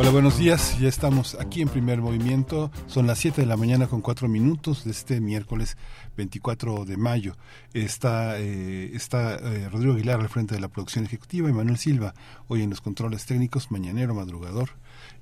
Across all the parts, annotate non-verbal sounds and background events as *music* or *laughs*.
Hola, buenos días. Ya estamos aquí en primer movimiento. Son las 7 de la mañana con 4 minutos de este miércoles 24 de mayo. Está, eh, está eh, Rodrigo Aguilar al frente de la producción ejecutiva y Manuel Silva hoy en los controles técnicos, mañanero, madrugador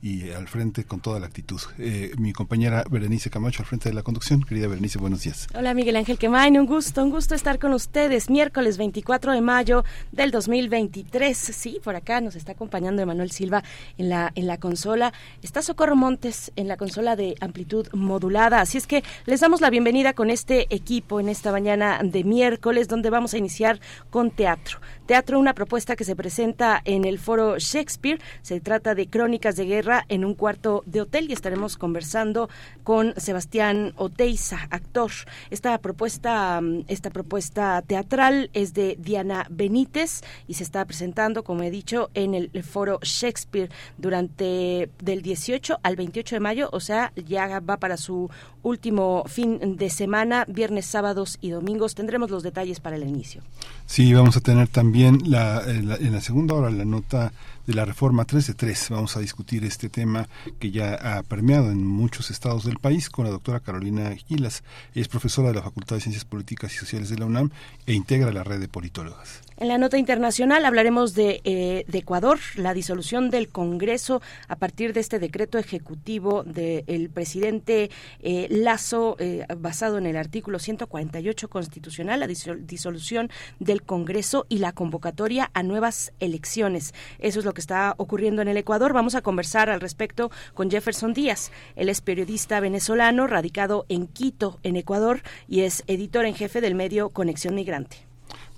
y al frente con toda la actitud. Eh, mi compañera Berenice Camacho al frente de la conducción. Querida Berenice, buenos días. Hola Miguel Ángel Quemain, un gusto, un gusto estar con ustedes. Miércoles 24 de mayo del 2023. Sí, por acá nos está acompañando Emanuel Silva en la, en la consola. Está Socorro Montes en la consola de amplitud modulada. Así es que les damos la bienvenida con este equipo en esta mañana de miércoles donde vamos a iniciar con teatro. Teatro, una propuesta que se presenta en el foro Shakespeare. Se trata de Crónicas de Guerra en un cuarto de hotel y estaremos conversando con Sebastián Oteiza, actor. Esta propuesta, mm, esta propuesta teatral es de Diana Benítez y se está presentando, como he dicho, en el foro Shakespeare durante del 18 al 28 de mayo, o sea, ya va para su último fin de semana, viernes, sábados y domingos. Tendremos los detalles para el inicio. Sí, vamos a tener también la, en, la, en la segunda hora la nota de la reforma 3 de 3. Vamos a discutir este tema que ya ha permeado en muchos estados del país con la doctora Carolina Gilas. Es profesora de la Facultad de Ciencias Políticas y Sociales de la UNAM e integra la red de politólogas. En la nota internacional hablaremos de, eh, de, Ecuador, la disolución del Congreso a partir de este decreto ejecutivo del presidente eh, Lazo, eh, basado en el artículo 148 constitucional, la disolución del Congreso y la convocatoria a nuevas elecciones. Eso es lo que está ocurriendo en el Ecuador. Vamos a conversar al respecto con Jefferson Díaz. Él es periodista venezolano, radicado en Quito, en Ecuador, y es editor en jefe del medio Conexión Migrante.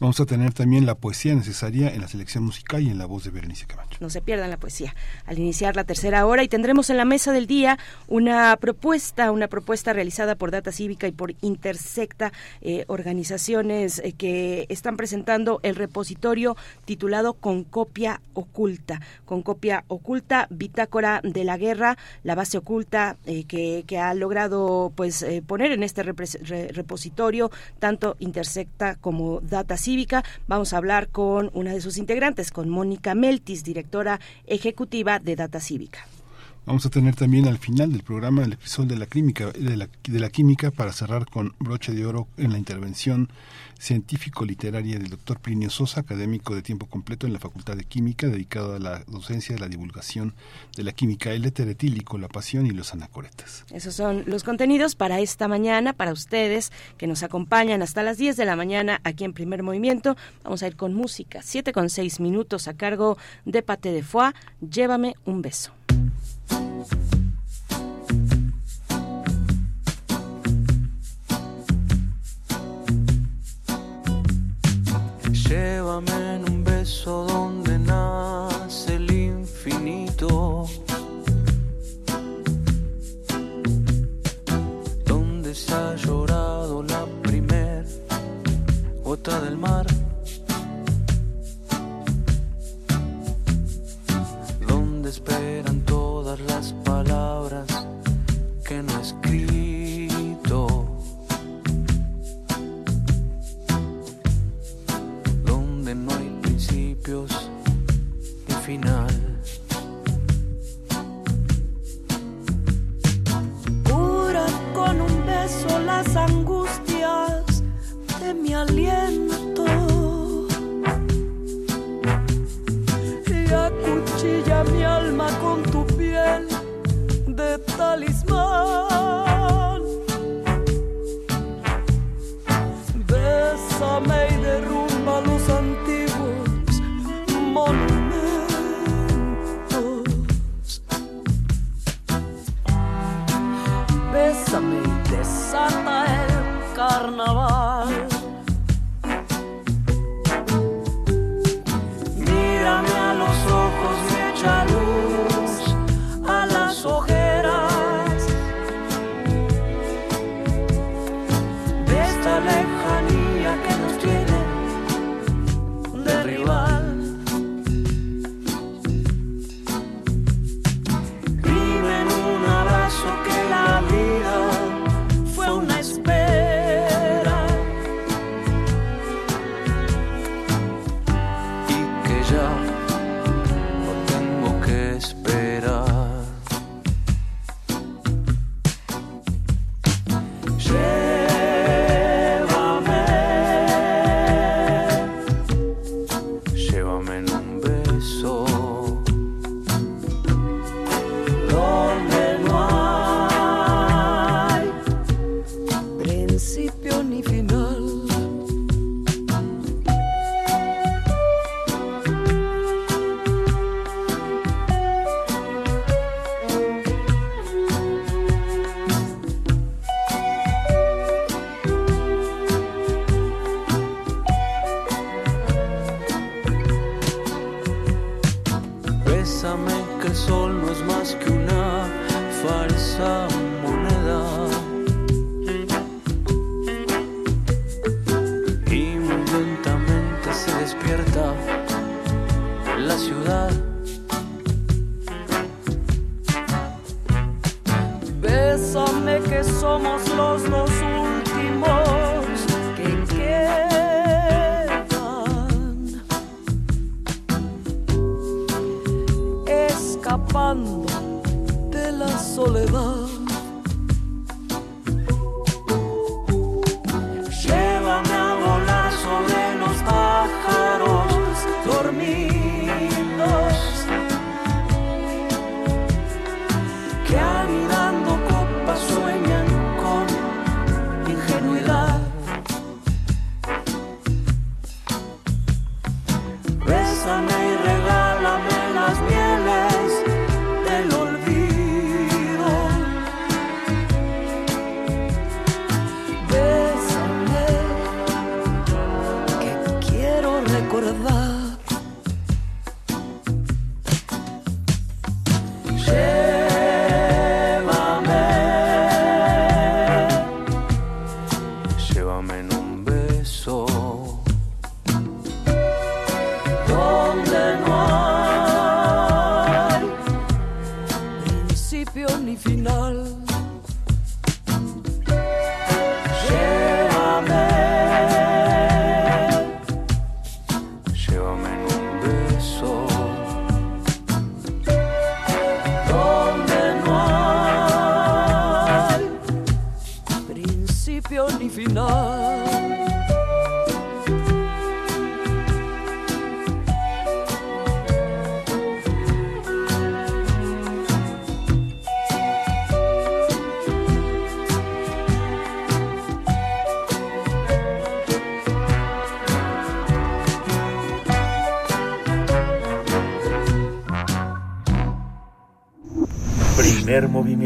Vamos a tener también la poesía necesaria en la selección musical y en la voz de Berenice Camacho. No se pierdan la poesía al iniciar la tercera hora y tendremos en la mesa del día una propuesta, una propuesta realizada por Data Cívica y por Intersecta, eh, organizaciones eh, que están presentando el repositorio titulado Con copia oculta. Con copia oculta, bitácora de la guerra, la base oculta eh, que, que, ha logrado pues poner en este repositorio tanto Intersecta como Data Cívica Cívica. Vamos a hablar con una de sus integrantes, con Mónica Meltis, directora ejecutiva de Data Cívica. Vamos a tener también al final del programa el episodio de la química, para cerrar con broche de oro en la intervención científico-literaria del doctor Plinio Sosa, académico de tiempo completo en la Facultad de Química, dedicado a la docencia de la divulgación de la química, el éter etílico, la pasión y los anacoretas. Esos son los contenidos para esta mañana, para ustedes que nos acompañan hasta las 10 de la mañana aquí en Primer Movimiento. Vamos a ir con música, 7 con 6 minutos a cargo de Pate de Foix, Llévame un beso. Llévame en un beso donde nace el infinito. Donde se ha llorado la primer gota del mar. Donde esperan todas las palabras beso las angustias de mi aliento. Y acuchilla mi alma con tu piel de talismán. Bésame y carnaval.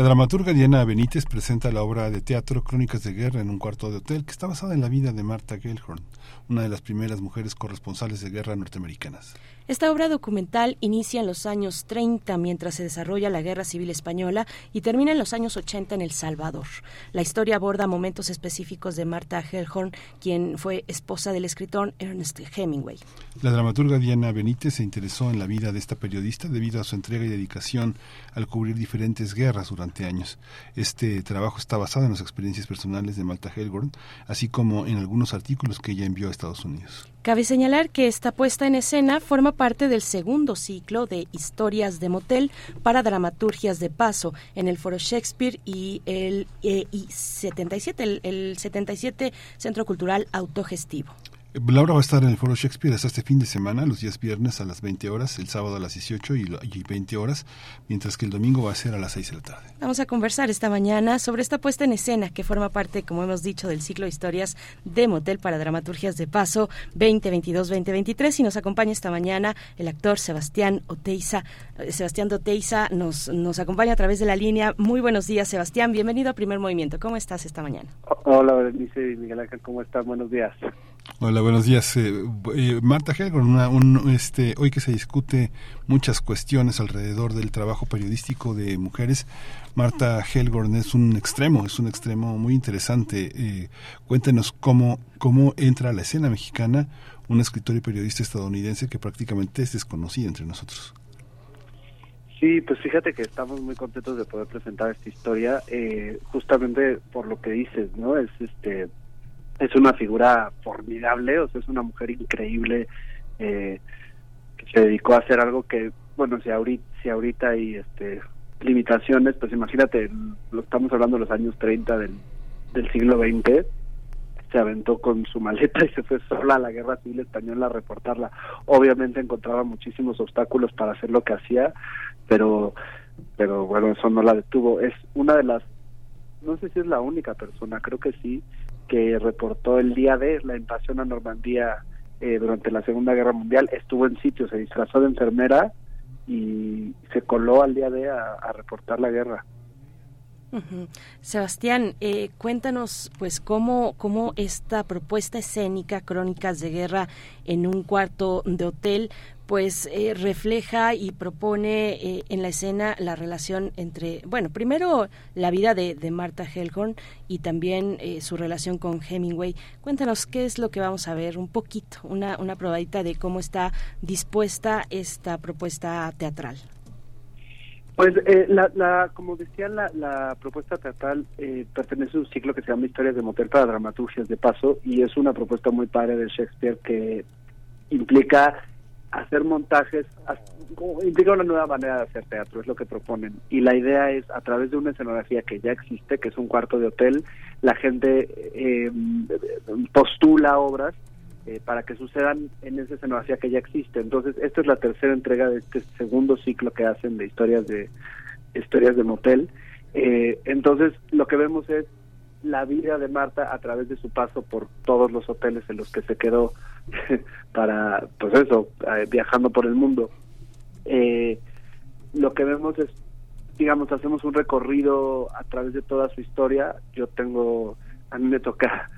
La dramaturga Diana Benítez presenta la obra de teatro Crónicas de Guerra en un cuarto de hotel, que está basada en la vida de Martha Gellhorn, una de las primeras mujeres corresponsales de guerra norteamericanas. Esta obra documental inicia en los años 30 mientras se desarrolla la Guerra Civil Española y termina en los años 80 en El Salvador. La historia aborda momentos específicos de Martha Gellhorn, quien fue esposa del escritor Ernest Hemingway. La dramaturga Diana Benítez se interesó en la vida de esta periodista debido a su entrega y dedicación al cubrir diferentes guerras durante años. Este trabajo está basado en las experiencias personales de Martha Gellhorn, así como en algunos artículos que ella envió a Estados Unidos. Cabe señalar que esta puesta en escena forma parte del segundo ciclo de historias de motel para dramaturgias de paso en el Foro Shakespeare y el eh, y 77, el, el 77 Centro Cultural Autogestivo. La obra va a estar en el Foro Shakespeare hasta este fin de semana, los días viernes a las 20 horas, el sábado a las 18 y, lo- y 20 horas, mientras que el domingo va a ser a las 6 de la tarde. Vamos a conversar esta mañana sobre esta puesta en escena que forma parte, como hemos dicho, del ciclo de historias de motel para dramaturgias de paso 2022-2023 y nos acompaña esta mañana el actor Sebastián Oteiza. Eh, Sebastián Oteiza nos, nos acompaña a través de la línea. Muy buenos días, Sebastián. Bienvenido a Primer Movimiento. ¿Cómo estás esta mañana? Hola, Berenice y Miguel Ángel, ¿cómo están? Buenos días. Hola, buenos días. Eh, eh, Marta Helgorn, una- este, hoy que se discute muchas cuestiones alrededor del trabajo periodístico de mujeres, Marta Helgorn es un extremo, es un extremo muy interesante. Eh, cuéntenos cómo, cómo entra a la escena mexicana un escritor y periodista estadounidense que prácticamente es desconocido entre nosotros. Sí, pues fíjate que estamos muy contentos de poder presentar esta historia, eh, justamente por lo que dices, ¿no? Es este, es una figura formidable, o sea, es una mujer increíble eh, que se dedicó a hacer algo que, bueno, si ahorita, si ahorita hay este limitaciones, pues imagínate, lo estamos hablando de los años 30 del, siglo XX, se aventó con su maleta *laughs* y se fue sola a la guerra civil española a reportarla. Obviamente encontraba muchísimos obstáculos para hacer lo que hacía, pero pero bueno, eso no la detuvo. Es una de las, no sé si es la única persona, creo que sí, que reportó el día de la invasión a Normandía eh, durante la Segunda Guerra Mundial. Estuvo en sitio, se disfrazó de enfermera y se coló al día de a, a reportar la guerra. Sebastián, eh, cuéntanos pues cómo, cómo esta propuesta escénica, Crónicas de Guerra en un cuarto de hotel, pues eh, refleja y propone eh, en la escena la relación entre, bueno, primero la vida de, de Marta Hellhorn y también su relación con Hemingway. Cuéntanos qué es lo que vamos a ver un poquito, una, una probadita de cómo está dispuesta esta propuesta teatral. Pues, eh, la, como decían, la, la propuesta teatral eh, pertenece a un ciclo que se llama Historias de Motel para Dramaturgias de Paso y es una propuesta muy padre de Shakespeare que implica hacer montajes, implica una nueva manera de hacer teatro, es lo que proponen. Y la idea es, a través de una escenografía que ya existe, que es un cuarto de hotel, la gente eh, postula obras eh, para que sucedan en esa escenografía que ya existe. Entonces, esta es la tercera entrega de este segundo ciclo que hacen de historias de historias de motel. Eh, entonces, lo que vemos es la vida de Marta a través de su paso por todos los hoteles en los que se quedó *laughs* para, pues eso, eh, viajando por el mundo. lo que vemos es, digamos, hacemos un recorrido a través de toda su historia. Yo tengo, a mí me toca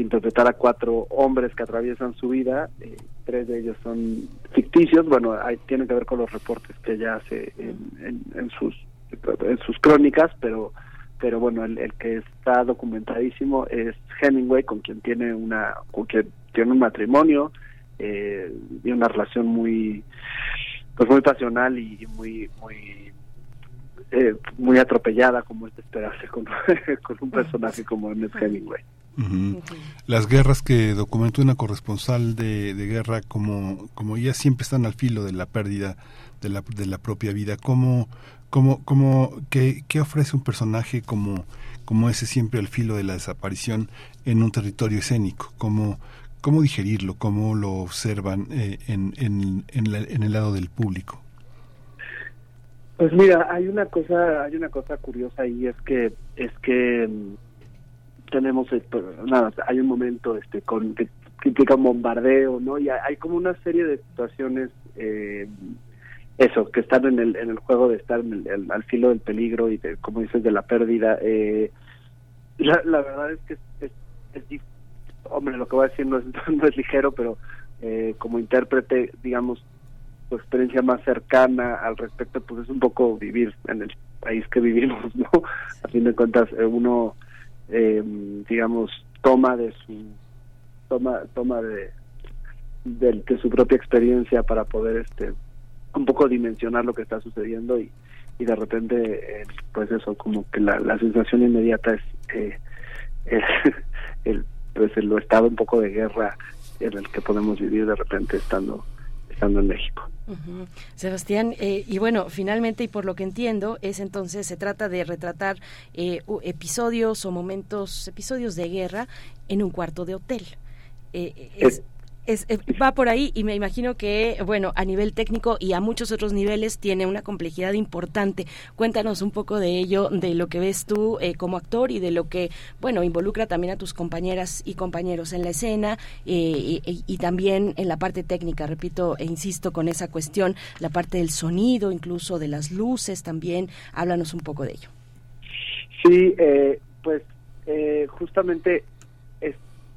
interpretar a cuatro hombres que atraviesan su vida, eh, tres de ellos son ficticios, bueno, hay, tienen que ver con los reportes que ella hace en, en, sus en sus crónicas, pero pero bueno, el, el, que está documentadísimo es Hemingway, con quien tiene una con quien tiene un matrimonio eh, y una relación muy pues muy pasional y muy muy eh, muy atropellada como es de esperarse con, *laughs* con un personaje como es Hemingway. Las guerras que documentó una corresponsal de, guerra, como, como ellas siempre están al filo de la pérdida de la, de la propia vida, ¿cómo, cómo, cómo, qué, qué ofrece un personaje como, como ese siempre al filo de la desaparición en un territorio escénico? ¿Cómo, cómo digerirlo? ¿Cómo lo observan eh, en, en, en, el lado del público? Pues mira, hay una cosa, hay una cosa curiosa ahí es que es que tenemos esto, nada, hay un momento este con que, implica un bombardeo, ¿no? Y hay, como una serie de situaciones eh, eso, que están en el, en el juego de estar al filo del peligro y de, como dices, de la pérdida. Eh, la, la verdad es que es, es, hombre, lo que voy a decir no es, *laughs* no es ligero, pero eh, como intérprete, digamos, tu experiencia más cercana al respecto, pues es un poco vivir en el país que vivimos, *laughs* ¿no? A fin de cuentas, eh, uno eh, digamos, toma de su toma toma de, de, su propia experiencia para poder este un poco dimensionar lo que está sucediendo y, y de repente eh, pues eso como que la, la sensación inmediata es, eh, el *laughs* pues el estado un poco de guerra en el que podemos vivir de repente estando estando en México. Sebastián, eh, y bueno, finalmente, y por lo que entiendo, es entonces, se trata de retratar eh, episodios o momentos, episodios de guerra en un cuarto de hotel. Eh, es, va por ahí y me imagino que, bueno, a nivel técnico y a muchos otros niveles tiene una complejidad importante. Cuéntanos un poco de ello, de lo que ves tú eh, como actor y de lo que, bueno, involucra también a tus compañeras y compañeros en la escena eh, y, también en la parte técnica, repito e insisto con esa cuestión, la parte del sonido, incluso de las luces también. Háblanos un poco de ello. Sí, eh, pues justamente es,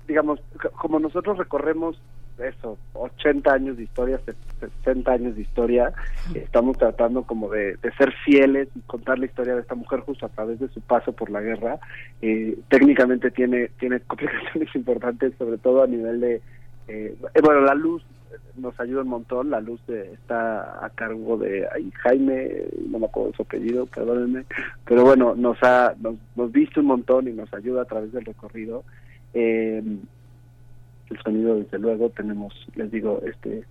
digamos, como nosotros recorremos eso, 80 años de historia, 60 años de historia, estamos tratando como de, ser fieles y contar la historia de esta mujer justo a través de su paso por la guerra. Eh, técnicamente tiene, tiene *laughs* complicaciones importantes, sobre todo a nivel de, eh, bueno, la luz nos ayuda un montón, la luz está a cargo de Jaime, no me acuerdo su apellido, perdónenme, pero bueno, nos ha, nos, nos viste un montón y nos ayuda a través del recorrido. Eh, el sonido desde luego tenemos les digo este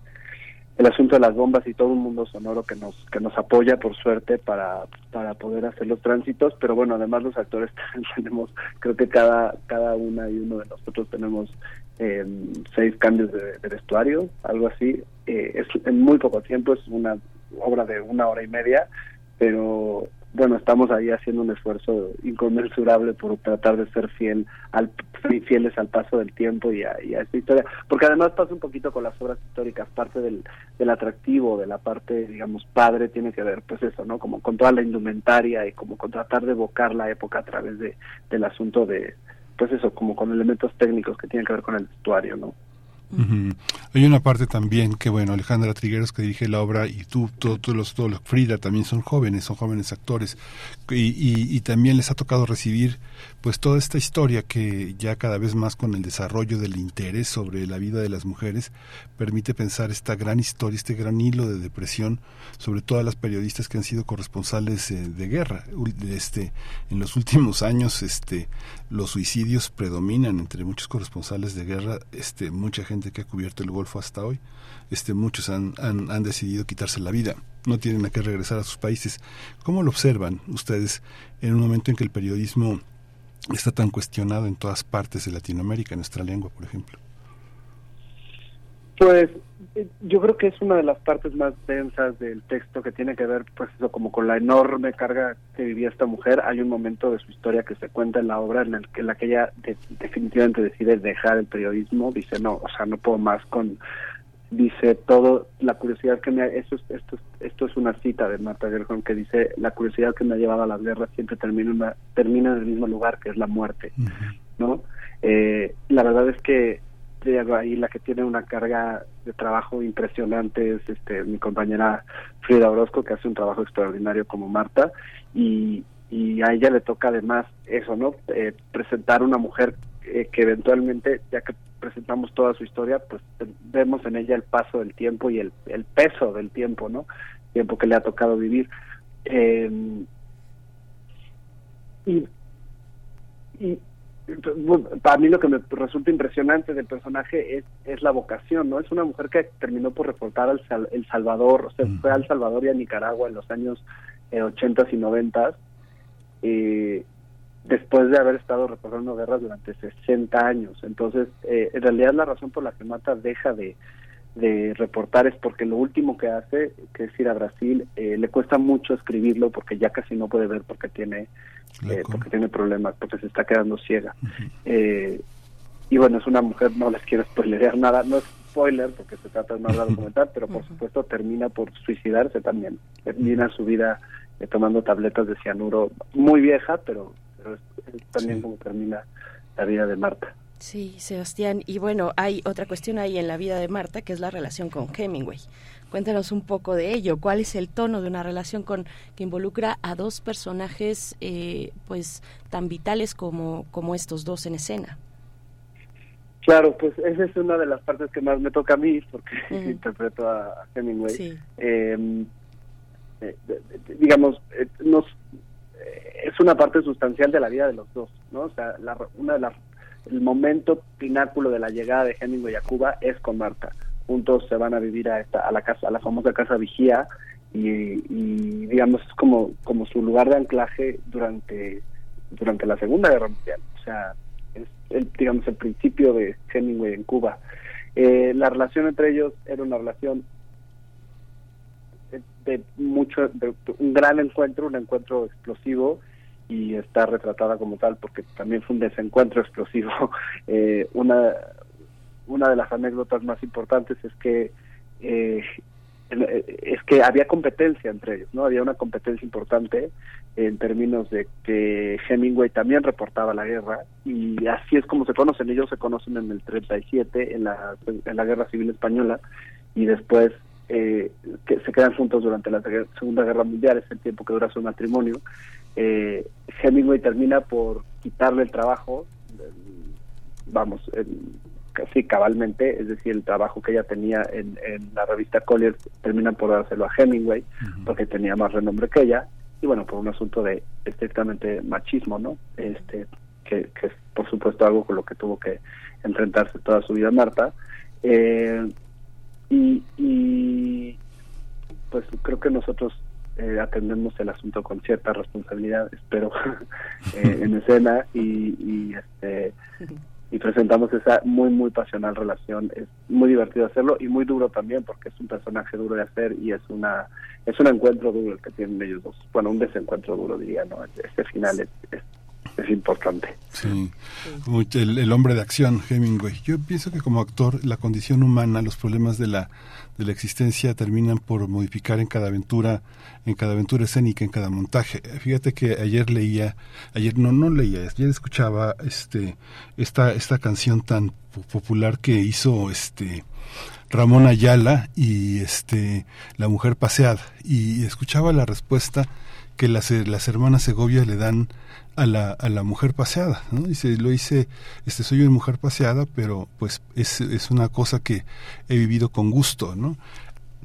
el asunto de las bombas y todo un mundo sonoro que nos que nos apoya por suerte para para poder hacer los tránsitos pero bueno además los actores *laughs* tenemos creo que cada cada una y uno de nosotros tenemos eh, seis cambios de, vestuario algo así eh, es en muy poco tiempo es una obra de una hora y media pero bueno, estamos ahí haciendo un esfuerzo inconmensurable por tratar de ser fiel al, fieles al paso del tiempo y a, esta historia, porque además pasa un poquito con las obras históricas, parte del, del atractivo, de la parte, digamos, padre, tiene que ver, pues eso, ¿no? Como con toda la indumentaria y como con tratar de evocar la época a través de del asunto de, pues eso, como con elementos técnicos que tienen que ver con el vestuario, ¿no? Hay una parte también que, bueno, Alejandra Trigueros que dirige la obra y tú, todos los, todos los Frida también son jóvenes, son jóvenes actores y, y, también les ha tocado recibir pues toda esta historia que ya cada vez más con el desarrollo del interés sobre la vida de las mujeres permite pensar esta gran historia, este gran hilo de depresión sobre todas las periodistas que han sido corresponsales eh, de guerra. Este, en los últimos años este, los suicidios predominan entre muchos corresponsales de guerra, este, mucha gente que ha cubierto el Golfo hasta hoy, este, muchos han, han, decidido quitarse la vida, no tienen a qué regresar a sus países. ¿Cómo lo observan ustedes en un momento en que el periodismo está tan cuestionado en todas partes de Latinoamérica, en nuestra lengua, por ejemplo? Pues yo creo que es una de las partes más densas del texto que tiene que ver, pues eso, como con la enorme carga que vivía esta mujer. Hay un momento de su historia que se cuenta en la obra en el que, la que ella definitivamente decide dejar el periodismo. Dice, no, o sea, no puedo más con dice todo la curiosidad que me ha, esto, esto, esto es una cita de Marta Gerhon que dice la curiosidad que me ha llevado a las guerras siempre termina una, termina en el mismo lugar que es la muerte no eh, la verdad es que ahí la que tiene una carga de trabajo impresionante es este mi compañera Frida Orozco que hace un trabajo extraordinario como Marta y, y a ella le toca además eso no eh, presentar una mujer eh, que eventualmente, ya que presentamos toda su historia, pues vemos en ella el paso del tiempo y el, peso del tiempo, ¿no? Tiempo que le ha tocado vivir. Y, y para mí lo que me resulta impresionante del personaje es, es la vocación, ¿no? Es una mujer que terminó por reportar al El Salvador, o sea, fue al Salvador y a Nicaragua en los años eh, 80 y 90 eh, después de haber estado reportando guerras durante 60 años. Entonces, eh, en realidad la razón por la que Mata deja de, de reportar es porque lo último que hace, que es ir a Brasil, eh, le cuesta mucho escribirlo porque ya casi no puede ver porque tiene eh, porque tiene problemas, porque se está quedando ciega. y bueno, es una mujer, no les quiero spoilerear nada, no es spoiler porque se trata de una documental, pero por supuesto termina por suicidarse también. Termina su vida tomando tabletas de cianuro, muy vieja, pero es, también como termina la vida de Marta. Sí, Sebastián. Y bueno, hay otra cuestión ahí en la vida de Marta, que es la relación con Hemingway. Cuéntanos un poco de ello. ¿Cuál es el tono de una relación con que involucra a dos personajes, eh, pues, tan vitales como como estos dos en escena? Claro, pues esa es una de las partes que más me toca a mí, porque *laughs* interpreto a Hemingway. Em, eh, digamos, eh, nos es una parte sustancial de la vida de los dos, ¿no? O sea, la, una de las el momento pináculo de la llegada de Hemingway a Cuba es con Marta. Juntos se van a vivir a esta a la casa a la famosa casa Vigía y, digamos es como como su lugar de anclaje durante durante la Segunda Guerra Mundial. O sea, es el, digamos el principio de Hemingway en Cuba. Eh, la relación entre ellos era una relación de mucho, de un gran encuentro, un encuentro explosivo y está retratada como tal porque también fue un desencuentro explosivo. *laughs* Eh, una, una de las anécdotas más importantes es que eh, es que había competencia entre ellos, ¿no? Había una competencia importante en términos de que Hemingway también reportaba la guerra y así es como se conocen. Ellos se conocen en el 37 en la, en la Guerra Civil Española y después eh, que se quedan juntos durante la Segunda Guerra Mundial, es el tiempo que dura su matrimonio. Eh, Hemingway termina por quitarle el trabajo, vamos, casi cabalmente, es decir, el trabajo que ella tenía en, la revista Collier termina por dárselo a Hemingway, porque tenía más renombre que ella, y bueno, por un asunto de estrictamente machismo, ¿no? Este, que, que es por supuesto algo con lo que tuvo que enfrentarse toda su vida Marta. Eh, y, pues creo que nosotros eh, atendemos el asunto con cierta responsabilidad, espero, *laughs* eh, en escena y, y, este, y presentamos esa muy, muy pasional relación. Es muy divertido hacerlo y muy duro también porque es un personaje duro de hacer y es una es un encuentro duro el que tienen ellos dos. Bueno, un desencuentro duro diría, ¿no? Este final es, es es importante. Sí, el, hombre de acción, Hemingway. Yo pienso que como actor la condición humana, los problemas de la, de la existencia terminan por modificar en cada aventura, en cada aventura escénica, en cada montaje. Fíjate que ayer leía, ayer no, no leía, ayer escuchaba este, esta, esta canción tan popular que hizo este Ramón Ayala y este la mujer paseada y escuchaba la respuesta que las, las hermanas Segovia le dan a la, a la mujer paseada, ¿no? Dice, lo hice, este, soy una mujer paseada, pero pues es, es una cosa que he vivido con gusto, ¿no?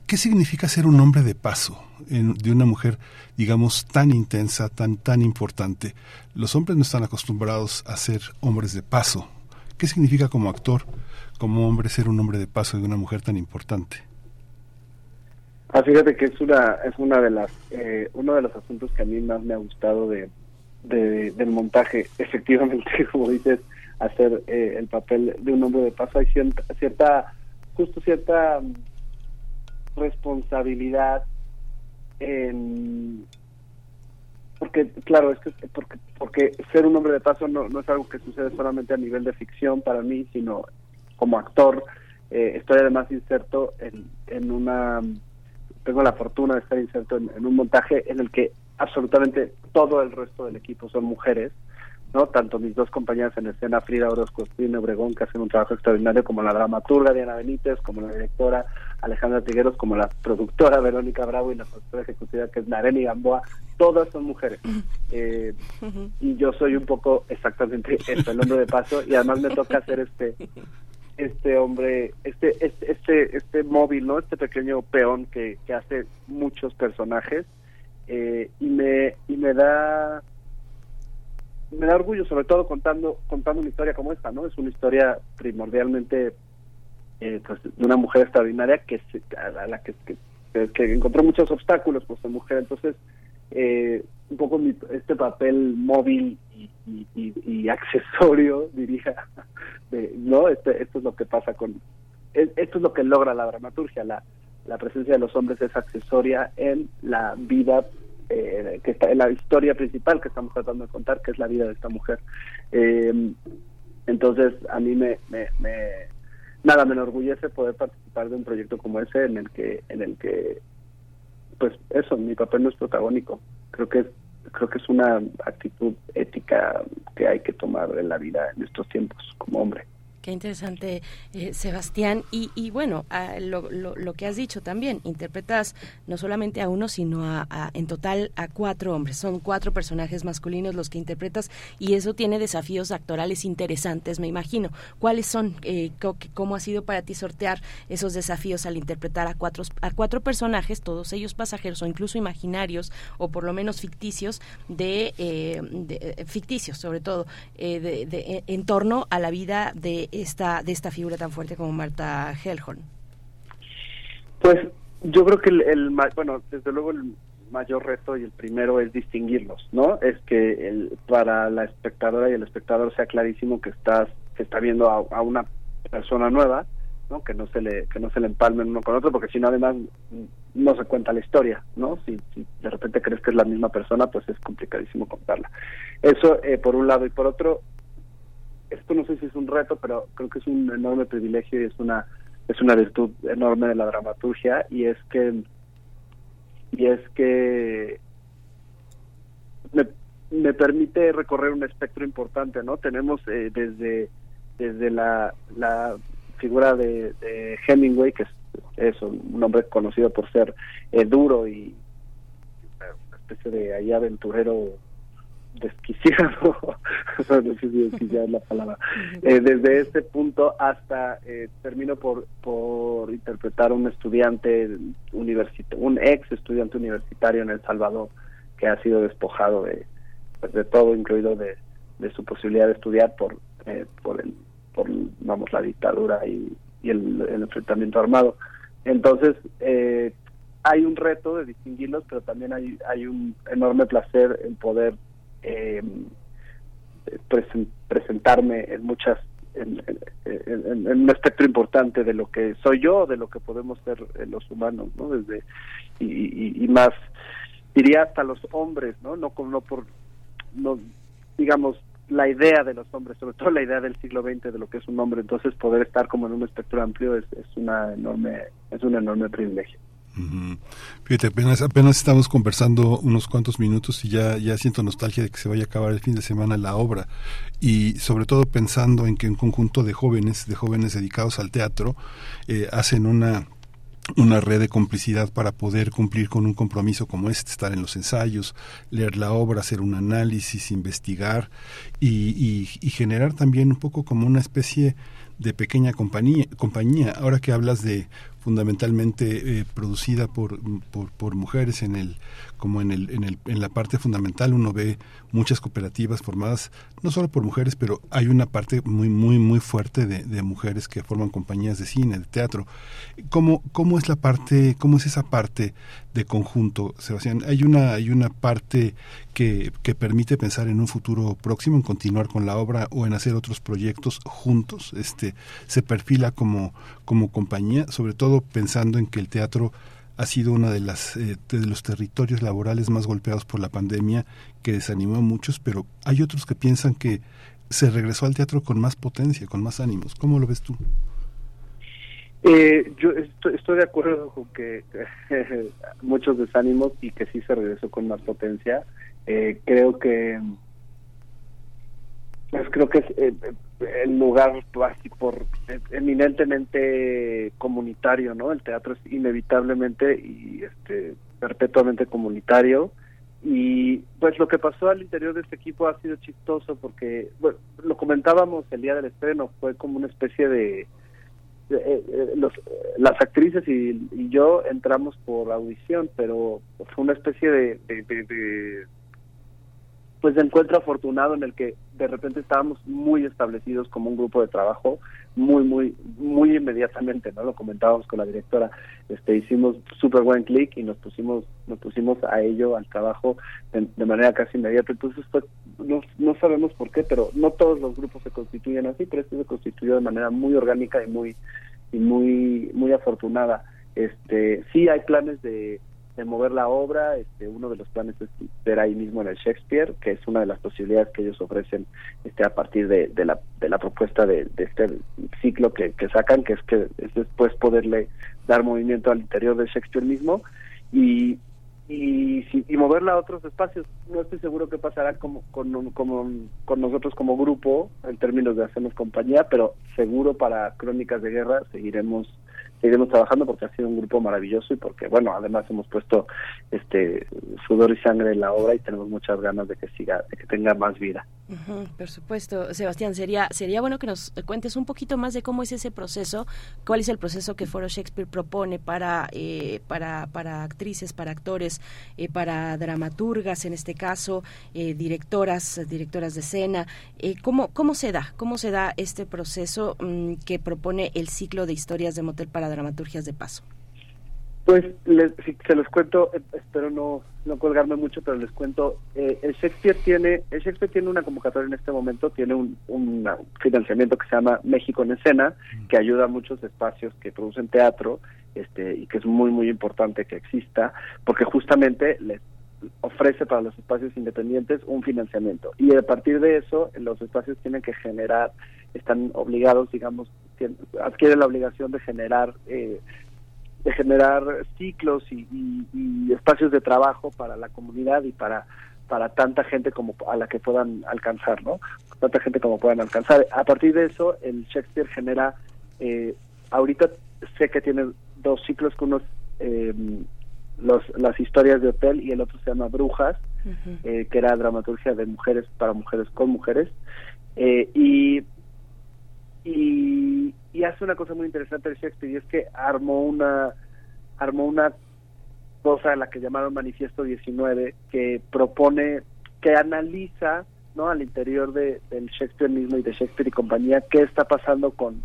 ¿Qué significa ser un hombre de paso en, de una mujer, digamos, tan intensa, tan, tan importante? Los hombres no están acostumbrados a ser hombres de paso. ¿Qué significa como actor, como hombre, ser un hombre de paso de una mujer tan importante? Ah, fíjate que es una, es una de las, eh, uno de los asuntos que a mí más me ha gustado de, de, del montaje. *laughs* Efectivamente, como dices, hacer eh, el papel de un hombre de paso, hay cierta, cierta justo cierta responsabilidad en porque claro es que porque porque ser un hombre de paso no, no es algo que sucede solamente a nivel de ficción para mí sino como actor eh, estoy además inserto en, en una tengo la fortuna de estar inserto en un montaje en el que absolutamente todo el resto del equipo son mujeres, ¿no? Tanto mis dos compañeras en escena, Frida Orozco y Obregón, que hacen un trabajo extraordinario, como la dramaturga Diana Benítez, como la directora Alejandra Tigueros, como la productora Verónica Bravo y la productora ejecutiva que es Nareni Gamboa, todas son mujeres. *laughs* Eh, y yo soy un poco exactamente eso, el hombre de paso, y además me toca hacer este este hombre, este, este, este, este móvil, ¿no? Este pequeño peón que, que hace muchos personajes eh, y me y me da me da orgullo sobre todo contando contando una historia como esta no es una historia primordialmente eh, pues, de una mujer extraordinaria que a la que, que, encontró muchos obstáculos por ser mujer. Entonces eh, un poco este papel móvil y, accesorio *laughs* diría no este, esto es lo que pasa con esto es lo que logra la dramaturgia la la presencia de los hombres es accesoria en la vida eh, que está en la historia principal que estamos tratando de contar, que es la vida de esta mujer. Eh, entonces, a mí me, me, nada me enorgullece poder participar de un proyecto como ese en el que en el que pues eso, mi papel no es protagónico. Creo que es creo que es una actitud ética que hay que tomar en la vida en estos tiempos como hombre. Qué interesante, eh, Sebastián. Y, y bueno, lo, que has dicho también, interpretas no solamente a uno, sino a, en total a cuatro hombres. Son cuatro personajes masculinos los que interpretas y eso tiene desafíos actorales interesantes, me imagino. ¿Cuáles son? Eh, ¿Cómo ha sido para ti sortear esos desafíos al interpretar a cuatro, a cuatro personajes, todos ellos pasajeros o incluso imaginarios o por lo menos ficticios, de, eh, ficticios sobre todo, de, en torno a la vida de esta, de esta figura tan fuerte como Marta Hellhorn? Pues yo creo que el, bueno, desde luego el mayor reto y el primero es distinguirlos, ¿no? Es que el, para la espectadora y el espectador sea clarísimo que estás que está viendo a, una persona nueva, ¿no? Que no se le que no se le empalmen uno con otro, porque si no además no se cuenta la historia, ¿no? Si, si, de repente crees que es la misma persona, pues es complicadísimo contarla. Eso eh, por un lado y por otro esto no sé si es un reto, pero creo que es un enorme privilegio y es una es una virtud enorme de la dramaturgia y es que y es que me, me permite recorrer un espectro importante, ¿no? Tenemos eh, desde desde la, la figura de, Hemingway, que es, un hombre conocido por ser eh, duro y una especie de ahí aventurero desquiciado, *laughs* no si es la palabra, eh, desde este punto hasta eh, termino por, por interpretar un estudiante universitario, un ex estudiante universitario en El Salvador que ha sido despojado de, pues, de todo, incluido de, de su posibilidad de estudiar por, eh, por, el, por vamos, la dictadura y, y el, el, enfrentamiento armado. Entonces, eh, hay un reto de distinguirlos, pero también hay, hay un enorme placer en poder eh, presentarme en muchas en, un espectro importante de lo que soy yo, de lo que podemos ser eh, los humanos, ¿no? Desde y, más diría hasta los hombres, ¿no? No no por no digamos la idea de los hombres, sobre todo la idea del siglo XX de lo que es un hombre, entonces poder estar como en un espectro amplio es, es una enorme es un enorme privilegio. Fíjate, apenas, estamos conversando unos cuantos minutos y ya, ya siento nostalgia de que se vaya a acabar el fin de semana la obra y sobre todo pensando en que un conjunto de jóvenes, de jóvenes dedicados al teatro, eh, hacen una una red de complicidad para poder cumplir con un compromiso como este, estar en los ensayos, leer la obra, hacer un análisis, investigar y, y generar también un poco como una especie de pequeña compañía. compañía. Ahora que hablas de fundamentalmente eh, producida por, por, mujeres en el como en el, en el en la parte fundamental uno ve muchas cooperativas formadas no solo por mujeres pero hay una parte muy muy muy fuerte de, de mujeres que forman compañías de cine de teatro. Cómo cómo es la parte cómo es esa parte de conjunto Sebastián hay una hay una parte que, que permite pensar en un futuro próximo en continuar con la obra o en hacer otros proyectos juntos este se perfila como como compañía sobre todo pensando en que el teatro ha sido uno de, las, eh, de los territorios laborales más golpeados por la pandemia, que desanimó a muchos, pero hay otros que piensan que se regresó al teatro con más potencia, con más ánimos. ¿Cómo lo ves tú? Eh, yo estoy, de acuerdo con que *laughs* muchos desánimos y que sí se regresó con más potencia. Eh, creo que pues creo que es eh, el lugar así por eminentemente comunitario, ¿no? El teatro es inevitablemente y este perpetuamente comunitario y pues lo que pasó al interior de este equipo ha sido chistoso porque bueno, lo comentábamos el día del estreno fue como una especie de, eh, eh, los, las actrices y, yo entramos por audición pero fue una especie de, de de encuentro afortunado en el que de repente estábamos muy establecidos como un grupo de trabajo muy muy muy inmediatamente no lo comentábamos con la directora este hicimos súper buen clic y nos pusimos nos pusimos a ello al trabajo de, manera casi inmediata. Entonces pues no, no sabemos por qué pero no todos los grupos se constituyen así pero este se constituyó de manera muy orgánica y muy y muy muy afortunada. Este sí hay planes de de mover la obra. Este, uno de los planes es ver ahí mismo en el Shakespeare, que es una de las posibilidades que ellos ofrecen este, a partir de, de, la, de la propuesta de, este ciclo que, que, sacan, que es que es después poderle dar movimiento al interior del Shakespeare mismo y, y, y moverla a otros espacios. No estoy seguro que pasará como, con, como, con nosotros como grupo en términos de hacernos compañía, pero seguro para Crónicas de Guerra seguiremos seguiremos trabajando porque ha sido un grupo maravilloso y porque bueno además hemos puesto este sudor y sangre en la obra y tenemos muchas ganas de que siga de que tenga más vida. Por supuesto. Sebastián sería sería bueno que nos cuentes un poquito más de cómo es ese proceso cuál es el proceso que Foro Shakespeare propone para eh, para para actrices para actores eh, para dramaturgas en este caso eh, directoras directoras de escena. Cómo cómo se da cómo se da este proceso mm, que propone el ciclo de historias de motel para dramaturgias de paso? Pues les, si se los cuento, eh, espero no, no colgarme mucho, pero les cuento, eh, el Shakespeare tiene el Shakespeare tiene una convocatoria en este momento, tiene un, un financiamiento que se llama México en Escena, que ayuda a muchos espacios que producen teatro, este y que es muy muy importante que exista, porque justamente les ofrece para los espacios independientes un financiamiento y a partir de eso los espacios tienen que generar están obligados digamos adquieren la obligación de generar eh, de generar ciclos y, espacios de trabajo para la comunidad y para para tanta gente como a la que puedan alcanzar no tanta gente como puedan alcanzar. A partir de eso el Shakespeare genera eh, ahorita sé que tiene dos ciclos que unos eh, los, las historias de hotel y el otro se llama Brujas, eh, que era dramaturgia de mujeres para mujeres con mujeres. Eh, y, y, hace una cosa muy interesante de Shakespeare y es que armó una, armó una cosa a la que llamaron Manifiesto 19 que propone, que analiza ¿no? al interior de, del Shakespeare mismo y de Shakespeare y compañía qué está pasando con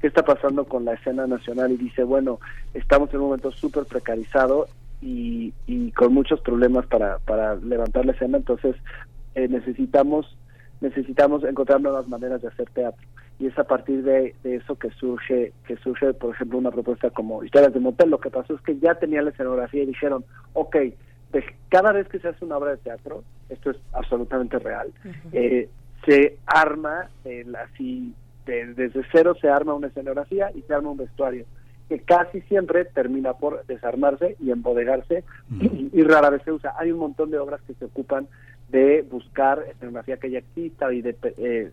qué está pasando con la escena nacional y dice, bueno, estamos en un momento súper precarizado y, con muchos problemas para, para levantar la escena, entonces eh, necesitamos necesitamos encontrar nuevas maneras de hacer teatro. y es a partir de, eso que surge, que surge, por ejemplo, una propuesta como Historias de Motel. Lo que pasó es que ya tenía la escenografía y dijeron, ok, pues cada vez que se hace una obra de teatro, esto es absolutamente real, eh, se arma así, desde cero se arma una escenografía y se arma un vestuario que casi siempre termina por desarmarse y embodegarse y, rara vez se usa. Hay un montón de obras que se ocupan de buscar escenografía que ya exista y de eh,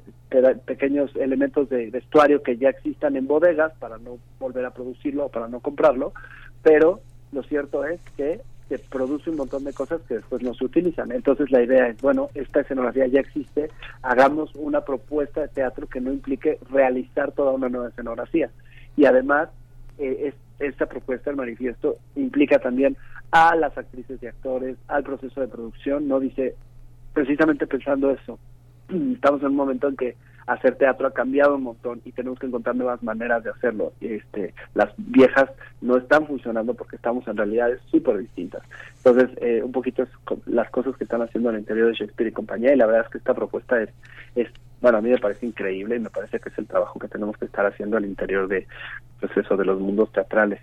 pequeños elementos de vestuario que ya existan en bodegas para no volver a producirlo o para no comprarlo, pero lo cierto es que se produce un montón de cosas que después no se utilizan. Entonces la idea es, bueno, esta escenografía ya existe, hagamos una propuesta de teatro que no implique realizar toda una nueva escenografía. Y además eh, esta propuesta, el manifiesto, implica también a las actrices y actores, al proceso de producción, no dice precisamente pensando eso. *clears throat* Estamos en un momento en que hacer teatro ha cambiado un montón y tenemos que encontrar nuevas maneras de hacerlo. Este, las viejas no están funcionando porque estamos en realidades súper distintas. Entonces, eh, un poquito es las cosas que están haciendo al interior de Shakespeare y compañía y la verdad es que esta propuesta es, es bueno, a mí me parece increíble y me parece que es el trabajo que tenemos que estar haciendo al interior de, pues de los mundos teatrales.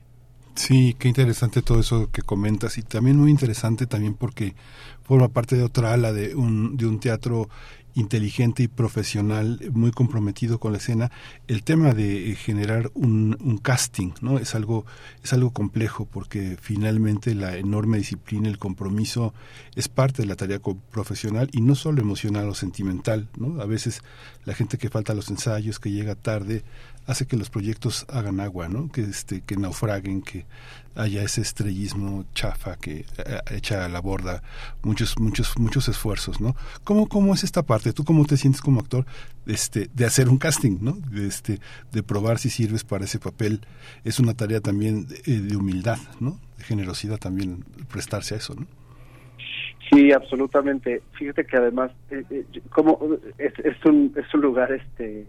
Sí, qué interesante todo eso que comentas y también muy interesante también porque forma parte de otra ala de un, de un teatro inteligente y profesional, muy comprometido con la escena, el tema de generar un, un, casting, ¿no? Es algo, es algo complejo porque finalmente la enorme disciplina, el compromiso es parte de la tarea profesional y no solo emocional o sentimental, ¿no? A veces la gente que falta a los ensayos, que llega tarde, hace que los proyectos hagan agua, ¿no? Que este, que naufraguen, que haya ese estrellismo chafa que eh, echa a la borda muchos muchos muchos esfuerzos, ¿no? ¿Cómo cómo es esta parte? ¿Tú cómo te sientes como actor este de hacer un casting, ¿no? De este de probar si sirves para ese papel es una tarea también de, humildad, ¿no? De generosidad también prestarse a eso, ¿no? Sí, absolutamente. Fíjate que además, eh, eh, como es, es, un es un lugar este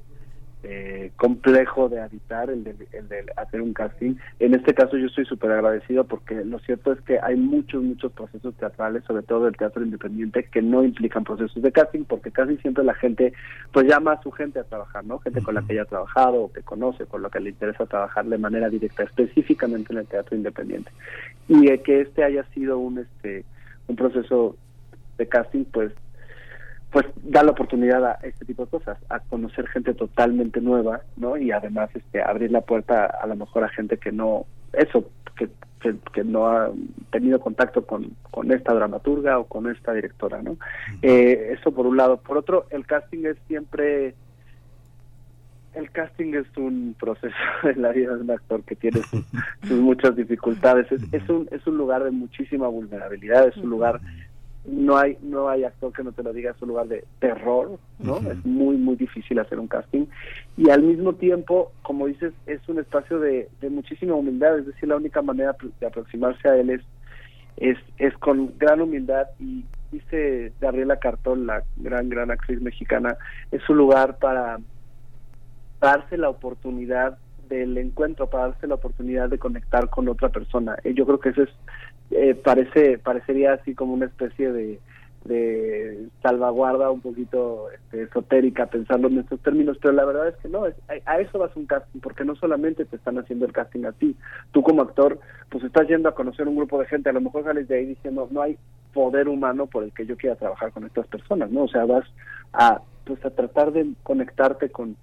eh, complejo de habitar, el de, el de hacer un casting. En este caso yo estoy súper agradecido porque lo cierto es que hay muchos, muchos procesos teatrales, sobre todo del teatro independiente, que no implican procesos de casting porque casi siempre la gente pues llama a su gente a trabajar, ¿no? Gente con la que haya trabajado o que conoce, con la que le interesa trabajar de manera directa, específicamente en el teatro independiente. Y que este haya sido un, este, un proceso de casting, pues pues da la oportunidad a este tipo de cosas, a conocer gente totalmente nueva, ¿no? Y además este abrir la puerta a lo mejor a gente que no, eso, que, que, no ha tenido contacto con, con esta dramaturga o con esta directora, ¿no? Eh, eso por un lado. Por otro, el casting es siempre el casting es un proceso *laughs* en la vida de un actor que tiene sus, *laughs* muchas dificultades. Es, es, un, es un lugar de muchísima vulnerabilidad, es un lugar no hay no hay actor que no te lo diga es un lugar de terror no es muy muy difícil hacer un casting. Y al mismo tiempo como dices es un espacio de, de muchísima humildad es decir la única manera de aproximarse a él es es es con gran humildad. Y dice Gabriela Cartón la gran gran actriz mexicana es un lugar para darse la oportunidad del encuentro para darse la oportunidad de conectar con otra persona. Y yo creo que eso es eh, parece parecería así como una especie de, salvaguarda un poquito este, esotérica pensando en estos términos, pero la verdad es que no, a, eso vas un casting, porque no solamente te están haciendo el casting a ti, tú como actor, pues estás yendo a conocer un grupo de gente, a lo mejor sales de ahí diciendo, no hay poder humano por el que yo quiera trabajar con estas personas, ¿no? O sea, vas a, pues a tratar de conectarte con,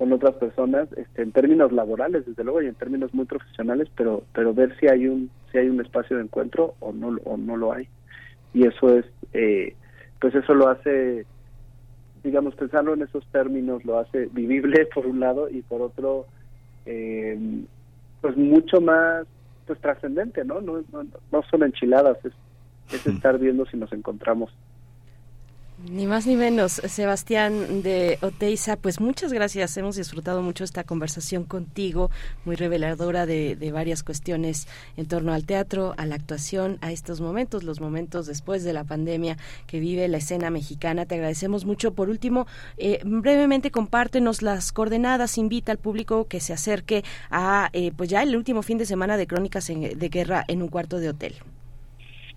con otras personas este, en términos laborales desde luego y en términos muy profesionales pero pero ver si hay un si hay un espacio de encuentro o no o no lo hay. Y eso es eh, pues eso lo hace digamos pensarlo en esos términos lo hace vivible *laughs* por un lado y por otro eh, pues mucho más pues trascendente no no no, no son enchiladas es, es estar viendo si nos encontramos ni más ni menos, Sebastián de Oteiza, pues muchas gracias. Hemos disfrutado mucho esta conversación contigo, muy reveladora de, varias cuestiones en torno al teatro, a la actuación, a estos momentos, los momentos después de la pandemia que vive la escena mexicana. Te agradecemos mucho. Por último, eh, brevemente compártenos las coordenadas, invita al público que se acerque a, eh, pues ya el último fin de semana de Crónicas de Guerra en un cuarto de hotel.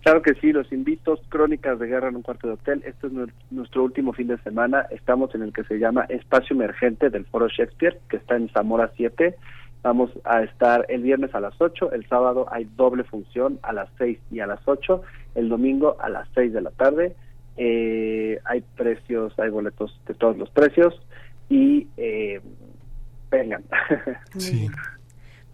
Claro que sí, los invito, Crónicas de Guerra en un cuarto de hotel. Este es nuestro último fin de semana. Estamos en el que se llama Espacio Emergente del Foro Shakespeare, que está en Zamora 7. Vamos a estar el viernes a las 8, el sábado hay doble función a las 6 y a las 8, el domingo a las 6 de la tarde. Eh, hay precios, hay boletos de todos los precios y eh, vengan. Sí.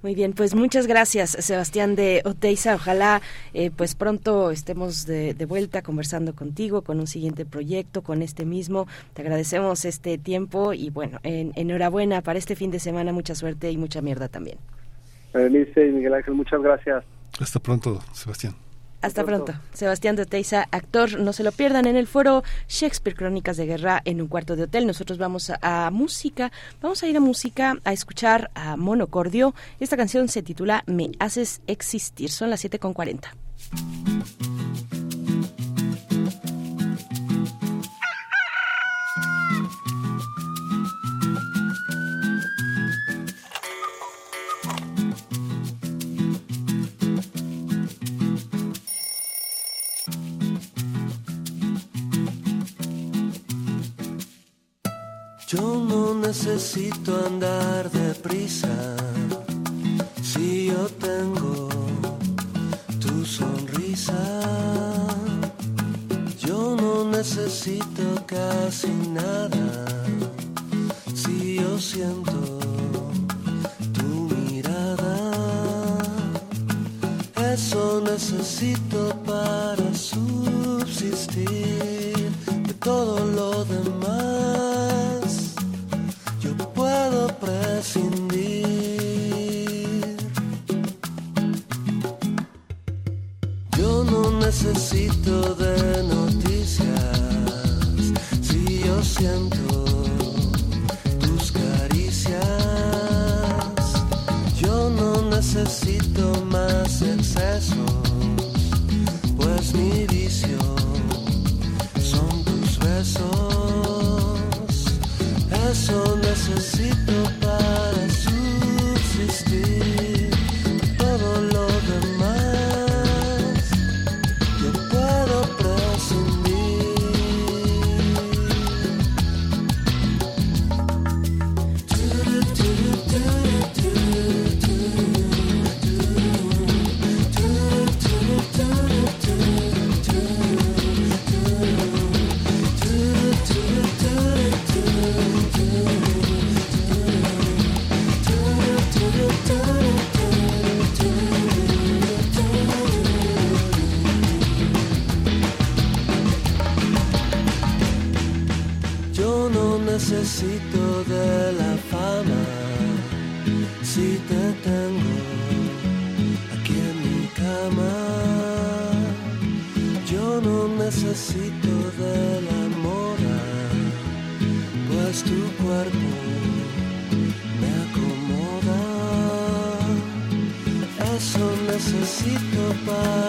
Muy bien, pues muchas gracias, Sebastián de Oteiza. Ojalá eh, pues pronto estemos de, vuelta conversando contigo con un siguiente proyecto, con este mismo. Te agradecemos este tiempo y bueno, enhorabuena para este fin de semana. Mucha suerte y mucha mierda también. Berenice y Miguel Ángel, muchas gracias. Hasta pronto, Sebastián. Hasta pronto. Sebastián de Oteiza, actor, no se lo pierdan en el foro Shakespeare Crónicas de Guerra en un cuarto de hotel. Nosotros vamos a, música, vamos a ir a música a escuchar a Monocordio. Esta canción se titula Me haces existir. Son las 7.40. necesito andar deprisa si yo tengo tu sonrisa. Yo no necesito casi nada si yo siento tu mirada. Eso necesito para subsistir de todo lo demás prescindir. Yo no necesito de noticias si yo siento tus caricias. Yo no necesito más excesos, pues mi vicio son tus besos eso necesito necesito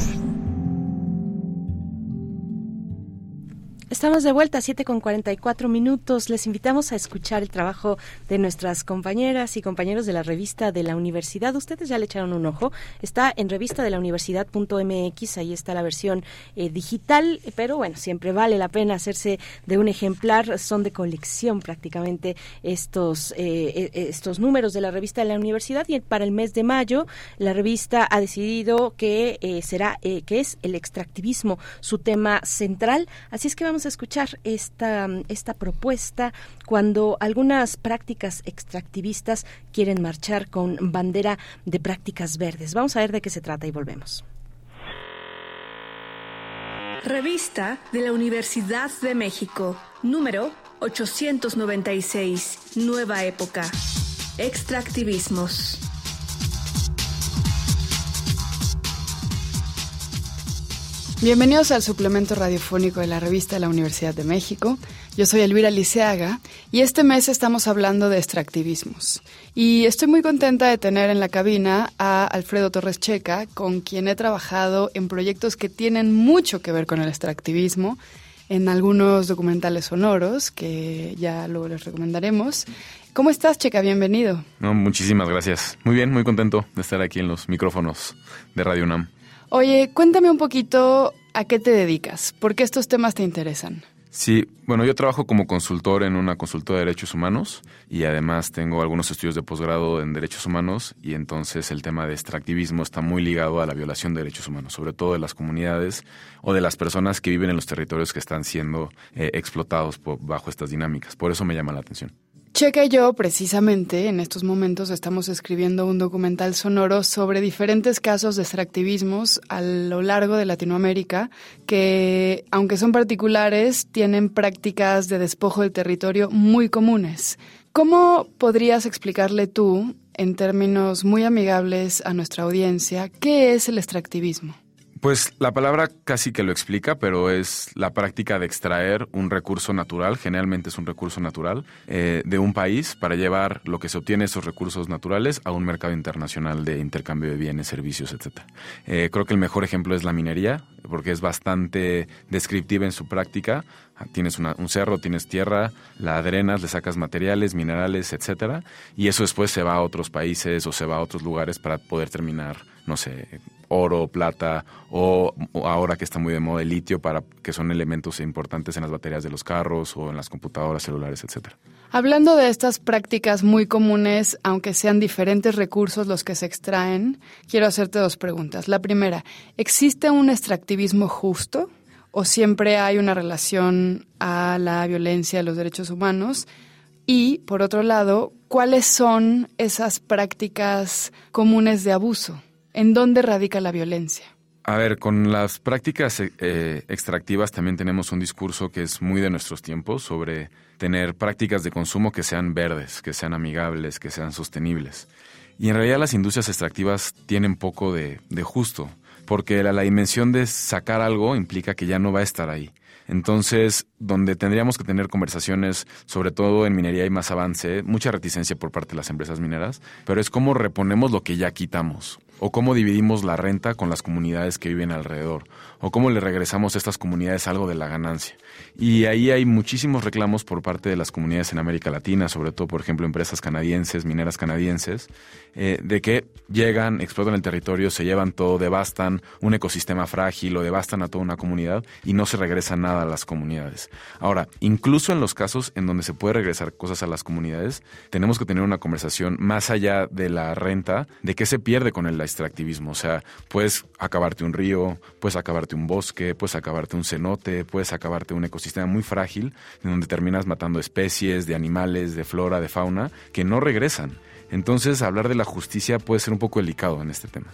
Estamos de vuelta a 7 con 44 minutos. Les invitamos a escuchar el trabajo de nuestras compañeras y compañeros de la revista de la universidad. Ustedes ya le echaron un ojo. Está en revista de la universidad.mx. Ahí está la versión eh, digital, pero bueno, siempre vale la pena hacerse de un ejemplar. Son de colección prácticamente estos, eh, eh, estos números de la revista de la universidad. Y para el mes de mayo, la revista ha decidido que será, que es el extractivismo su tema central. Así es que vamos a escuchar esta, esta propuesta cuando algunas prácticas extractivistas quieren marchar con bandera de prácticas verdes. Vamos a ver de qué se trata y volvemos. Revista de la Universidad de México, número 896, Nueva Época. Extractivismos. Bienvenidos al suplemento radiofónico de la revista de la Universidad de México. Yo soy Elvira Liceaga y este mes estamos hablando de extractivismos. Y estoy muy contenta de tener en la cabina a Alfredo Torres Checa, con quien he trabajado en proyectos que tienen mucho que ver con el extractivismo, en algunos documentales sonoros que ya luego les recomendaremos. ¿Cómo estás, Checa? Bienvenido. Muchísimas gracias. Muy bien, muy contento de estar aquí en los micrófonos de Radio UNAM. Oye, cuéntame un poquito a qué te dedicas, por qué estos temas te interesan. Sí, bueno, yo trabajo como consultor en una consultora de derechos humanos y además tengo algunos estudios de posgrado en derechos humanos y entonces el tema de extractivismo está muy ligado a la violación de derechos humanos, sobre todo de las comunidades o de las personas que viven en los territorios que están siendo eh, explotados por, bajo estas dinámicas. Por eso me llama la atención. Checa y yo, precisamente, en estos momentos estamos escribiendo un documental sonoro sobre diferentes casos de extractivismos a lo largo de Latinoamérica que, aunque son particulares, tienen prácticas de despojo del territorio muy comunes. ¿Cómo podrías explicarle tú, en términos muy amigables a nuestra audiencia, qué es el extractivismo? Pues la palabra casi que lo explica, pero es la práctica de extraer un recurso natural, generalmente es un recurso natural, eh, de un país para llevar lo que se obtiene esos recursos naturales a un mercado internacional de intercambio de bienes, servicios, etc. Eh, creo que el mejor ejemplo es la minería, porque es bastante descriptiva en su práctica. Tienes una- un cerro, tienes tierra, la drenas, le sacas materiales, minerales, etcétera, y eso después se va a otros países o se va a otros lugares para poder terminar, no sé, oro, plata o, ahora que está muy de moda el litio para que son elementos importantes en las baterías de los carros o en las computadoras celulares, etcétera. Hablando de estas prácticas muy comunes, aunque sean diferentes recursos los que se extraen, quiero hacerte dos preguntas. La primera, ¿existe un extractivismo justo o siempre hay una relación a la violencia de los derechos humanos? Y, por otro lado, ¿cuáles son esas prácticas comunes de abuso? ¿En dónde radica la violencia? A ver, con las prácticas eh, extractivas también tenemos un discurso que es muy de nuestros tiempos sobre tener prácticas de consumo que sean verdes, que sean amigables, que sean sostenibles. Y en realidad las industrias extractivas tienen poco de, justo, porque la, la dimensión de sacar algo implica que ya no va a estar ahí. Entonces, donde tendríamos que tener conversaciones, sobre todo en minería hay más avance, mucha reticencia por parte de las empresas mineras, pero es cómo reponemos lo que ya quitamos, o cómo dividimos la renta con las comunidades que viven alrededor, o cómo le regresamos a estas comunidades algo de la ganancia. Y ahí hay muchísimos reclamos por parte de las comunidades en América Latina, sobre todo, por ejemplo, empresas canadienses, mineras canadienses, eh, de que llegan, explotan el territorio, se llevan todo, devastan un ecosistema frágil o devastan a toda una comunidad y no se regresa nada a las comunidades. Ahora, incluso en los casos en donde se puede regresar cosas a las comunidades, tenemos que tener una conversación más allá de la renta, de qué se pierde con el extractivismo. O sea, puedes acabarte un río, puedes acabarte un bosque, puedes acabarte un cenote, puedes acabarte un ecosistema muy frágil, en donde terminas matando especies de animales, de flora, de fauna, que no regresan. Entonces, hablar de la justicia puede ser un poco delicado en este tema.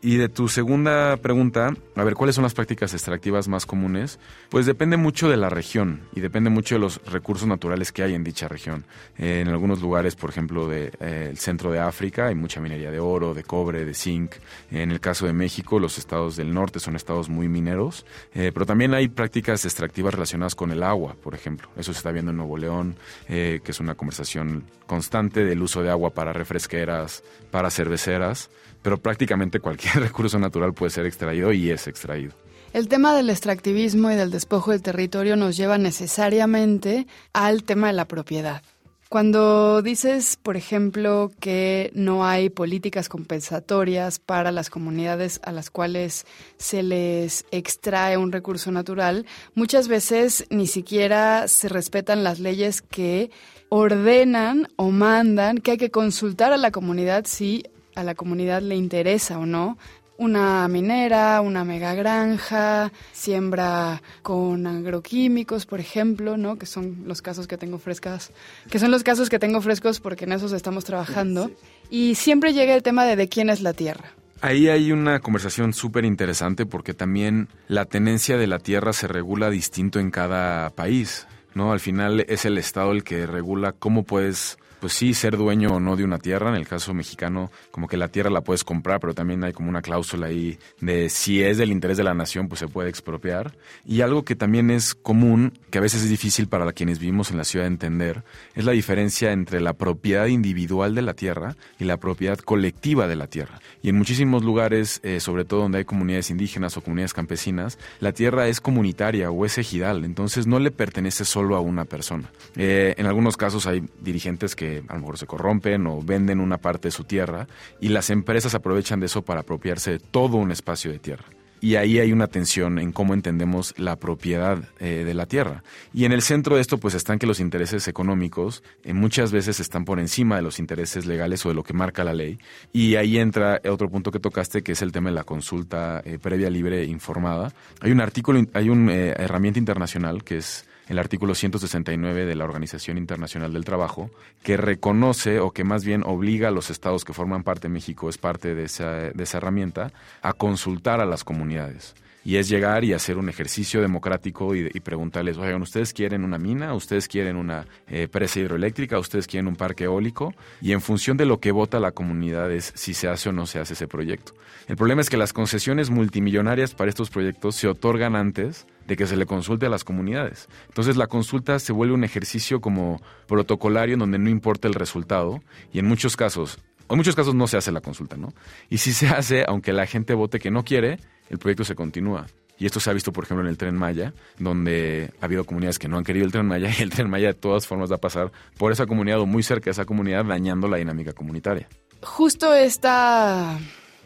Y de tu segunda pregunta, a ver, ¿cuáles son las prácticas extractivas más comunes? Pues depende mucho de la región y depende mucho de los recursos naturales que hay en dicha región. Eh, en algunos lugares, por ejemplo, del de, eh, centro de África, hay mucha minería de oro, de cobre, de zinc. En el caso de México, los estados del norte son estados muy mineros, eh, pero también hay prácticas extractivas relacionadas con el agua, por ejemplo. Eso se está viendo en Nuevo León, que es una conversación constante del uso de agua para refresqueras, para cerveceras, pero prácticamente cualquier *laughs* recurso natural puede ser extraído y es extraído. El tema del extractivismo y del despojo del territorio nos lleva necesariamente al tema de la propiedad. Cuando dices, por ejemplo, que no hay políticas compensatorias para las comunidades a las cuales se les extrae un recurso natural, muchas veces ni siquiera se respetan las leyes que ordenan o mandan que hay que consultar a la comunidad si a la comunidad le interesa o no una minera, una mega granja, siembra con agroquímicos, por ejemplo, ¿no? Que son los casos que tengo frescas, que son los casos que tengo frescos porque en esos estamos trabajando. Y siempre llega el tema de de quién es la tierra. Ahí hay una conversación súper interesante porque también la tenencia de la tierra se regula distinto en cada país, ¿no? Al final es el Estado el que regula cómo puedes pues sí, ser dueño o no de una tierra. En el caso mexicano, como que la tierra la puedes comprar, pero también hay como una cláusula ahí de si es del interés de la nación, pues se puede expropiar. Y algo que también es común, que a veces es difícil para quienes vivimos en la ciudad de entender, es la diferencia entre la propiedad individual de la tierra y la propiedad colectiva de la tierra. Y en muchísimos lugares, eh, sobre todo donde hay comunidades indígenas o comunidades campesinas, la tierra es comunitaria o es ejidal, entonces no le pertenece solo a una persona. Eh, en algunos casos hay dirigentes que a lo mejor se corrompen o venden una parte de su tierra y las empresas aprovechan de eso para apropiarse de todo un espacio de tierra. Y ahí hay una tensión en cómo entendemos la propiedad eh, de la tierra. Y en el centro de esto pues están que los intereses económicos eh, muchas veces están por encima de los intereses legales o de lo que marca la ley. Y ahí entra otro punto que tocaste que es el tema de la consulta eh, previa, libre e informada. Hay un artículo, hay una herramienta internacional que es el artículo 169 de la Organización Internacional del Trabajo, que reconoce o que más bien obliga a los estados que forman parte de México, es parte de esa, de esa herramienta, a consultar a las comunidades y es llegar y hacer un ejercicio democrático y, preguntarles, oigan, ¿ustedes quieren una mina? ¿Ustedes quieren una eh, presa hidroeléctrica? ¿Ustedes quieren un parque eólico? Y en función de lo que vota la comunidad es si se hace o no se hace ese proyecto. El problema es que las concesiones multimillonarias para estos proyectos se otorgan antes de que se le consulte a las comunidades. Entonces la consulta se vuelve un ejercicio como protocolario en donde no importa el resultado y en muchos casos, en muchos casos no se hace la consulta, ¿no? Y si se hace, aunque la gente vote que no quiere, el proyecto se continúa. Y esto se ha visto, por ejemplo, en el tren Maya, donde ha habido comunidades que no han querido el tren Maya *laughs* y el tren Maya de todas formas va a pasar por esa comunidad o muy cerca de esa comunidad, dañando la dinámica comunitaria. Justo esta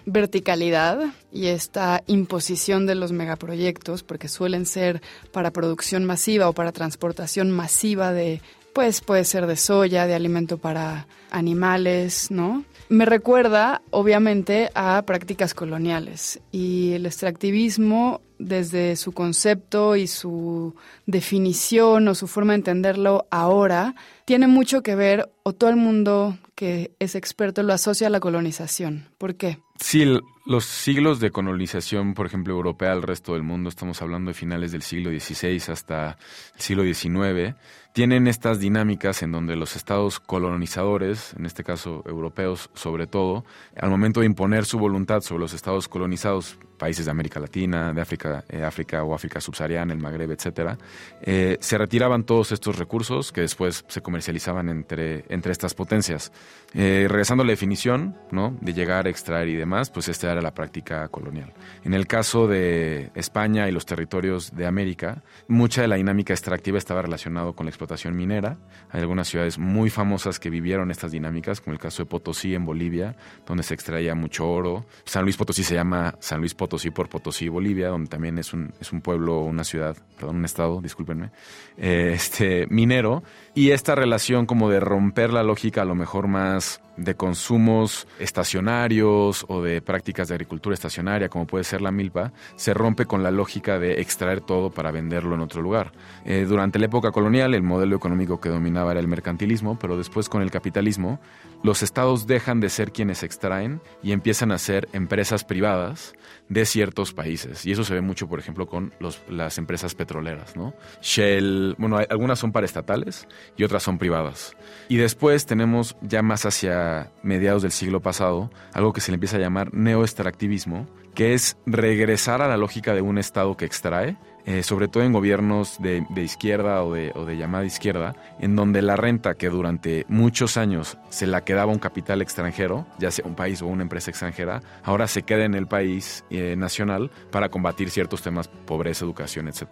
verticalidad y esta imposición de los megaproyectos, porque suelen ser para producción masiva o para transportación masiva de, pues puede ser de soya, de alimento para animales, ¿no? Me recuerda, obviamente, a prácticas coloniales y el extractivismo desde su concepto y su definición o su forma de entenderlo ahora, tiene mucho que ver, o todo el mundo que es experto lo asocia a la colonización. ¿Por qué? Sí, los siglos de colonización, por ejemplo, europea al resto del mundo, estamos hablando de finales del siglo XVI hasta el siglo XIX, tienen estas dinámicas en donde los estados colonizadores, en este caso europeos sobre todo, al momento de imponer su voluntad sobre los estados colonizados, países de América Latina, de África, eh, África o África subsahariana, el Magreb, etcétera, eh, se retiraban todos estos recursos que después se comercializaban entre, entre estas potencias. Eh, regresando a la definición, ¿no? De llegar, extraer y demás, pues esta era la práctica colonial. En el caso de España y los territorios de América, mucha de la dinámica extractiva estaba relacionado con la explotación minera. Hay algunas ciudades muy famosas que vivieron estas dinámicas, como el caso de Potosí en Bolivia, donde se extraía mucho oro. San Luis Potosí se llama San Luis Potosí por Potosí, Bolivia, donde también es un, es un pueblo, una ciudad, perdón, un estado, discúlpenme, eh, este, minero. Y esta relación como de romper la lógica a lo mejor más de consumos estacionarios o de prácticas de agricultura estacionaria, como puede ser la milpa, se rompe con la lógica de extraer todo para venderlo en otro lugar. Eh, durante la época colonial, el modelo económico que dominaba era el mercantilismo, pero después con el capitalismo, los estados dejan de ser quienes extraen y empiezan a ser empresas privadas de ciertos países. Y eso se ve mucho, por ejemplo, con las empresas petroleras, ¿no? Shell, bueno, algunas son paraestatales y otras son privadas. Y después tenemos ya más hacia mediados del siglo pasado algo que se le empieza a llamar neoextractivismo, que es regresar a la lógica de un Estado que extrae eh, sobre todo en gobiernos de, izquierda o de, o de, llamada izquierda, en donde la renta que durante muchos años se la quedaba un capital extranjero, ya sea un país o una empresa extranjera, ahora se queda en el país eh, nacional para combatir ciertos temas, pobreza, educación, etc.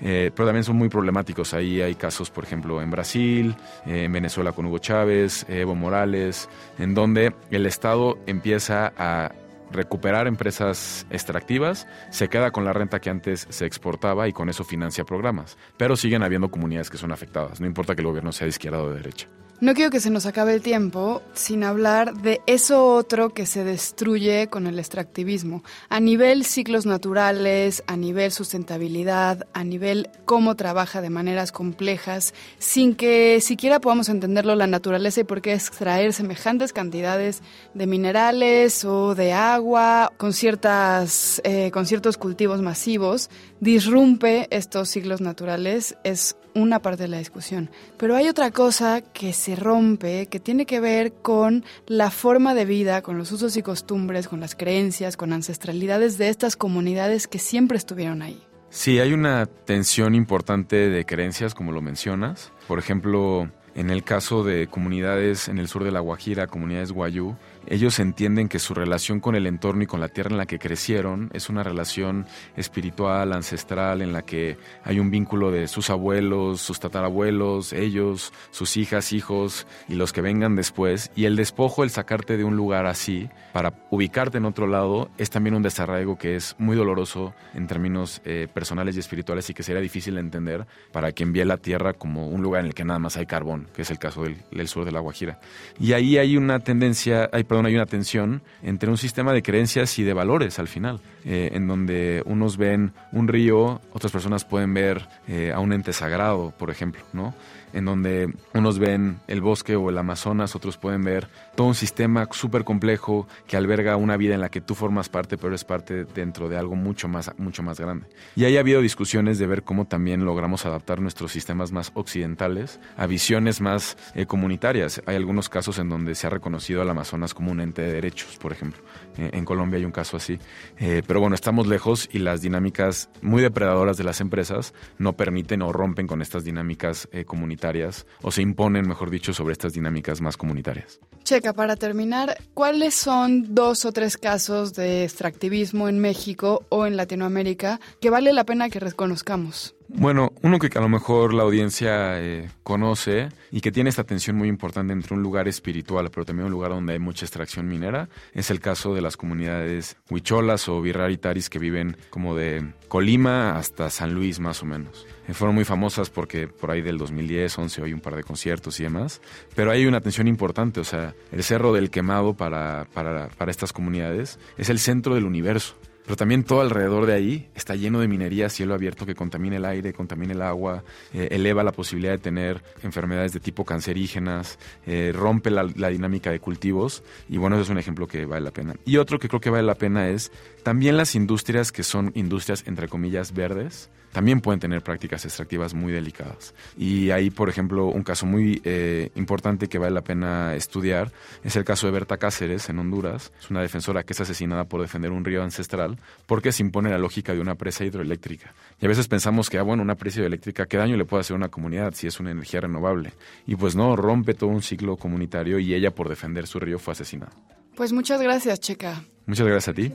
Eh, pero también son muy problemáticos. Ahí hay casos, por ejemplo, en Brasil, en Venezuela con Hugo Chávez, Evo Morales, en donde el Estado empieza a recuperar empresas extractivas, se queda con la renta que antes se exportaba y con eso financia programas. Pero siguen habiendo comunidades que son afectadas, no importa que el gobierno sea de izquierda o de derecha. No quiero que se nos acabe el tiempo sin hablar de eso otro que se destruye con el extractivismo, a nivel ciclos naturales, a nivel sustentabilidad, a nivel cómo trabaja de maneras complejas, sin que siquiera podamos entenderlo la naturaleza y por qué extraer semejantes cantidades de minerales o de agua con, ciertas, eh, con ciertos cultivos masivos, disrumpe estos ciclos naturales, es una parte de la discusión. Pero hay otra cosa que se rompe, que tiene que ver con la forma de vida, con los usos y costumbres, con las creencias, con ancestralidades de estas comunidades que siempre estuvieron ahí. Sí, hay una tensión importante de creencias, como lo mencionas. Por ejemplo, en el caso de comunidades en el sur de La Guajira, comunidades guayú, ellos entienden que su relación con el entorno y con la tierra en la que crecieron es una relación espiritual, ancestral, en la que hay un vínculo de sus abuelos, sus tatarabuelos, ellos, sus hijas, hijos y los que vengan después. Y el despojo, el sacarte de un lugar así para ubicarte en otro lado, es también un desarraigo que es muy doloroso en términos eh, personales y espirituales y que sería difícil de entender para quien ve la tierra como un lugar en el que nada más hay carbón, que es el caso del, del sur de la Guajira. Y ahí hay una tendencia, hay hay una tensión entre un sistema de creencias y de valores al final, eh, en donde unos ven un río, otras personas pueden ver eh, a un ente sagrado, por ejemplo, ¿no? En donde unos ven el bosque o el Amazonas, otros pueden ver todo un sistema súper complejo que alberga una vida en la que tú formas parte, pero eres parte dentro de algo mucho más, mucho más grande. Y ahí ha habido discusiones de ver cómo también logramos adaptar nuestros sistemas más occidentales a visiones más eh, comunitarias. Hay algunos casos en donde se ha reconocido al Amazonas como un ente de derechos, por ejemplo. Eh, en Colombia hay un caso así. Eh, pero bueno, estamos lejos y las dinámicas muy depredadoras de las empresas no permiten o rompen con estas dinámicas comunitarias o se imponen, mejor dicho, sobre estas dinámicas más comunitarias. Checa, para terminar, ¿cuáles son dos o tres casos de extractivismo en México o en Latinoamérica que vale la pena que reconozcamos? Bueno, uno que a lo mejor la audiencia eh, conoce y que tiene esta tensión muy importante entre un lugar espiritual, pero también un lugar donde hay mucha extracción minera, es el caso de las comunidades huicholas o birraritaris que viven como de Colima hasta San Luis más o menos. Eh, fueron muy famosas porque por ahí del 2010, 11 hay un par de conciertos y demás, pero hay una tensión importante, o sea, el Cerro del Quemado para, para, para estas comunidades es el centro del universo. Pero también todo alrededor de ahí está lleno de minería a cielo abierto que contamina el aire, contamina el agua, eh, eleva la posibilidad de tener enfermedades de tipo cancerígenas, eh, rompe la, la, dinámica de cultivos y bueno, eso es un ejemplo que vale la pena. Y otro que creo que vale la pena es también las industrias que son industrias entre comillas verdes, también pueden tener prácticas extractivas muy delicadas. Y ahí, por ejemplo, un caso muy eh, importante que vale la pena estudiar es el caso de Berta Cáceres en Honduras. Es una defensora que es asesinada por defender un río ancestral porque se impone la lógica de una presa hidroeléctrica. Y a veces pensamos que, ah, bueno, una presa hidroeléctrica, ¿qué daño le puede hacer a una comunidad si es una energía renovable? Y pues no, rompe todo un ciclo comunitario y ella por defender su río fue asesinada. Pues muchas gracias, Checa. Muchas gracias a ti.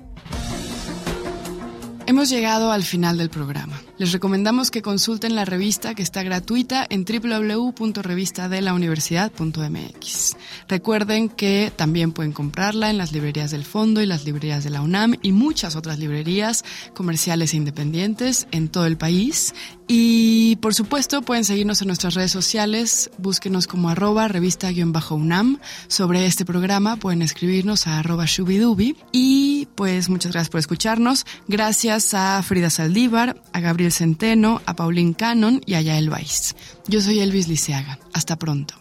Hemos llegado al final del programa. Les recomendamos que consulten la revista que está gratuita en www.revistadelauniversidad.mx. Recuerden que también pueden comprarla en las librerías del Fondo y las librerías de la UNAM y muchas otras librerías comerciales e independientes en todo el país. Y por supuesto pueden seguirnos en nuestras redes sociales, búsquenos como arroba revista-unam. Sobre este programa pueden escribirnos a arroba shubidubi. Y pues muchas gracias por escucharnos. Gracias a Frida Saldívar, a Gabriel Centeno, a Paulín Cannon y a Yael Weiss. Yo soy Elvis Liceaga. Hasta pronto.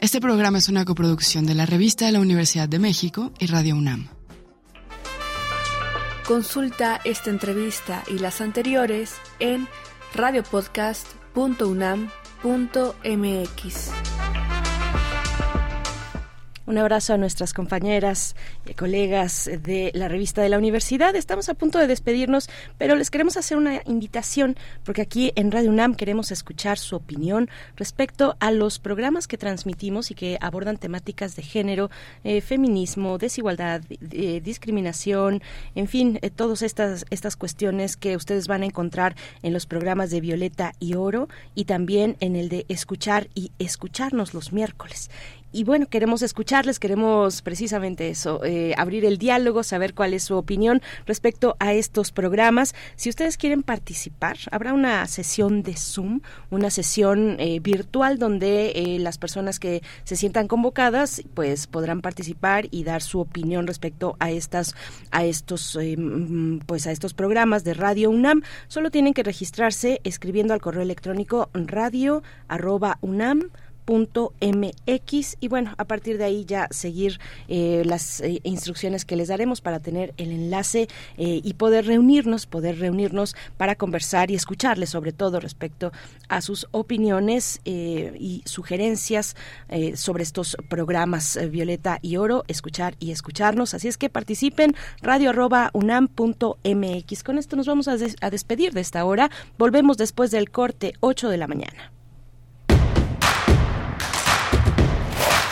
Este programa es una coproducción de la revista de la Universidad de México y Radio UNAM. Consulta esta entrevista y las anteriores en radiopodcast.unam.mx. Un abrazo a nuestras compañeras y colegas de la revista de la universidad. Estamos a punto de despedirnos, pero les queremos hacer una invitación porque aquí en Radio UNAM queremos escuchar su opinión respecto a los programas que transmitimos y que abordan temáticas de género, eh, feminismo, desigualdad, eh, discriminación, en fin, eh, todas estas, estas cuestiones que ustedes van a encontrar en los programas de Violeta y Oro y también en el de escuchar y escucharnos los miércoles y bueno, queremos escucharles, queremos precisamente eso, eh, abrir el diálogo, saber cuál es su opinión respecto a estos programas. Si ustedes quieren participar, habrá una sesión de Zoom, una sesión eh, virtual donde eh, las personas que se sientan convocadas, pues podrán participar y dar su opinión respecto a estas, a estos, mm, pues a estos programas de Radio UNAM. Solo tienen que registrarse escribiendo al correo electrónico radio arroba unam mx y bueno, a partir de ahí ya seguir eh, las eh, instrucciones que les daremos para tener el enlace eh, y poder reunirnos, poder reunirnos para conversar y escucharles sobre todo respecto a sus opiniones y sugerencias sobre estos programas Violeta y Oro, escuchar y escucharnos. Así es que participen radio arroba unam.mx. Con esto nos vamos a, a despedir de esta hora. Volvemos después del corte 8 de la mañana.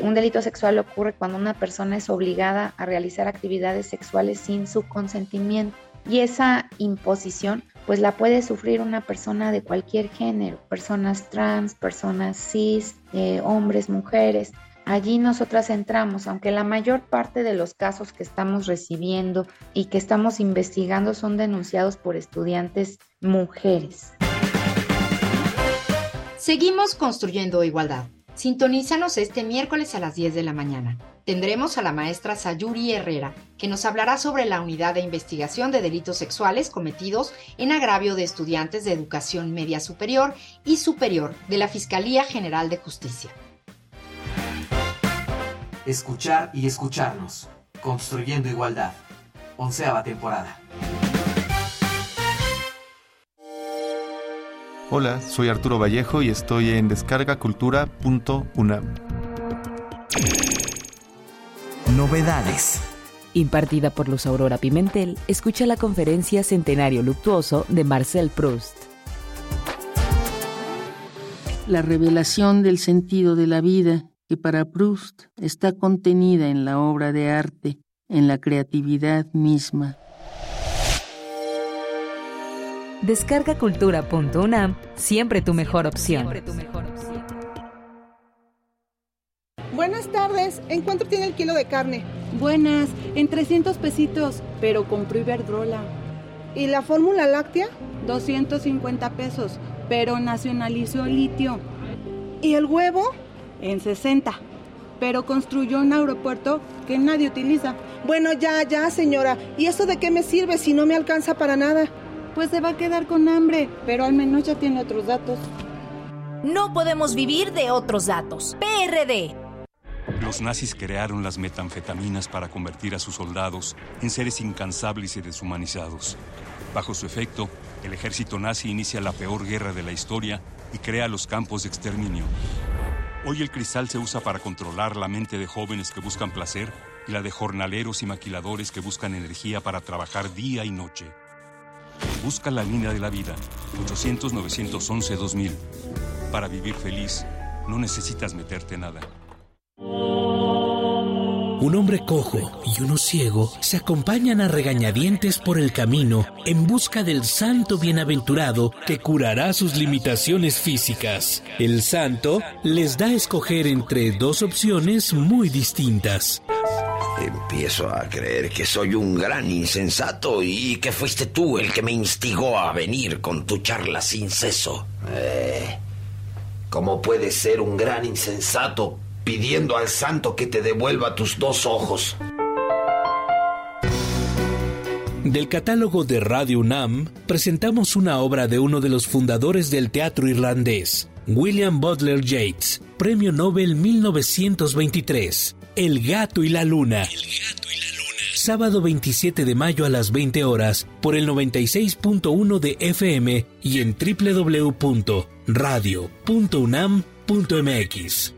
Un delito sexual ocurre cuando una persona es obligada a realizar actividades sexuales sin su consentimiento y esa imposición pues la puede sufrir una persona de cualquier género, personas trans, personas cis, eh, hombres, mujeres. Allí nosotras entramos, aunque la mayor parte de los casos que estamos recibiendo y que estamos investigando son denunciados por estudiantes mujeres. Seguimos construyendo igualdad. Sintonízanos este miércoles a las 10 de la mañana. Tendremos a la maestra Sayuri Herrera, que nos hablará sobre la unidad de investigación de delitos sexuales cometidos en agravio de estudiantes de educación media superior y superior de la Fiscalía General de Justicia. Escuchar y escucharnos. Construyendo igualdad. Onceava temporada. Hola, soy Arturo Vallejo y estoy en descargacultura.unam. Novedades. Impartida por Luz Aurora Pimentel, escucha la conferencia Centenario Luctuoso de Marcel Proust. La revelación del sentido de la vida, que para Proust está contenida en la obra de arte, en la creatividad misma. Descarga cultura.unam, siempre tu mejor opción. Buenas tardes, ¿en cuánto tiene el kilo de carne? Buenas, en 300 pesitos, pero compré Iberdrola. ¿Y la fórmula láctea? 250 pesos, pero nacionalizó litio. ¿Y el huevo? En 60, pero construyó un aeropuerto que nadie utiliza. Bueno, ya, ya, señora. ¿Y eso de qué me sirve si no me alcanza para nada? Pues se va a quedar con hambre, pero al menos ya tiene otros datos. No podemos vivir de otros datos. PRD. Los nazis crearon las metanfetaminas para convertir a sus soldados en seres incansables y deshumanizados. Bajo su efecto, el ejército nazi inicia la peor guerra de la historia y crea los campos de exterminio. Hoy el cristal se usa para controlar la mente de jóvenes que buscan placer y la de jornaleros y maquiladores que buscan energía para trabajar día y noche. Busca la línea de la vida, 800-911-2000. Para vivir feliz, no necesitas meterte nada. Un hombre cojo y uno ciego se acompañan a regañadientes por el camino en busca del santo bienaventurado que curará sus limitaciones físicas. El santo les da a escoger entre dos opciones muy distintas. Empiezo a creer que soy un gran insensato y que fuiste tú el que me instigó a venir con tu charla sin ceso. Eh, ¿Cómo puedes ser un gran insensato pidiendo al santo que te devuelva tus dos ojos? Del catálogo de Radio UNAM presentamos una obra de uno de los fundadores del teatro irlandés, William Butler Yeats, Premio Nobel 1923, El gato y la luna. Sábado 27 de mayo a las 20 horas por el 96.1 de FM y en www.radio.unam.mx.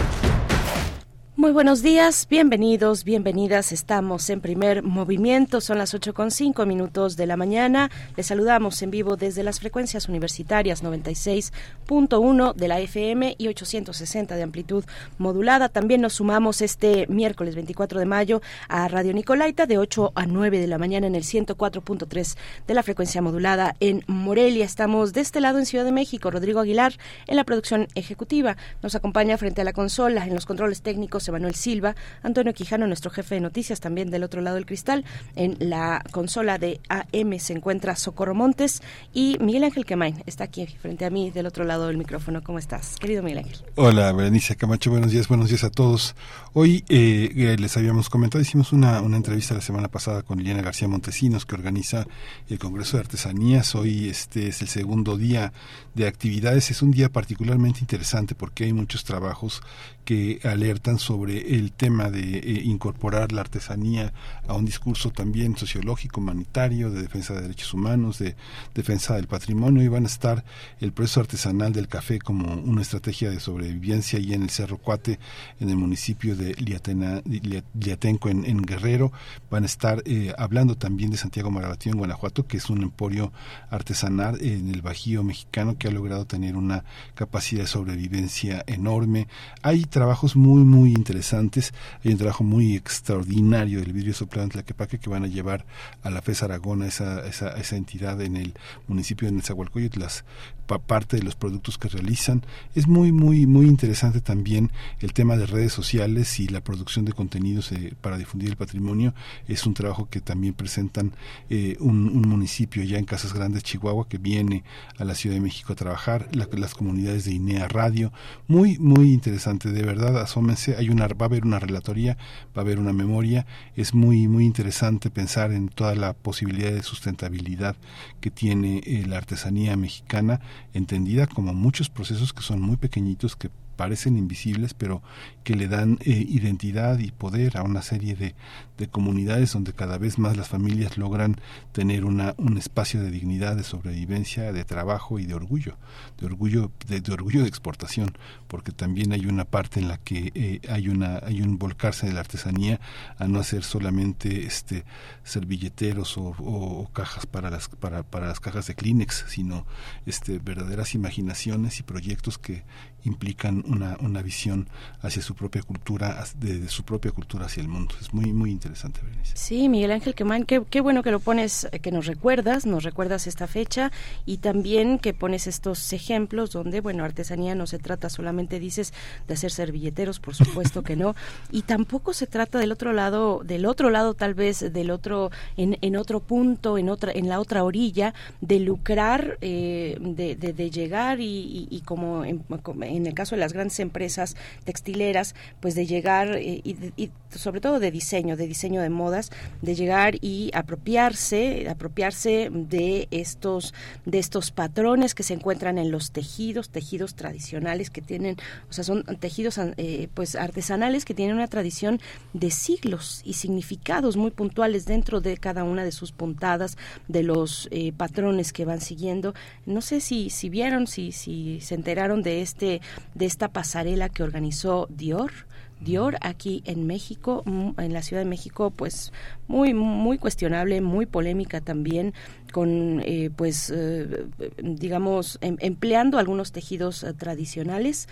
Muy buenos días, bienvenidos, bienvenidas. Estamos en primer movimiento, son las ocho con cinco minutos de la mañana. Les saludamos en vivo desde las frecuencias universitarias 96.1 de la FM y 860 de amplitud modulada. También nos sumamos este miércoles 24 de mayo a Radio Nicolaita de 8 a 9 de la mañana en el 104.3 de la frecuencia modulada en Morelia. Estamos de este lado en Ciudad de México. Rodrigo Aguilar en la producción ejecutiva. Nos acompaña frente a la consola en los controles técnicos Manuel Silva, Antonio Quijano, nuestro jefe de noticias, también del otro lado del cristal. En la consola de AM se encuentra Socorro Montes y Miguel Ángel Quemain está aquí frente a mí del otro lado del micrófono. ¿Cómo estás, querido Miguel Ángel? Hola, Berenice Camacho, buenos días, buenos días a todos. Hoy eh, les habíamos comentado, hicimos una, una entrevista la semana pasada con Liliana García Montesinos, que organiza el Congreso de Artesanías. Hoy este es el segundo día de actividades. Es un día particularmente interesante porque hay muchos trabajos que alertan sobre el tema de eh, incorporar la artesanía a un discurso también sociológico, humanitario, de defensa de derechos humanos, de defensa del patrimonio, y van a estar el proceso artesanal del café como una estrategia de sobrevivencia y en el Cerro Cuate, en el municipio de Liatenco, en, Guerrero, van a estar eh, hablando también de Santiago Marabatío en Guanajuato, que es un emporio artesanal en el Bajío mexicano que ha logrado tener una capacidad de sobrevivencia enorme. Hay trabajos muy, muy interesantes. Hay un trabajo muy extraordinario del vidrio soplado en Tlaquepaque que van a llevar a la FES Aragón, a esa, esa, esa entidad en el municipio de Nezahualcóyotl, las parte de los productos que realizan. Es muy, muy, muy interesante también el tema de redes sociales y la producción de contenidos eh, para difundir el patrimonio. Es un trabajo que también presentan eh, un, municipio ya en Casas Grandes, Chihuahua, que viene a la Ciudad de México a trabajar, las comunidades de INEA Radio. Muy, muy interesante, de verdad, asómense. Hay una, va a haber una relatoría, va a haber una memoria. Es muy, muy interesante pensar en toda la posibilidad de sustentabilidad que tiene eh, la artesanía mexicana entendida como muchos procesos que son muy pequeñitos que parecen invisibles, pero que le dan eh, identidad y poder a una serie de, de, comunidades donde cada vez más las familias logran tener una, un espacio de dignidad, de sobrevivencia, de trabajo y de orgullo, de orgullo, de, orgullo de exportación, porque también hay una parte en la que eh, hay una, hay un volcarse de la artesanía a no hacer solamente este servilleteros o, o, cajas para las, para, para las cajas de Kleenex, sino este verdaderas imaginaciones y proyectos que implican una, una visión hacia su propia cultura, de, su propia cultura hacia el mundo. Es muy, muy interesante, Berenice. Sí, Miguel Ángel Quemán, qué, qué bueno que lo pones, que nos recuerdas, nos recuerdas esta fecha y también que pones estos ejemplos donde, bueno, artesanía no se trata solamente, dices, de hacer servilleteros, por supuesto que no, y tampoco se trata del otro lado, del otro lado tal vez, del otro, en, en otro punto, en otra, en la otra orilla, de lucrar, eh, de, de, llegar y, como en, en el caso de las grandes empresas textileras, pues de llegar eh, y, sobre todo de diseño, de diseño de modas, de llegar y apropiarse, apropiarse de estos de estos patrones que se encuentran en los tejidos, tejidos tradicionales que tienen, o sea, son tejidos eh, pues artesanales que tienen una tradición de siglos y significados muy puntuales dentro de cada una de sus puntadas, de los eh, patrones que van siguiendo. No sé si si vieron, si si se enteraron de este de esta pasarela que organizó Dior Dior aquí en México, mm, en la Ciudad de México, pues muy muy cuestionable, muy polémica también con eh, pues eh, digamos em, empleando algunos tejidos eh, tradicionales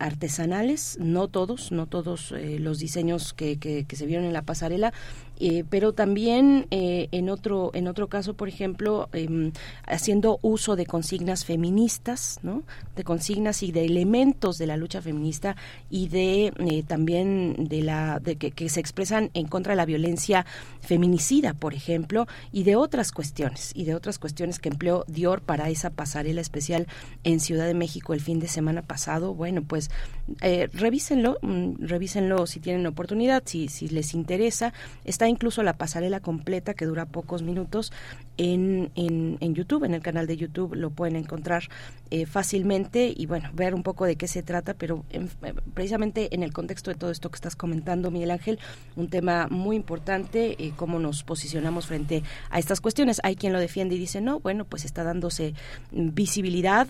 artesanales, no todos, no todos los diseños que, que, que, se vieron en la pasarela, eh, pero también eh, en otro en otro caso por ejemplo em, haciendo uso de consignas feministas no de consignas y de elementos de la lucha feminista y de eh, también de la de que, se expresan en contra de la violencia feminicida por ejemplo y de otras cuestiones y de otras cuestiones que empleó Dior para esa pasarela especial en Ciudad de México el fin de semana pasado. Bueno pues revísenlo mm, revísenlo si tienen oportunidad si si les interesa. Está incluso la pasarela completa que dura pocos minutos en, en, YouTube, en el canal de YouTube lo pueden encontrar eh, fácilmente y bueno, ver un poco de qué se trata, pero eh, precisamente en el contexto de todo esto que estás comentando, Miguel Ángel, un tema muy importante, eh, cómo nos posicionamos frente a estas cuestiones. Hay quien lo defiende y dice, no, bueno, pues está dándose visibilidad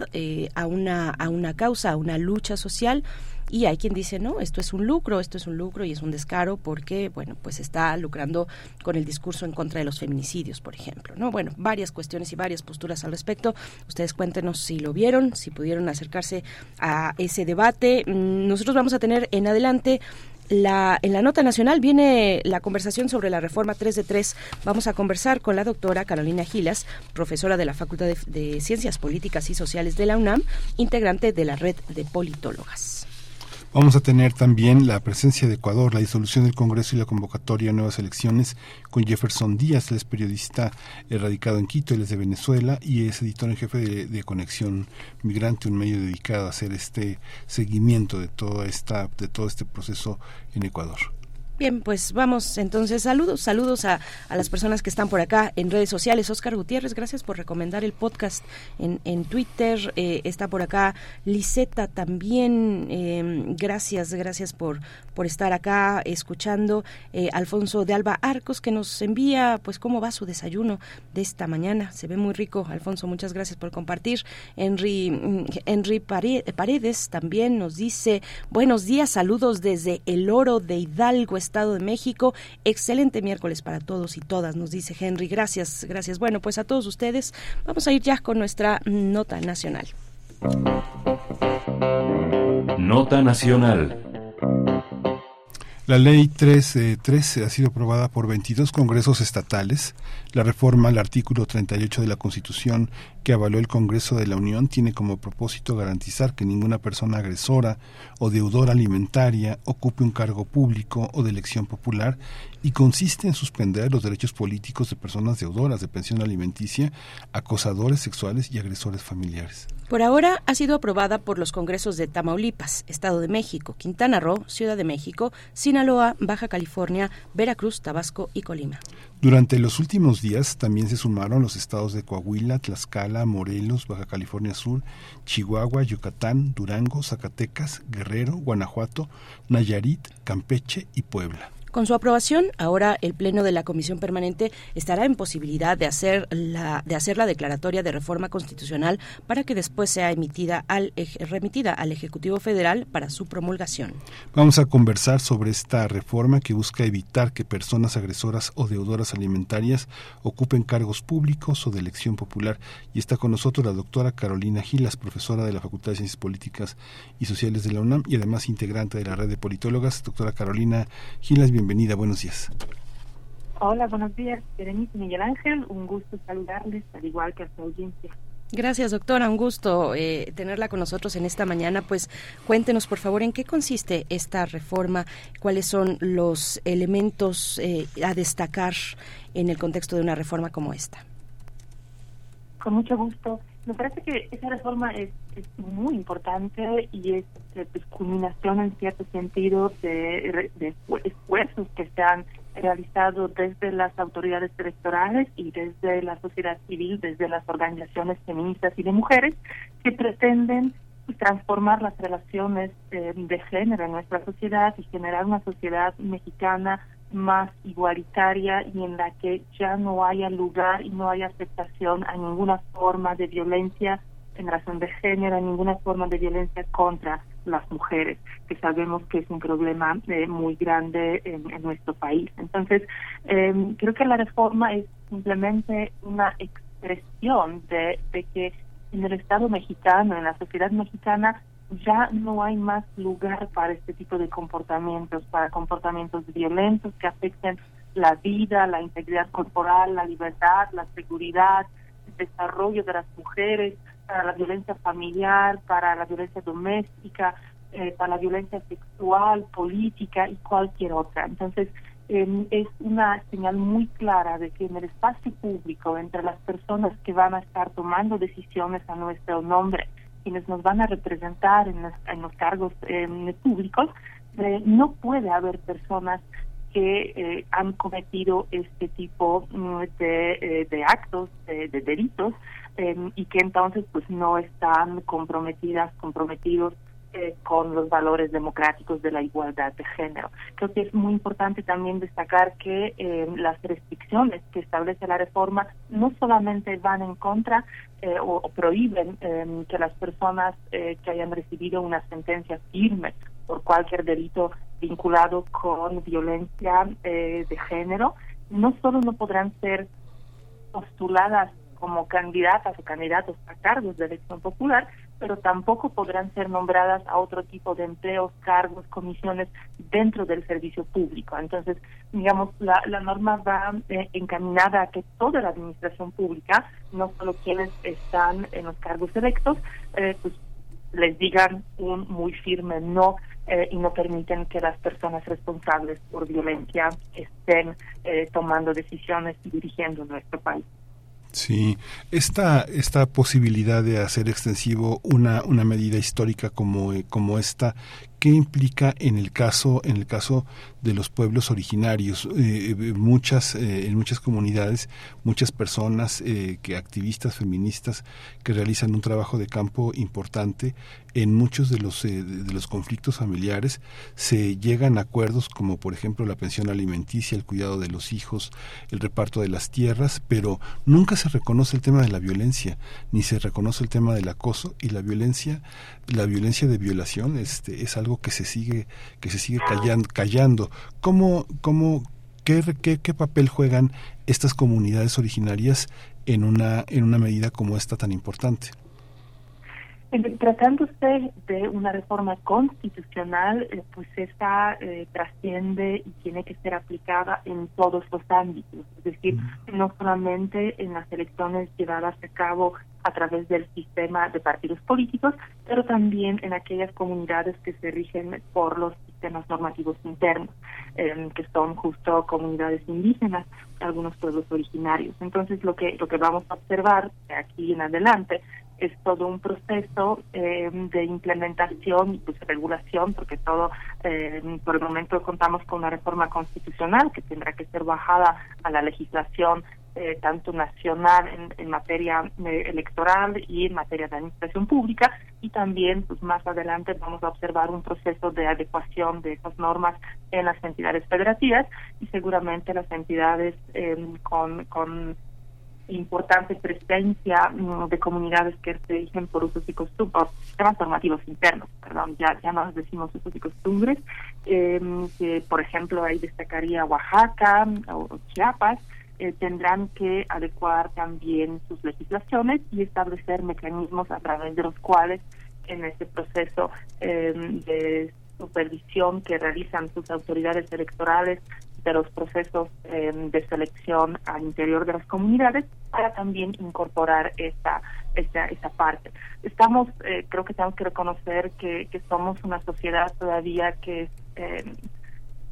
a, una, a una causa, a una lucha social y hay quien dice, no, esto es un lucro, esto es un lucro y es un descaro porque, bueno, pues está lucrando con el discurso en contra de los feminicidios, por ejemplo, ¿no? Bueno, varias cuestiones y varias posturas al respecto. Ustedes cuéntenos si lo vieron, si pudieron acercarse a ese debate. Mm, nosotros vamos a tener en adelante la, en la nota nacional viene la conversación sobre la reforma 3 de 3. Vamos a conversar con la doctora Carolina Gilas, profesora de la Facultad de, de Ciencias Políticas y Sociales de la UNAM, integrante de la red de politólogas. Vamos a tener también la presencia de Ecuador, la disolución del Congreso y la convocatoria a nuevas elecciones con Jefferson Díaz, él es periodista radicado en Quito, él es de Venezuela y es editor en jefe de, de, Conexión Migrante, un medio dedicado a hacer este seguimiento de toda esta, de todo este proceso en Ecuador. Bien, pues vamos entonces. Saludos, saludos a, a, las personas que están por acá en redes sociales. Oscar Gutiérrez, gracias por recomendar el podcast en, en Twitter. Eh, está por acá Liseta también. Eh, gracias, gracias por, por estar acá escuchando. Eh, Alfonso de Alba Arcos que nos envía, pues, cómo va su desayuno de esta mañana. Se ve muy rico, Alfonso. Muchas gracias por compartir. Henry, mm, Henry Paredes también nos dice, buenos días, saludos desde el Oro de Hidalgo Estado de México. Excelente miércoles para todos y todas, nos dice Henry. Gracias, gracias. Bueno, pues a todos ustedes vamos a ir ya con nuestra nota nacional. Nota nacional. La ley 13 ha sido aprobada por 22 congresos estatales. La reforma al artículo 38 de la Constitución que avaló el Congreso de la Unión tiene como propósito garantizar que ninguna persona agresora o deudora alimentaria ocupe un cargo público o de elección popular y consiste en suspender los derechos políticos de personas deudoras de pensión alimenticia, acosadores sexuales y agresores familiares. Por ahora ha sido aprobada por los congresos de Tamaulipas, Estado de México, Quintana Roo, Ciudad de México, Sinaloa, Baja California, Veracruz, Tabasco y Colima. Durante los últimos días también se sumaron los estados de Coahuila, Tlaxcala, Morelos, Baja California Sur, Chihuahua, Yucatán, Durango, Zacatecas, Guerrero, Guanajuato, Nayarit, Campeche y Puebla. Con su aprobación, ahora el Pleno de la Comisión Permanente estará en posibilidad de hacer la, de hacer la declaratoria de reforma constitucional para que después sea emitida al, remitida al Ejecutivo Federal para su promulgación. Vamos a conversar sobre esta reforma que busca evitar que personas agresoras o deudoras alimentarias ocupen cargos públicos o de elección popular. Y está con nosotros la doctora Carolina Gilas, profesora de la Facultad de Ciencias Políticas y Sociales de la UNAM y además integrante de la red de politólogas. Doctora Carolina Gilas, bienvenida, buenos días. Hola, buenos días, Berenice Miguel Ángel, un gusto saludarles, al igual que a su audiencia. Gracias, doctora. Un gusto eh, tenerla con nosotros en esta mañana. Pues cuéntenos, por favor, en qué consiste esta reforma, cuáles son los elementos eh, a destacar en el contexto de una reforma como esta. Con mucho gusto. Me parece que esa reforma es, muy importante y es pues, culminación en cierto sentido de, de esfuerzos que se han realizado desde las autoridades electorales y desde la sociedad civil, desde las organizaciones feministas y de mujeres, que pretenden transformar las relaciones eh, de género en nuestra sociedad y generar una sociedad mexicana más igualitaria y en la que ya no haya lugar y no haya aceptación a ninguna forma de violencia en razón de género, a ninguna forma de violencia contra las mujeres, que sabemos que es un problema eh, muy grande en, nuestro país. Entonces, eh, creo que la reforma es simplemente una expresión de, de que en el Estado mexicano, en la sociedad mexicana, ya no hay más lugar para este tipo de comportamientos, para comportamientos violentos que afecten la vida, la integridad corporal, la libertad, la seguridad, el desarrollo de las mujeres, para la violencia familiar, para la violencia doméstica, eh, para la violencia sexual, política y cualquier otra. Entonces, es una señal muy clara de que en el espacio público, entre las personas que van a estar tomando decisiones a nuestro nombre, quienes nos van a representar en los, cargos em, públicos, eh, no puede haber personas que eh, han cometido este tipo mm, de, eh, de actos, de, de delitos, y que entonces pues no están comprometidas, comprometidos eh, con los valores democráticos de la igualdad de género. Creo que es muy importante también destacar que eh, las restricciones que establece la reforma no solamente van en contra eh, o, prohíben em, que las personas que hayan recibido una sentencia firme por cualquier delito vinculado con violencia de género, no solo no podrán ser postuladas como candidatas o candidatos a cargos de elección popular, pero tampoco podrán ser nombradas a otro tipo de empleos, cargos, comisiones dentro del servicio público. Entonces, digamos, la, norma va eh, encaminada a que toda la administración pública, no solo quienes están en los cargos electos, eh, pues les digan un muy firme no eh, y no permiten que las personas responsables por violencia estén tomando decisiones y dirigiendo nuestro país. Sí, esta, esta posibilidad de hacer extensivo una, una medida histórica como, como esta, ¿Qué implica en el caso en el caso de los pueblos originarios? Eh, eh, muchas eh, en muchas comunidades, muchas personas que activistas feministas que realizan un trabajo de campo importante en muchos de los de los conflictos familiares se llegan a acuerdos como por ejemplo la pensión alimenticia, el cuidado de los hijos, el reparto de las tierras, pero nunca se reconoce el tema de la violencia ni se reconoce el tema del acoso y la violencia la violencia de violación este es algo que se sigue que se sigue callando, callando. ¿Cómo, cómo, qué, qué, qué papel juegan estas comunidades originarias en una en una medida como esta tan importante? Tratándose de una reforma constitucional, eh, pues esta eh, trasciende y tiene que ser aplicada en todos los ámbitos, es decir, no solamente en las elecciones llevadas a cabo a través del sistema de partidos políticos, pero también en aquellas comunidades que se rigen por los sistemas normativos internos, em, que son justo comunidades indígenas, algunos pueblos originarios. Entonces, lo que lo que vamos a observar de aquí en adelante es todo un proceso eh, de implementación y pues regulación, porque todo, eh, por el momento contamos con una reforma constitucional que tendrá que ser bajada a la legislación eh, tanto nacional en, en materia electoral y en materia de administración pública. Y también pues más adelante vamos a observar un proceso de adecuación de esas normas en las entidades federativas y seguramente las entidades con, con importante presencia mm, de comunidades que se dirigen por usos y costumbres, sistemas normativos internos, perdón, ya, ya no decimos usos y costumbres, em, que por ejemplo ahí destacaría Oaxaca o Chiapas, eh, tendrán que adecuar también sus legislaciones y establecer mecanismos a través de los cuales en este proceso em, de supervisión que realizan sus autoridades electorales de los procesos eh, de selección al interior de las comunidades para también incorporar esta esta, esta parte. Estamos, eh, creo que tenemos que reconocer que, somos una sociedad todavía que eh,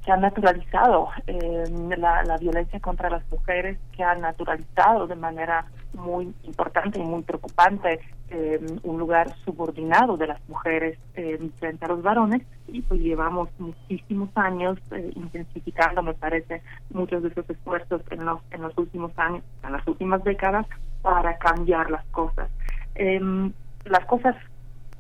que han naturalizado eh, la, violencia contra las mujeres, que han naturalizado de manera muy importante y muy preocupante eh, un lugar subordinado de las mujeres eh, frente a los varones y pues llevamos muchísimos años intensificando, me parece, muchos de esos esfuerzos en los, en los últimos años, en las últimas décadas, para cambiar las cosas. Em, las cosas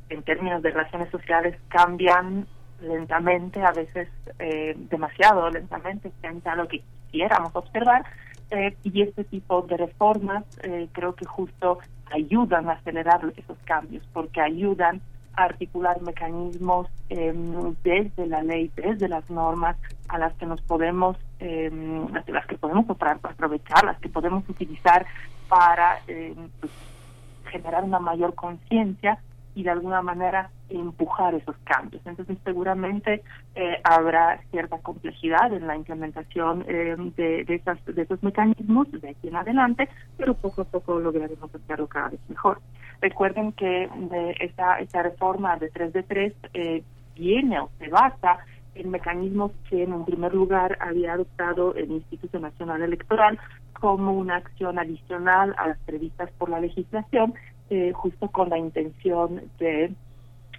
en términos de relaciones sociales cambian lentamente, a veces eh, demasiado lentamente frente a lo que quisiéramos observar. Eh, y este tipo de reformas eh, creo que justo ayudan a acelerar esos cambios, porque ayudan a articular mecanismos em, desde la ley, desde las normas a las que nos podemos, em, las, que podemos aprovechar, las que podemos utilizar para em, pues, generar una mayor conciencia y de alguna manera empujar esos cambios. Entonces seguramente eh, habrá cierta complejidad en la implementación eh, de, de, de esos mecanismos de aquí en adelante, pero poco a poco lograremos hacerlo cada vez mejor. Recuerden que esta, esta reforma de 3 de 3 eh, viene o se basa en mecanismos que en un primer lugar había adoptado el Instituto Nacional Electoral como una acción adicional a las previstas por la legislación eh, justo con la intención de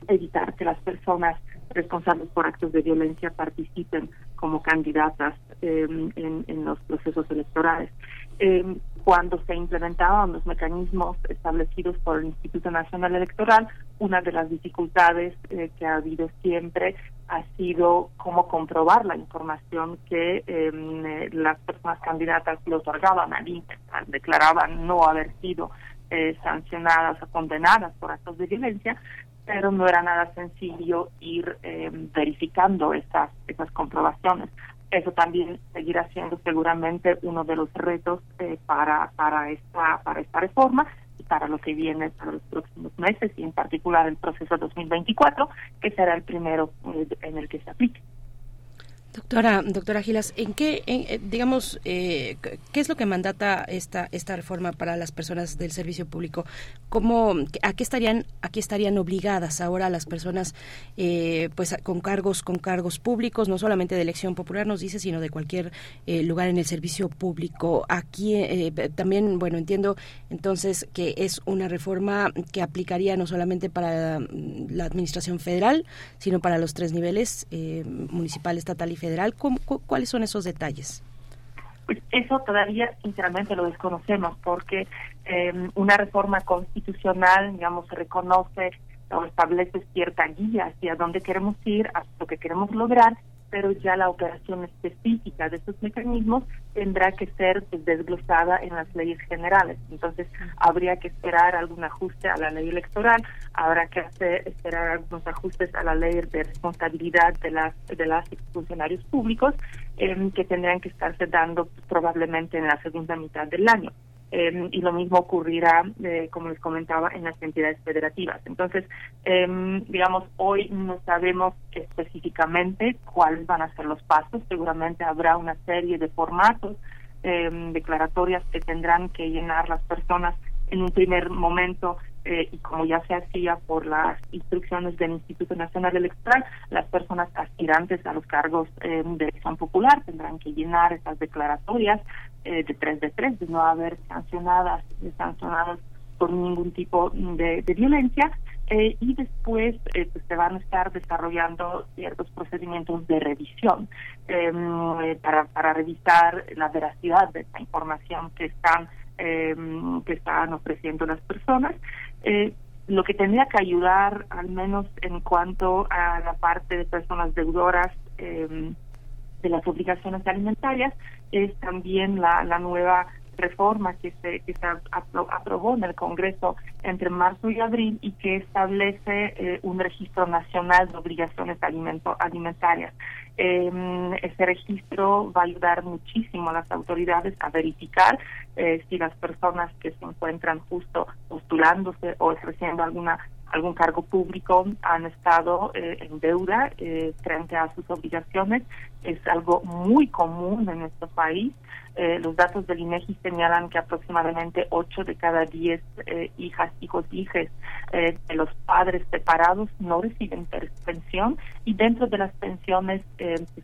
evitar que las personas responsables por actos de violencia participen como candidatas em, en, los procesos electorales. Em, cuando se implementaban los mecanismos establecidos por el Instituto Nacional Electoral, una de las dificultades eh, que ha habido siempre ha sido cómo comprobar la información que em, eh, las personas candidatas le otorgaban al INE, declaraban no haber sido eh, sancionadas o condenadas por actos de violencia, pero no era nada sencillo ir eh, verificando esas, esas comprobaciones. Eso también seguirá siendo seguramente uno de los retos eh, para, para, esta, para esta reforma y para lo que viene para los próximos meses y en particular el proceso 2024, que será el primero en el que se aplique. Doctora, doctora Gilas, ¿en qué, eh, digamos, eh, qué es lo que mandata esta esta reforma para las personas del servicio público? ¿Cómo, a qué estarían, a estarían obligadas ahora las personas, eh, pues, con cargos, con cargos públicos, no solamente de elección popular, nos dice, sino de cualquier lugar en el servicio público? Aquí también, bueno, entiendo entonces que es una reforma que aplicaría no solamente para la administración federal, sino para los tres niveles municipal, estatal y federal federal. ¿Cuáles son esos detalles? Pues eso todavía, sinceramente, lo desconocemos porque em, una reforma constitucional, digamos, reconoce o establece cierta guía hacia dónde queremos ir, hacia lo que queremos lograr, pero ya la operación específica de estos mecanismos tendrá que ser pues, desglosada en las leyes generales. Entonces, habría que esperar algún ajuste a la ley electoral, habrá que hacer, esperar algunos ajustes a la ley de responsabilidad de las de las funcionarios públicos eh, que tendrán que estarse dando probablemente en la segunda mitad del año. Em, y lo mismo ocurrirá, eh, como les comentaba, en las entidades federativas. Entonces, em, digamos, hoy no sabemos específicamente cuáles van a ser los pasos. Seguramente habrá una serie de formatos, em, declaratorias que tendrán que llenar las personas en un primer momento eh, y como ya se hacía por las instrucciones del Instituto Nacional Electoral, las personas aspirantes a los cargos eh, de elección popular tendrán que llenar esas declaratorias eh, de tres de tres, de no haber sancionadas, sancionados por ningún tipo de, violencia. y después pues, se van a estar desarrollando ciertos procedimientos de revisión em, para, para revisar la veracidad de esta información que están que están ofreciendo las personas eh, lo que tendría que ayudar, al menos en cuanto a la parte de personas deudoras eh, de las obligaciones alimentarias, es también la, nueva reforma que se, que se aprobó en el Congreso entre marzo y abril y que establece eh, un registro nacional de obligaciones alimentarias. Eh, ese registro va a ayudar muchísimo a las autoridades a verificar eh, si las personas que se encuentran justo postulándose o ejerciendo alguna algún cargo público han estado eh, en deuda eh, frente a sus obligaciones. Es algo muy común en nuestro país. Eh, los datos del INEGI señalan que aproximadamente 8 de cada 10 hijas, hijos, hijas de los padres separados no reciben pensión y dentro de las pensiones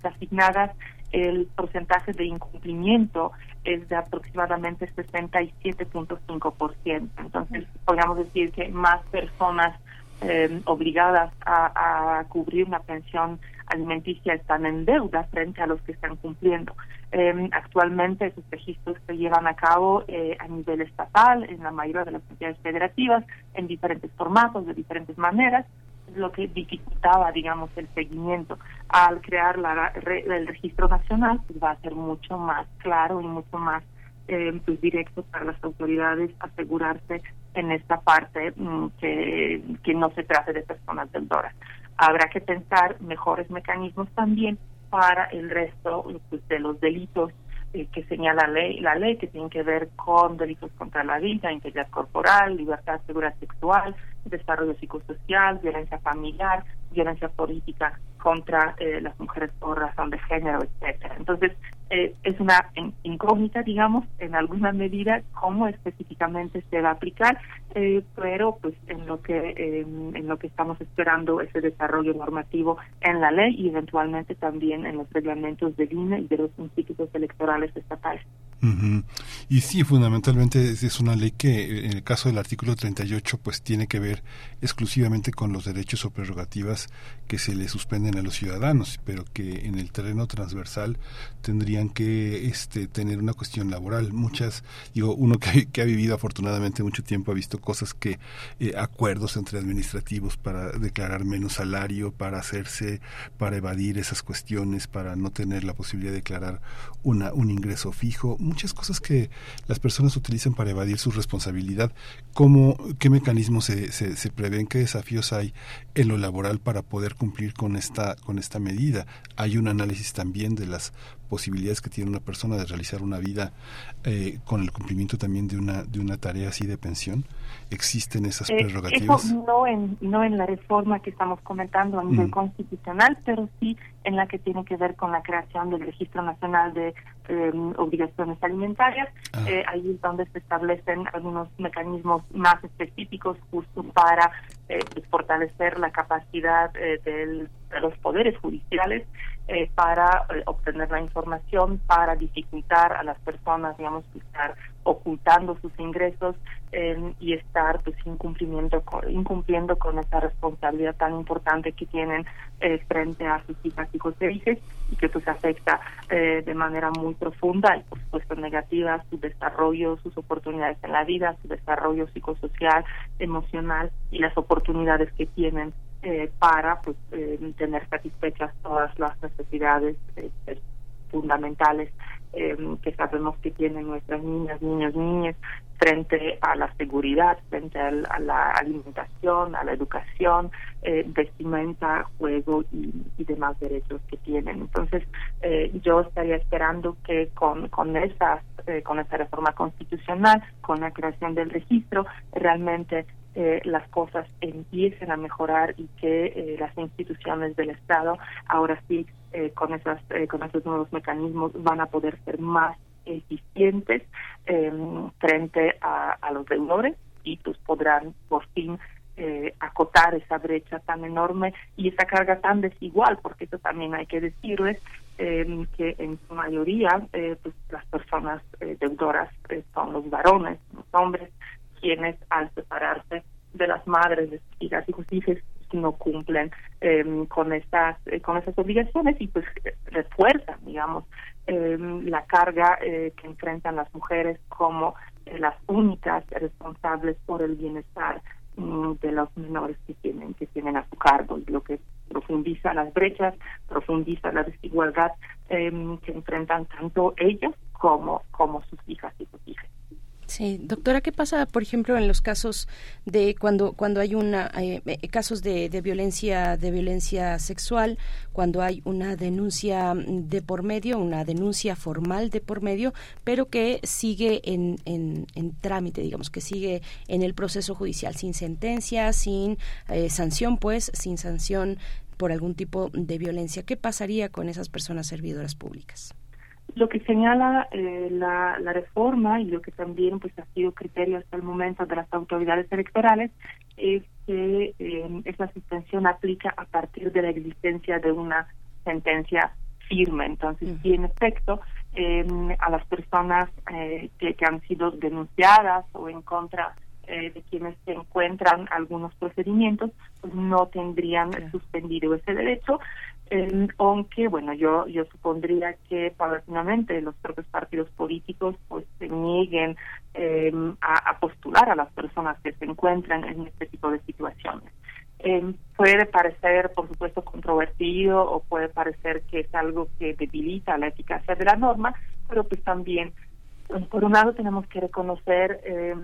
asignadas el porcentaje de incumplimiento es de aproximadamente 67.5%. Entonces, podríamos decir que más personas eh, obligadas a, cubrir una pensión alimenticia están en deuda frente a los que están cumpliendo. Eh, actualmente esos registros se llevan a cabo eh, a nivel estatal, en la mayoría de las entidades federativas, en diferentes formatos, de diferentes maneras, lo que dificultaba, digamos, el seguimiento. Al crear la, el registro nacional, pues va a ser mucho más claro y mucho más eh, pues directo para las autoridades asegurarse en esta parte mm, que, no se trate de personas deudoras. Habrá que pensar mejores mecanismos también para el resto pues, de los delitos eh, que señala la ley, la ley que tienen que ver con delitos contra la vida, integridad corporal, libertad, seguridad sexual, desarrollo psicosocial, violencia familiar, violencia política contra eh, las mujeres por razón de género, etcétera. Entonces, eh, es una incógnita, digamos, en alguna medida cómo específicamente se va a aplicar, eh, pero pues en lo que en lo que estamos esperando ese desarrollo normativo en la ley y eventualmente también en los reglamentos de INE y de los institutos electorales estatales. Y sí, fundamentalmente es, una ley que en el caso del artículo 38 pues tiene que ver exclusivamente con los derechos o prerrogativas que se le suspenden a los ciudadanos, pero que en el terreno transversal tendrían que este, tener una cuestión laboral. Muchas, digo, uno que, ha vivido afortunadamente mucho tiempo ha visto cosas que, eh, acuerdos entre administrativos para declarar menos salario, para hacerse, para evadir esas cuestiones, para no tener la posibilidad de declarar una, un ingreso fijo, muchas cosas que las personas utilizan para evadir su responsabilidad. ¿Cómo, ¿Qué mecanismos se, se, se prevén, qué desafíos hay en lo laboral para poder cumplir con esta, con esta medida? Hay un análisis también de las posibilidades que tiene una persona de realizar una vida eh, con el cumplimiento también de una de una tarea así de pensión existen esas eh, prerrogativas eso no en no en la reforma que estamos comentando a nivel mm. constitucional pero sí en la que tiene que ver con la creación del registro nacional de em, obligaciones alimentarias ah. eh, ahí es donde se establecen algunos mecanismos más específicos justo para pues, fortalecer la capacidad de los poderes judiciales eh, para eh, obtener la información, para dificultar a las personas, digamos, estar ocultando sus ingresos eh, y estar pues incumplimiento con, incumpliendo con esa responsabilidad tan importante que tienen frente a sus hijas y hijos y que pues afecta de manera muy profunda y por supuesto negativa su desarrollo, sus oportunidades en la vida, su desarrollo psicosocial, emocional y las oportunidades que tienen eh, para pues eh, tener satisfechas todas las necesidades eh, fundamentales que sabemos que tienen nuestras niñas, niños, niñas frente a la seguridad, frente a, la alimentación, a la educación, vestimenta, juego y, y, demás derechos que tienen. Entonces, yo estaría esperando que con, con, esas, con esa reforma constitucional, con la creación del registro, realmente eh, las cosas empiecen a mejorar y que eh, las instituciones del Estado ahora sí eh, con esas con esos nuevos mecanismos van a poder ser más eficientes em, frente a, los deudores y pues podrán por fin acotar esa brecha tan enorme y esa carga tan desigual, porque eso también hay que decirles em, que en su mayoría pues las personas deudoras son los varones, los hombres, quienes al separarse de las madres de sus hijas y sus hijos no cumplen em, con estas eh, con esas obligaciones y pues refuerzan digamos em, la carga eh, que enfrentan las mujeres como eh, las únicas responsables por el bienestar mm, de los menores que tienen que tienen a su cargo y lo que profundiza las brechas profundiza la desigualdad em, que enfrentan tanto ellas como como sus hijas y sus hijas Sí, doctora, ¿qué pasa, por ejemplo, en los casos de cuando cuando hay una eh, eh, casos de, de, violencia de violencia sexual, cuando hay una denuncia de por medio, una denuncia formal de por medio, pero que sigue en, en, en trámite, digamos, que sigue en el proceso judicial sin sentencia, sin eh, sanción, pues, sin sanción por algún tipo de violencia. ¿Qué pasaría con esas personas servidoras públicas? Lo que señala eh, la, la, reforma y lo que también pues ha sido criterio hasta el momento de las autoridades electorales es que eh, esa suspensión aplica a partir de la existencia de una sentencia firme. Entonces, si en efecto eh, a las personas eh, que, que, han sido denunciadas o en contra eh, de quienes se encuentran algunos procedimientos, pues no tendrían suspendido ese derecho, aunque bueno yo yo supondría que paulatinamente los propios partidos políticos pues se nieguen eh, a, postular a las personas que se encuentran en este tipo de situaciones. Eh, puede parecer por supuesto controvertido o puede parecer que es algo que debilita la eficacia de la norma pero pues también por un lado tenemos que reconocer eh,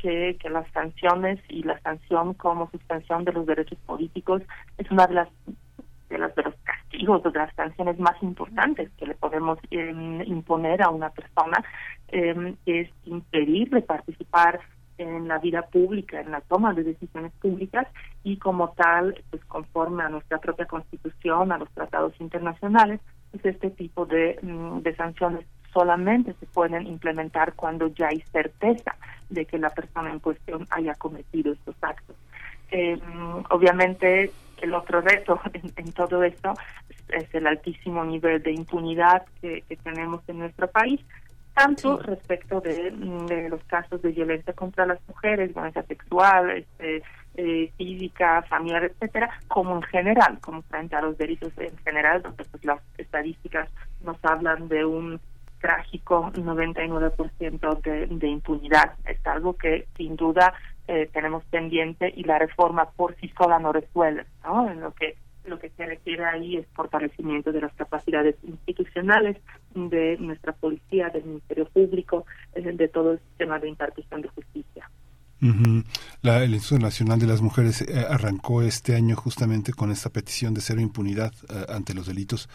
que, que las sanciones y la sanción como suspensión de los derechos políticos es una de las de los, de los castigos de las sanciones más importantes que le podemos eh, imponer a una persona eh, es impedirle participar en la vida pública, en la toma de decisiones públicas y como tal, pues conforme a nuestra propia constitución, a los tratados internacionales, pues este tipo de, de sanciones solamente se pueden implementar cuando ya hay certeza de que la persona en cuestión haya cometido estos actos. Eh, obviamente, el otro reto *laughs* en, en todo esto es, es, el altísimo nivel de impunidad que, que tenemos en nuestro país, tanto sí. respecto de, de, los casos de violencia contra las mujeres, violencia sexual, este, eh, física, familiar, etcétera, como en general, como frente a los delitos en general, donde pues las estadísticas nos hablan de un trágico 99% de, de impunidad. Es algo que sin duda eh, tenemos pendiente y la reforma por sí sola no resuelve, ¿no? En lo que lo que se requiere ahí es fortalecimiento de las capacidades institucionales de nuestra policía, del Ministerio Público, de todo el sistema de impartición de justicia. La, el Instituto Nacional de las Mujeres eh, arrancó este año justamente con esta petición de cero impunidad eh, ante los delitos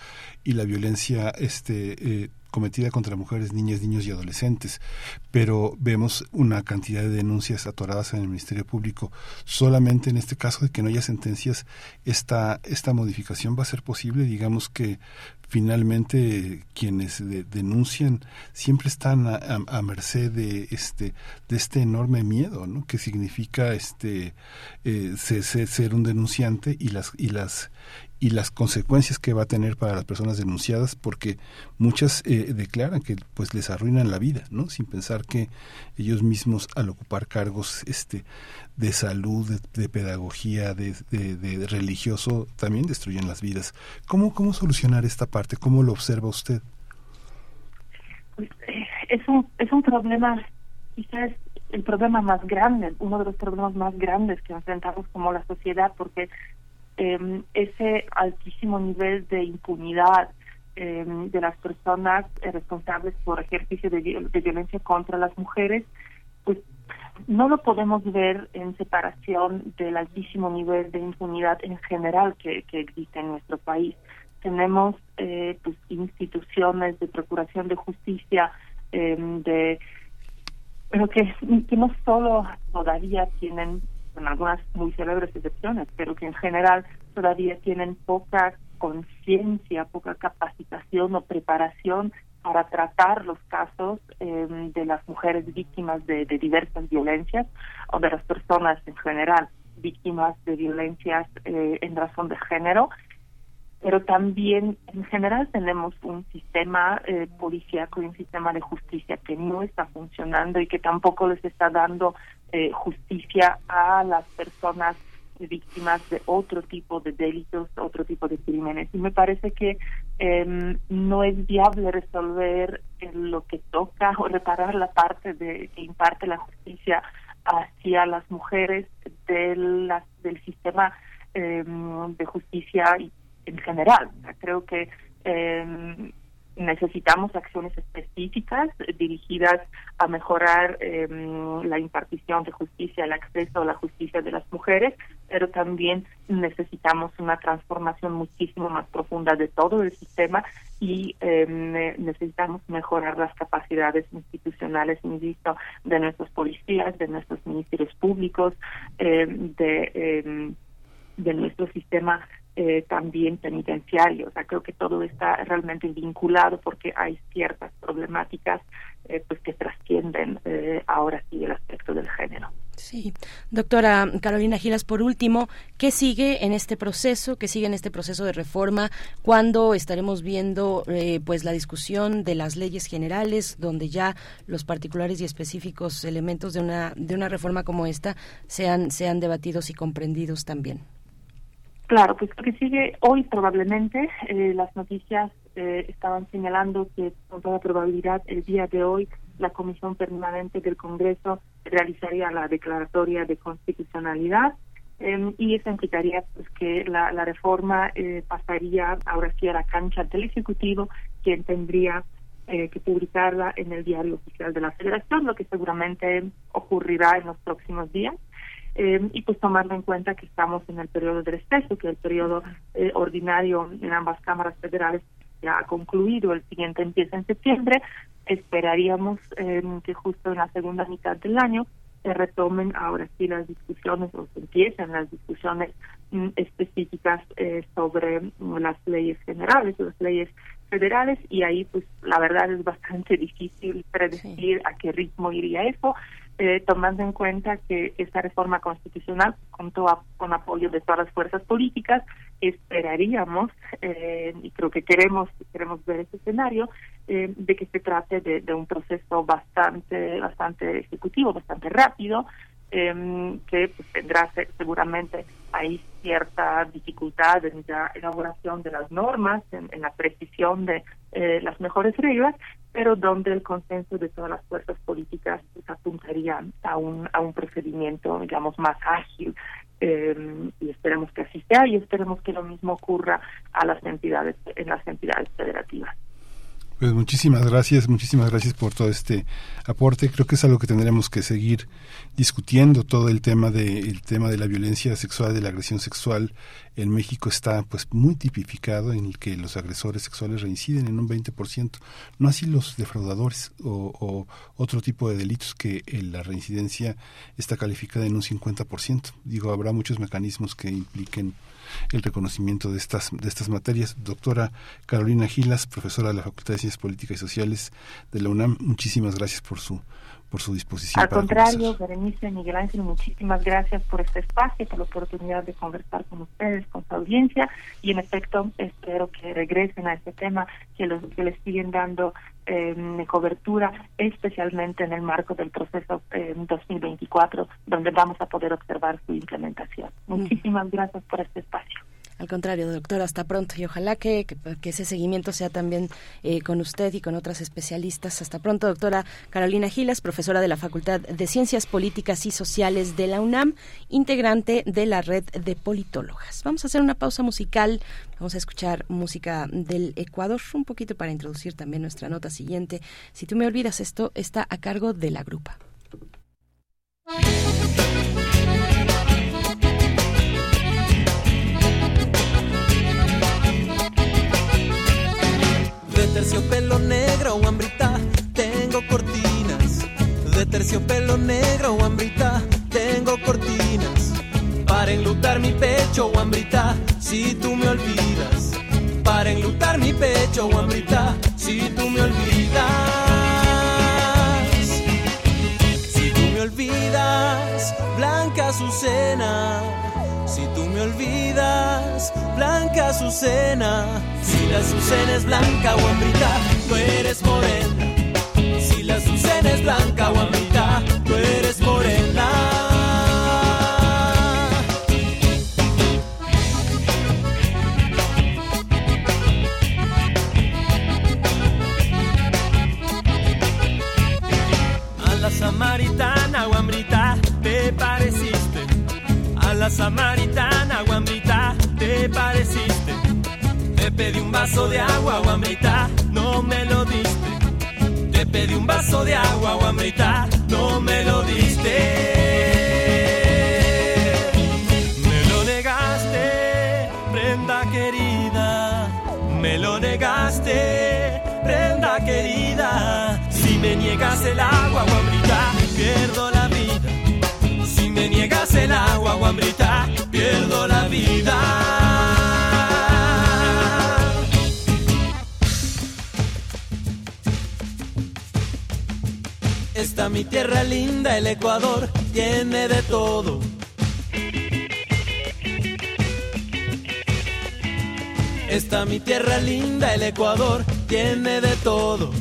y la violencia este, eh, cometida contra mujeres, niñas, niños y adolescentes, pero vemos una cantidad de denuncias atoradas en el Ministerio Público. Solamente en este caso de que no haya sentencias, esta, esta modificación va a ser posible. Digamos que finalmente quienes de, denuncian siempre están a, merced de este de este enorme miedo ¿no? que significa este eh, ser, ser, un denunciante y las y las y las consecuencias que va a tener para las personas denunciadas porque muchas eh, declaran que pues les arruinan la vida no sin pensar que ellos mismos al ocupar cargos este de salud de, pedagogía de, de, religioso también destruyen las vidas. Cómo cómo solucionar esta parte cómo lo observa usted pues, es un es un problema quizás el problema más grande uno de los problemas más grandes que enfrentamos como la sociedad porque eh, ese altísimo nivel de impunidad eh, de las personas eh, responsables por ejercicio de, violencia contra las mujeres, pues no lo podemos ver en separación del altísimo nivel de impunidad en general que, que existe en nuestro país. Tenemos eh, pues, instituciones de procuración de justicia, de pero que, que no solo todavía tienen con algunas muy célebres excepciones, pero que en general todavía tienen poca conciencia, poca capacitación o preparación para tratar los casos eh, de las mujeres víctimas de, de, diversas violencias o de las personas en general víctimas de violencias eh, en razón de género. Pero también en general tenemos un sistema eh, policíaco y un sistema de justicia que no está funcionando y que tampoco les está dando eh, justicia a las personas víctimas de otro tipo de delitos, otro tipo de crímenes. Y me parece que eh, no es viable resolver lo que toca o reparar la parte de que imparte la justicia hacia las mujeres de la, del sistema eh, de justicia en general. Creo que eh, necesitamos acciones específicas dirigidas a mejorar em, la impartición de justicia, el acceso a la justicia de las mujeres, pero también necesitamos una transformación muchísimo más profunda de todo el sistema y em, necesitamos mejorar las capacidades institucionales, insisto, de nuestros policías, de nuestros ministerios públicos, em, de de nuestro sistema eh, también penitenciario. O sea, creo que todo está realmente vinculado porque hay ciertas problemáticas eh, pues que trascienden eh, ahora sí el aspecto del género. Sí, doctora Carolina Gilas, por último, ¿qué sigue en este proceso? ¿Qué sigue en este proceso de reforma? ¿Cuándo estaremos viendo pues la discusión de las leyes generales, donde ya los particulares y específicos elementos de una de una reforma como esta sean sean debatidos y comprendidos también? Claro, pues lo que sigue hoy probablemente, eh, las noticias eh, estaban señalando que con toda probabilidad el día de hoy la Comisión Permanente del Congreso realizaría la declaratoria de constitucionalidad em, y eso implicaría pues, que la, la reforma eh, pasaría ahora sí a la cancha del Ejecutivo, quien tendría que publicarla en el diario oficial de la Federación, lo que seguramente ocurrirá en los próximos días. Eh, y pues tomando en cuenta que estamos en el periodo del receso, que el periodo eh, ordinario en ambas cámaras federales ya ha concluido, el siguiente empieza en septiembre, esperaríamos eh, que justo en la segunda mitad del año se retomen ahora sí las discusiones o se empiecen las discusiones mm, específicas sobre mm, las leyes generales, las leyes federales. Y ahí pues la verdad es bastante *laughs* difícil predecir a qué ritmo iría eso eh, tomando en cuenta que esta reforma constitucional contó con apoyo de todas las fuerzas políticas, esperaríamos, eh, y creo que queremos queremos ver ese escenario, eh, de que se trate de, un proceso bastante bastante ejecutivo, bastante rápido, em, que pues, tendrá seguramente ahí cierta dificultad en la elaboración de las normas, en, la precisión de las mejores reglas, pero donde el consenso de todas las fuerzas políticas pues, apuntaría a un, a un procedimiento, digamos, más ágil. Eh, y esperemos que así sea y esperemos que lo mismo ocurra a las entidades en las entidades federativas. Pues muchísimas gracias, muchísimas gracias por todo este aporte. Creo que es algo que tendremos que seguir discutiendo todo el tema de el tema de la violencia sexual, de la agresión sexual en México está pues muy tipificado en el que los agresores sexuales reinciden en un 20%, no así los defraudadores o, otro tipo de delitos que la reincidencia está calificada en un 50%. Digo, habrá muchos mecanismos que impliquen el reconocimiento de estas, de estas materias. Doctora Carolina Gilas, profesora de la Facultad de Ciencias Políticas y Sociales de la UNAM, muchísimas gracias por su por su disposición. Al contrario, Berenice Miguel Ángel, muchísimas gracias por este espacio, por la oportunidad de conversar con ustedes, con su audiencia, y en efecto espero que regresen a este tema, que, los, que les siguen dando eh, cobertura, especialmente en el marco del proceso eh, 2024, donde vamos a poder observar su implementación. Muchísimas gracias por este espacio. Al contrario, doctor, hasta pronto y ojalá que, que, ese seguimiento sea también eh, con usted y con otras especialistas. Hasta pronto, doctora Carolina Gilas, profesora de la Facultad de Ciencias Políticas y Sociales de la UNAM, integrante de la red de politólogas. Vamos a hacer una pausa musical, vamos a escuchar música del Ecuador un poquito para introducir también nuestra nota siguiente. Si tú me olvidas, esto está a cargo de la grupa. Terciopelo negro hambrita, tengo cortinas. De terciopelo negro hambrita, tengo cortinas. Para enlutar mi pecho hambrita, si tú me olvidas. Para enlutar mi pecho hambrita, si tú me olvidas. Si tú me olvidas, Blanca Azucena si tú me olvidas, blanca Azucena. Si la Azucena es blanca o hambrita, tú eres morena. Si la Azucena es blanca o samaritana, guambita, te pareciste. Te pedí un vaso de agua, guambrita, no me lo diste. Te pedí un vaso de agua, guambrita, no me lo diste. Me lo negaste, prenda querida. Me lo negaste, prenda querida. Si me niegas el agua, guambrita, pierdo la vida. Si me niegas el agua, guambrita, Mi tierra linda, el Ecuador tiene de todo. Está mi tierra linda, el Ecuador tiene de todo.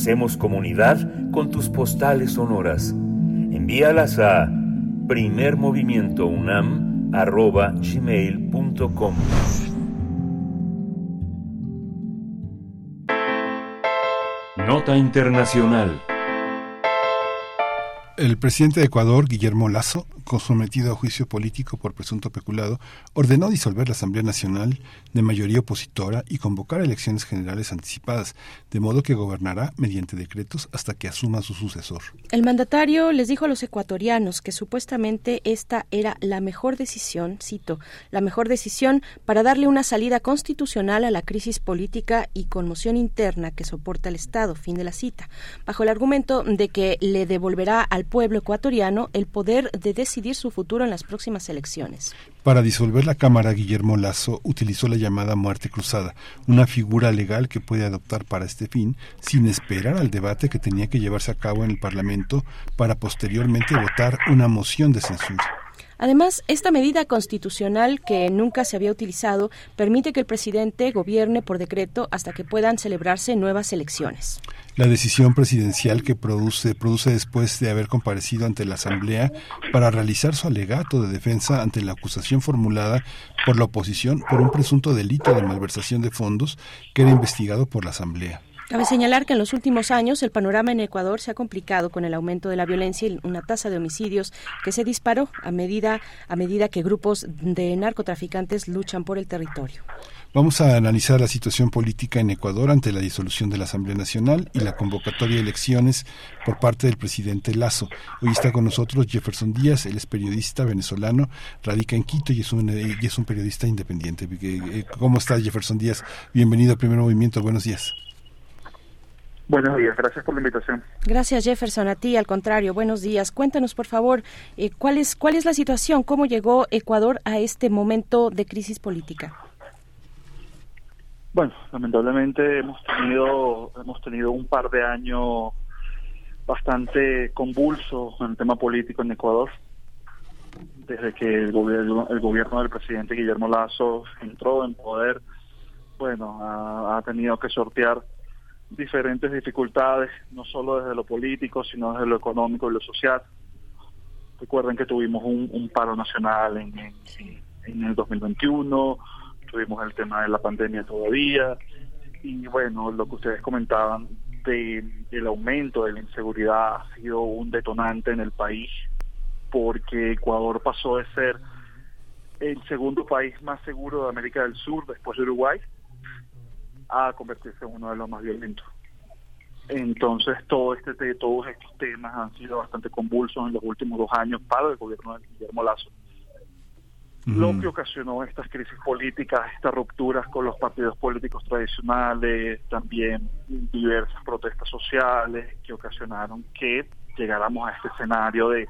Hacemos comunidad con tus postales sonoras. Envíalas a primermovimientounam.gmail.com Nota Internacional El presidente de Ecuador, Guillermo Lazo, sometido a juicio político por presunto peculado, ordenó disolver la Asamblea Nacional de mayoría opositora y convocar elecciones generales anticipadas, de modo que gobernará mediante decretos hasta que asuma su sucesor. El mandatario les dijo a los ecuatorianos que supuestamente esta era la mejor decisión, cito, la mejor decisión para darle una salida constitucional a la crisis política y conmoción interna que soporta el Estado, fin de la cita, bajo el argumento de que le devolverá al pueblo ecuatoriano el poder de decidir su futuro en las próximas elecciones. Para disolver la Cámara, Guillermo Lazo utilizó la llamada muerte cruzada, una figura legal que puede adoptar para este fin sin esperar al debate que tenía que llevarse a cabo en el Parlamento para posteriormente votar una moción de censura. Además, esta medida constitucional que nunca se había utilizado permite que el presidente gobierne por decreto hasta que puedan celebrarse nuevas elecciones. La decisión presidencial que produce, produce después de haber comparecido ante la Asamblea para realizar su alegato de defensa ante la acusación formulada por la oposición por un presunto delito de malversación de fondos que era investigado por la Asamblea. Cabe señalar que en los últimos años el panorama en Ecuador se ha complicado con el aumento de la violencia y una tasa de homicidios que se disparó a medida, a medida que grupos de narcotraficantes luchan por el territorio. Vamos a analizar la situación política en Ecuador ante la disolución de la Asamblea Nacional y la convocatoria de elecciones por parte del presidente Lazo. Hoy está con nosotros Jefferson Díaz, él es periodista venezolano, radica en Quito y es un, periodista independiente. ¿Cómo está Jefferson Díaz? Bienvenido al Primer Movimiento, buenos días. Buenos días, gracias por la invitación. Gracias Jefferson, a ti al contrario, buenos días. Cuéntanos por favor, eh, ¿cuál, es, ¿cuál es la situación? ¿Cómo llegó Ecuador a este momento de crisis política? Bueno, lamentablemente hemos tenido hemos tenido un par de años bastante convulsos en el tema político en Ecuador. Desde que el gobierno, el gobierno del presidente Guillermo Lazo entró en poder, bueno, ha, ha tenido que sortear diferentes dificultades, no solo desde lo político, sino desde lo económico y lo social. Recuerden que tuvimos un, un paro nacional en, en, en el 2021, tuvimos el tema de la pandemia todavía y bueno, lo que ustedes comentaban de el aumento de la inseguridad ha sido un detonante en el país porque Ecuador pasó de ser el segundo país más seguro de América del Sur después de Uruguay a convertirse en uno de los más violentos. Entonces, todo este, todos estos temas han sido bastante convulsos en los últimos dos años para el gobierno de Guillermo Lazo. Lo que ocasionó estas crisis políticas, estas rupturas con los partidos políticos tradicionales, también diversas protestas sociales que ocasionaron que llegáramos a este escenario de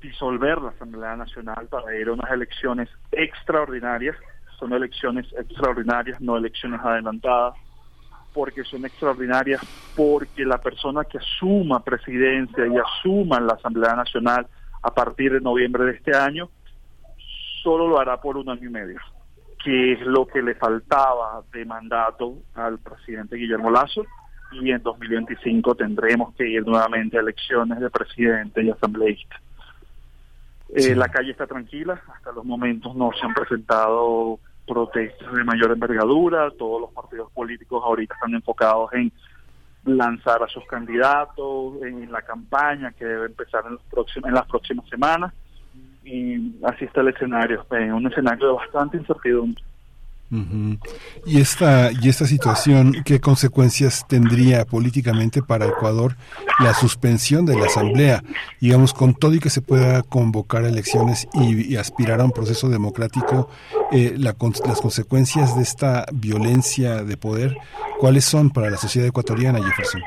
disolver la Asamblea Nacional para ir a unas elecciones extraordinarias. Son elecciones extraordinarias, no elecciones adelantadas, porque son extraordinarias, porque la persona que asuma presidencia y asuma la Asamblea Nacional a partir de noviembre de este año, solo lo hará por un año y medio, que es lo que le faltaba de mandato al presidente Guillermo Lazo, y en 2025 tendremos que ir nuevamente a elecciones de presidente y asambleísta. Eh, la calle está tranquila, hasta los momentos no se han presentado protestas de mayor envergadura, todos los partidos políticos ahorita están enfocados en lanzar a sus candidatos, en la campaña que debe empezar en, los próximos, en las próximas semanas, y así está el escenario, en un escenario de bastante incertidumbre. Y esta y esta situación, ¿qué consecuencias tendría políticamente para Ecuador la suspensión de la asamblea? Digamos, con todo y que se pueda convocar elecciones y, aspirar a un proceso democrático, eh, las consecuencias de esta violencia de poder, ¿cuáles son para la sociedad ecuatoriana, Jefferson?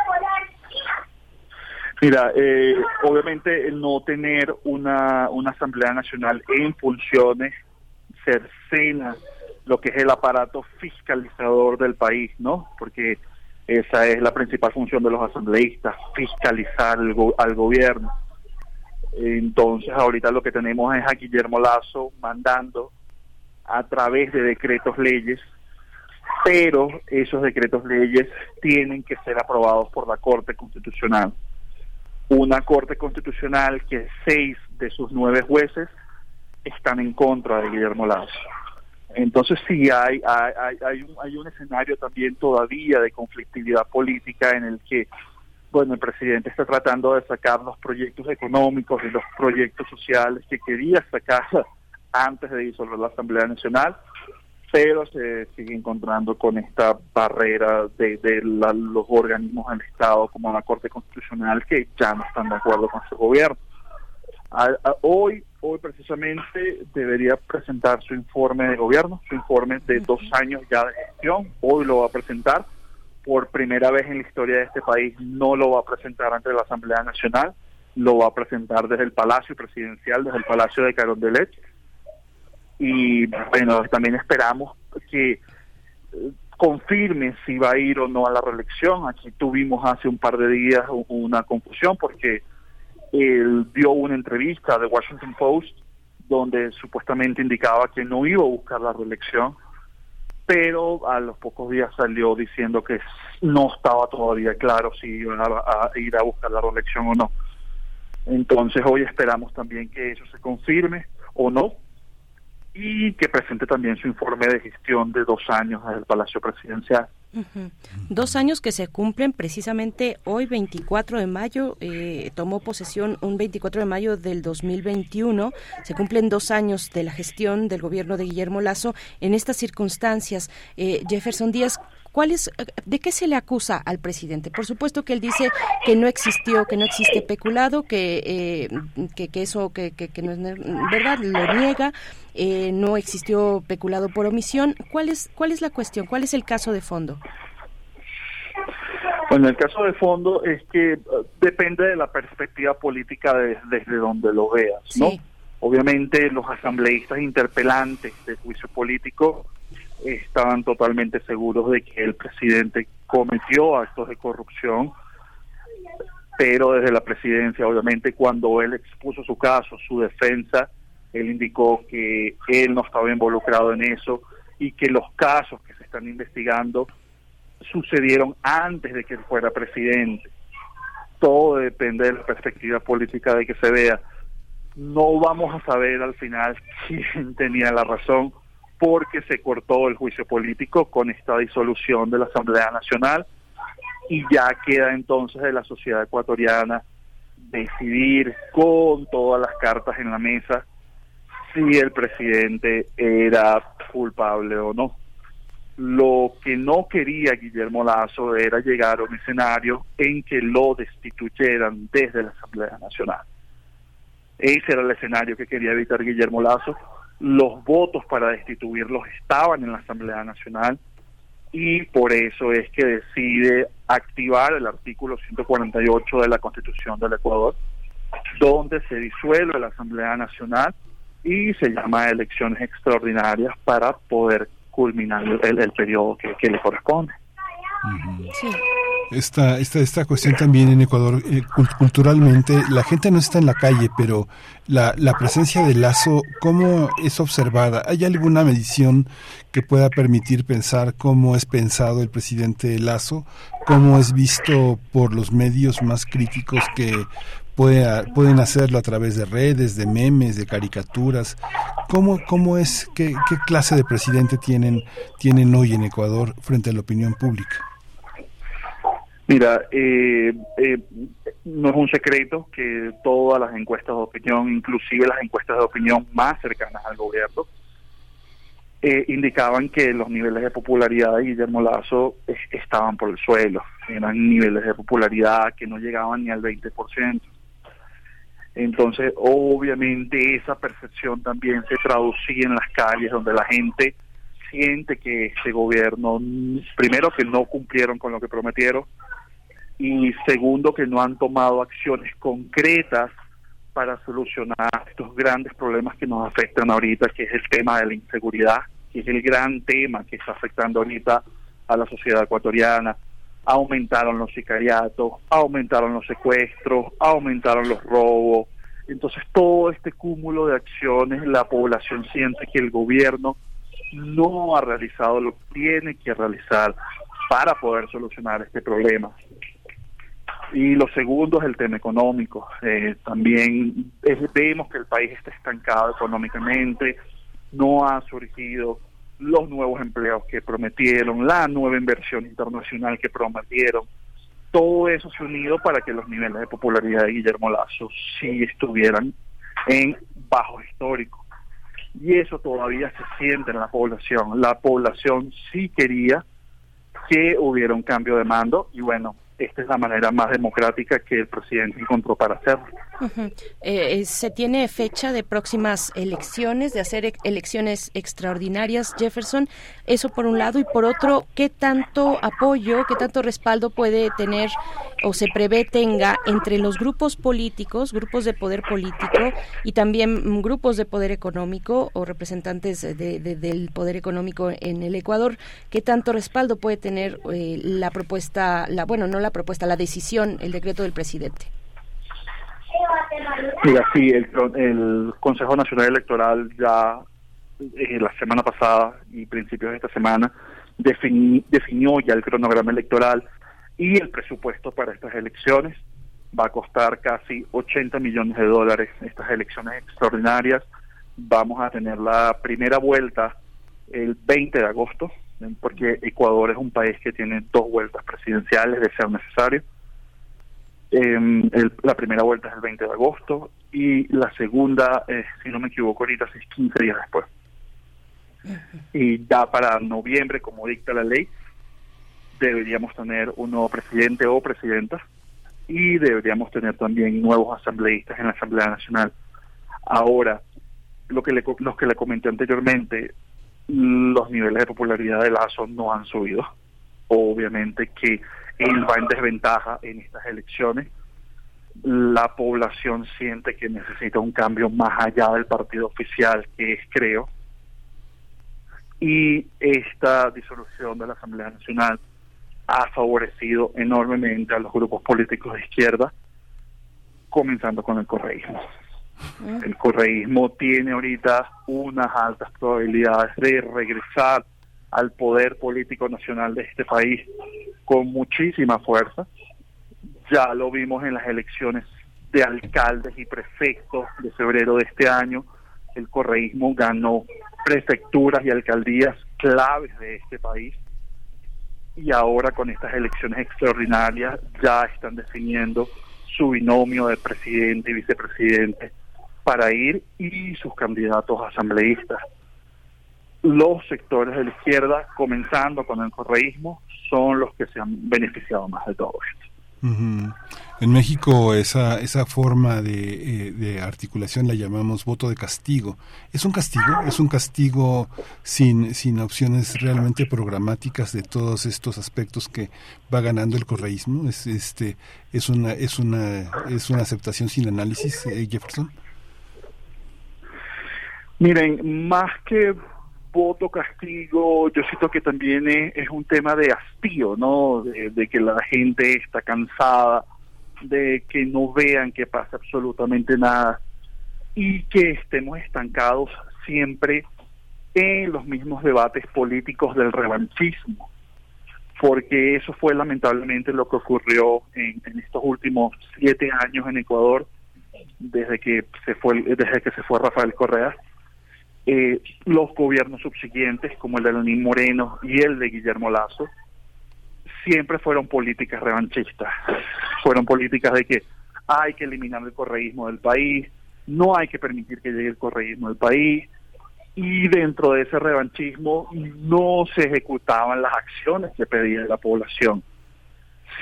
Mira, eh, obviamente el no tener una, una asamblea nacional en funciones cercena lo que es el aparato fiscalizador del país, ¿no? Porque esa es la principal función de los asambleístas, fiscalizar al gobierno. Entonces, ahorita lo que tenemos es a Guillermo Lazo mandando a través de decretos leyes, pero esos decretos leyes tienen que ser aprobados por la Corte Constitucional. Una Corte Constitucional que seis de sus nueve jueces están en contra de Guillermo Lazo. Entonces sí hay, hay, hay, un, hay un escenario también todavía de conflictividad política en el que, bueno, el presidente está tratando de sacar los proyectos económicos y los proyectos sociales que quería sacar *laughs* antes de disolver la Asamblea Nacional, pero se sigue encontrando con esta barrera de, de los organismos del Estado como la Corte Constitucional que ya no están de acuerdo con su gobierno. Hoy hoy precisamente debería presentar su informe de gobierno, su informe de dos años ya de gestión. Hoy lo va a presentar. Por primera vez en la historia de este país no lo va a presentar ante la Asamblea Nacional, lo va a presentar desde el Palacio Presidencial, desde el Palacio de Carondelet. Y bueno, también esperamos que eh, confirme si va a ir o no a la reelección. Aquí tuvimos hace un par de días una confusión porque él dio una entrevista de Washington Post donde supuestamente indicaba que no iba a buscar la reelección, pero a los pocos días salió diciendo que no estaba todavía claro si iba a, ir a buscar la reelección o no. Entonces hoy esperamos también que eso se confirme o no y que presente también su informe de gestión de dos años desde el Palacio Presidencial. Dos años que se cumplen precisamente hoy, 24 de mayo, eh, tomó posesión un 24 de mayo del 2021. Se cumplen dos años de la gestión del gobierno de Guillermo Lazo. En estas circunstancias, eh, Jefferson Díaz, ¿Cuál es, ¿De qué se le acusa al presidente? Por supuesto que él dice que no existió, que no existe peculado, que, eh, que, eso que, que, no es verdad, lo niega, eh, no existió peculado por omisión. ¿Cuál es, ¿Cuál es la cuestión? ¿Cuál es el caso de fondo? Bueno, el caso de fondo es que uh, depende de la perspectiva política desde donde lo veas, ¿no? Obviamente los asambleístas interpelantes del juicio político estaban totalmente seguros de que el presidente cometió actos de corrupción, pero desde la presidencia, obviamente, cuando él expuso su caso, su defensa, él indicó que él no estaba involucrado en eso y que los casos que se están investigando sucedieron antes de que él fuera presidente. Todo depende de la perspectiva política de que se vea. No vamos a saber al final *laughs* quién tenía la razón porque se cortó el juicio político con esta disolución de la Asamblea Nacional y ya queda entonces de la sociedad ecuatoriana decidir con todas las cartas en la mesa si el presidente era culpable o no. Lo que no quería Guillermo Lazo era llegar a un escenario en que lo destituyeran desde la Asamblea Nacional. Ese era el escenario que quería evitar Guillermo Lazo. Los votos para destituirlos estaban en la Asamblea Nacional y por eso es que decide activar el artículo 148 de la Constitución del Ecuador, donde se disuelve la Asamblea Nacional y se llama elecciones extraordinarias para poder culminar el, el periodo que, que le corresponde. Esta, esta, esta cuestión también en Ecuador, eh, culturalmente, la gente no está en la calle, pero la, la presencia de Lazo, ¿cómo es observada? ¿Hay alguna medición que pueda permitir pensar cómo es pensado el presidente Lazo? ¿Cómo es visto por los medios más críticos que pueden hacerlo a través de redes, de memes, de caricaturas. ¿Cómo, cómo es, qué, qué clase de presidente tienen, tienen hoy en Ecuador frente a la opinión pública? Mira, eh, eh, no es un secreto que todas las encuestas de opinión, inclusive las encuestas de opinión más cercanas al gobierno, eh, indicaban que los niveles de popularidad de Guillermo Lazo estaban por el suelo. Eran niveles de popularidad que no llegaban ni al 20%. Entonces, obviamente, esa percepción también se traducía en las calles, donde la gente siente que este gobierno, primero, que no cumplieron con lo que prometieron, y segundo, que no han tomado acciones concretas para solucionar estos grandes problemas que nos afectan ahorita, que es el tema de la inseguridad, que es el gran tema que está afectando ahorita a la sociedad ecuatoriana aumentaron los sicariatos, aumentaron los secuestros, aumentaron los robos. Entonces todo este cúmulo de acciones, la población siente que el gobierno no ha realizado lo que tiene que realizar para poder solucionar este problema. Y lo segundo es el tema económico. Eh, también vemos que el país está estancado económicamente, no ha surgido los nuevos empleos que prometieron, la nueva inversión internacional que prometieron. Todo eso se unido para que los niveles de popularidad de Guillermo Lazo sí estuvieran en bajo histórico. Y eso todavía se siente en la población. La población sí quería que hubiera un cambio de mando y bueno, esta es la manera más democrática que el presidente encontró para hacerlo. Eh, eh, ¿Se tiene fecha de próximas elecciones, de hacer elecciones extraordinarias, Jefferson? Eso por un lado. Y por otro, ¿qué tanto apoyo, qué tanto respaldo puede tener o se prevé tenga entre los grupos políticos, grupos de poder político y también grupos de poder económico o representantes del poder económico en el Ecuador? ¿Qué tanto respaldo puede tener eh, la propuesta, la bueno, no la propuesta, la decisión, el decreto del presidente? Sí, el, el Consejo Nacional Electoral ya eh, la semana pasada y principios de esta semana definió ya el cronograma electoral y el presupuesto para estas elecciones. Va a costar casi 80 millones de dólares estas elecciones extraordinarias. Vamos a tener la primera vuelta el 20 de agosto, porque Ecuador es un país que tiene dos vueltas presidenciales de ser necesario. Eh, la primera vuelta es el 20 de agosto y la segunda, si no me equivoco ahorita, es 15 días después. Y ya para noviembre, como dicta la ley, deberíamos tener un nuevo presidente o presidenta y deberíamos tener también nuevos asambleístas en la Asamblea Nacional. Ahora, lo que le, los que le comenté anteriormente, los niveles de popularidad de Lazo no han subido. Obviamente que él va en desventaja en estas elecciones. La población siente que necesita un cambio más allá del partido oficial, que es creo. Y esta disolución de la Asamblea Nacional ha favorecido enormemente a los grupos políticos de izquierda, comenzando con el correísmo. El correísmo tiene ahorita unas altas probabilidades de regresar al poder político nacional de este país con muchísima fuerza. Ya lo vimos en las elecciones de alcaldes y prefectos de febrero de este año. El correísmo ganó prefecturas y alcaldías claves de este país. Y ahora con estas elecciones extraordinarias ya están definiendo su binomio de presidente y vicepresidente para ir y sus candidatos asambleístas. los sectores de la izquierda, comenzando con el correísmo, son los que se han beneficiado más de todo esto. En México esa, esa forma de, eh, de, articulación la llamamos voto de castigo. ¿Es un castigo? ¿Es un castigo sin, sin opciones realmente programáticas de todos estos aspectos que va ganando el correísmo? ¿Es, este, es, una, es, una, ¿Es una aceptación sin análisis, eh, Jefferson? Miren, más que voto castigo, yo siento que también es, un tema de hastío, ¿no? De, que la gente está cansada, de que no vean que pasa absolutamente nada y que estemos estancados siempre en los mismos debates políticos del revanchismo, porque eso fue lamentablemente lo que ocurrió en, en estos últimos siete años en Ecuador, desde que se fue desde que se fue Rafael Correa eh, los gobiernos subsiguientes, como el de Lenín Moreno y el de Guillermo Lazo, siempre fueron políticas revanchistas. Fueron políticas de que hay que eliminar el correísmo del país, no hay que permitir que llegue el correísmo del país, y dentro de ese revanchismo no se ejecutaban las acciones que pedía la población.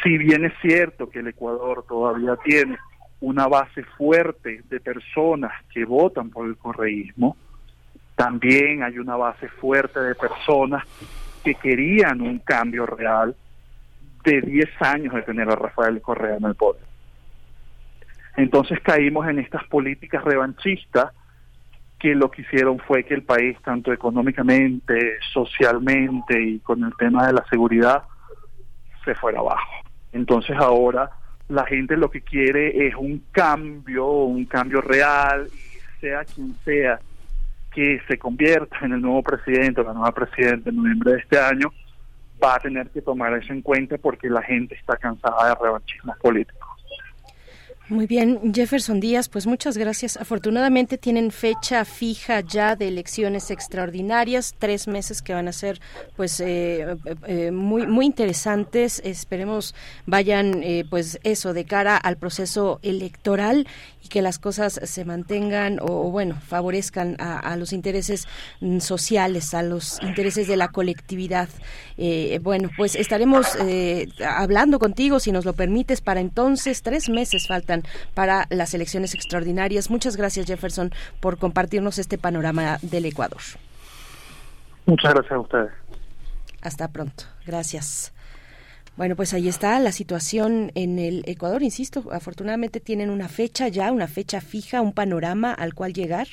Si bien es cierto que el Ecuador todavía tiene una base fuerte de personas que votan por el correísmo, también hay una base fuerte de personas que querían un cambio real de 10 años de tener a Rafael Correa en el poder. Entonces caímos en estas políticas revanchistas que lo que hicieron fue que el país, tanto económicamente, socialmente y con el tema de la seguridad, se fuera abajo. Entonces ahora la gente lo que quiere es un cambio, un cambio real, y sea quien sea que se convierta en el nuevo presidente o la nueva presidenta en noviembre de este año, va a tener que tomar eso en cuenta porque la gente está cansada de revanchismos políticos. Muy bien, Jefferson Díaz, pues muchas gracias. Afortunadamente tienen fecha fija ya de elecciones extraordinarias, tres meses que van a ser pues eh, eh, eh, muy muy interesantes. Esperemos vayan pues eso de cara al proceso electoral y que las cosas se mantengan o, bueno favorezcan a, los intereses sociales, a los intereses de la colectividad. bueno, pues estaremos hablando contigo si nos lo permites para entonces tres meses faltan para las elecciones extraordinarias. Muchas gracias, Jefferson, por compartirnos este panorama del Ecuador. Muchas gracias a ustedes. Hasta pronto. Gracias. Bueno, pues ahí está la situación en el Ecuador, insisto, afortunadamente tienen una fecha ya, una fecha fija, un panorama al cual llegar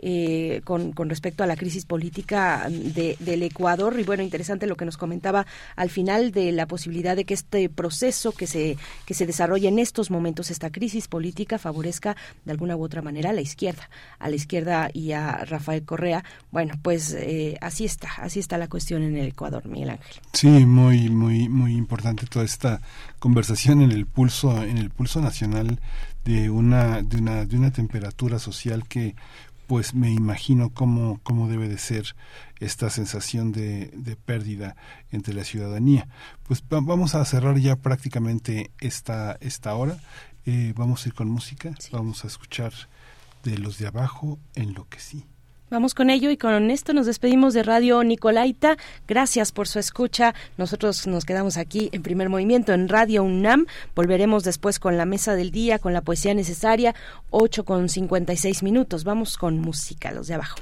eh, con, con, respecto a la crisis política de, del Ecuador. Y bueno, interesante lo que nos comentaba al final de la posibilidad de que este proceso que se, que se desarrolla en estos momentos, esta crisis política, favorezca de alguna u otra manera a la izquierda, a la izquierda y a Rafael Correa. Bueno, pues eh, así está, así está la cuestión en el Ecuador, Miguel Ángel. Sí, muy, muy, muy importante toda esta conversación en el pulso, en el pulso nacional de una, de una, de una temperatura social que pues me imagino cómo, cómo debe de ser esta sensación de, de pérdida entre la ciudadanía. Pues vamos a cerrar ya prácticamente esta, esta hora. Eh, vamos a ir con música, vamos a escuchar de los de abajo en lo que sí. Vamos con ello y con esto nos despedimos de Radio Nicolaita. Gracias por su escucha. Nosotros nos quedamos aquí en primer movimiento en Radio UNAM. Volveremos después con la mesa del día, con la poesía necesaria, 8 con 56 minutos. Vamos con música, los de abajo.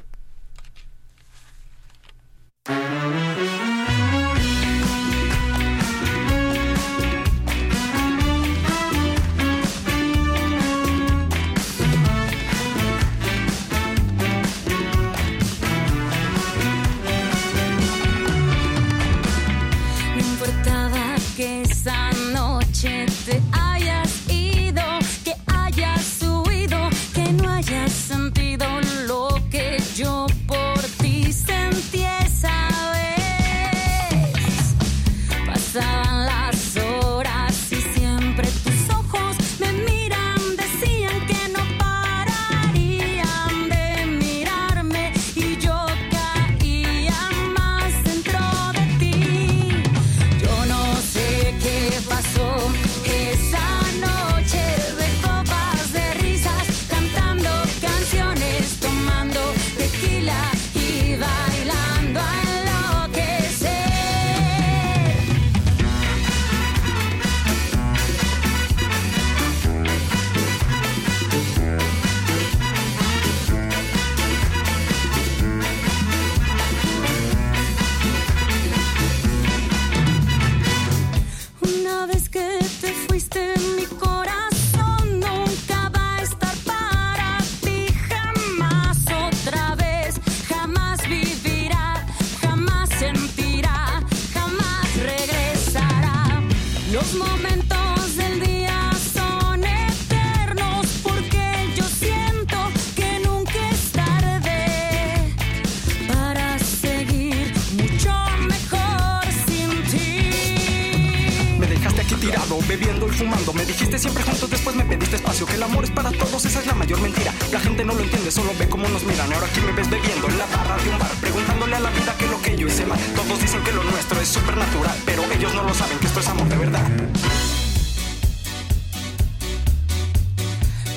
Bebiendo y fumando. Me dijiste siempre juntos, después me pediste espacio. Que el amor es para todos, esa es la mayor mentira. La gente no lo entiende, solo ve cómo nos miran. Ahora aquí me ves bebiendo en la barra de un bar, preguntándole a la vida que lo que yo hice mal. Todos dicen que lo nuestro es supernatural, pero ellos no lo saben, que esto es amor de verdad.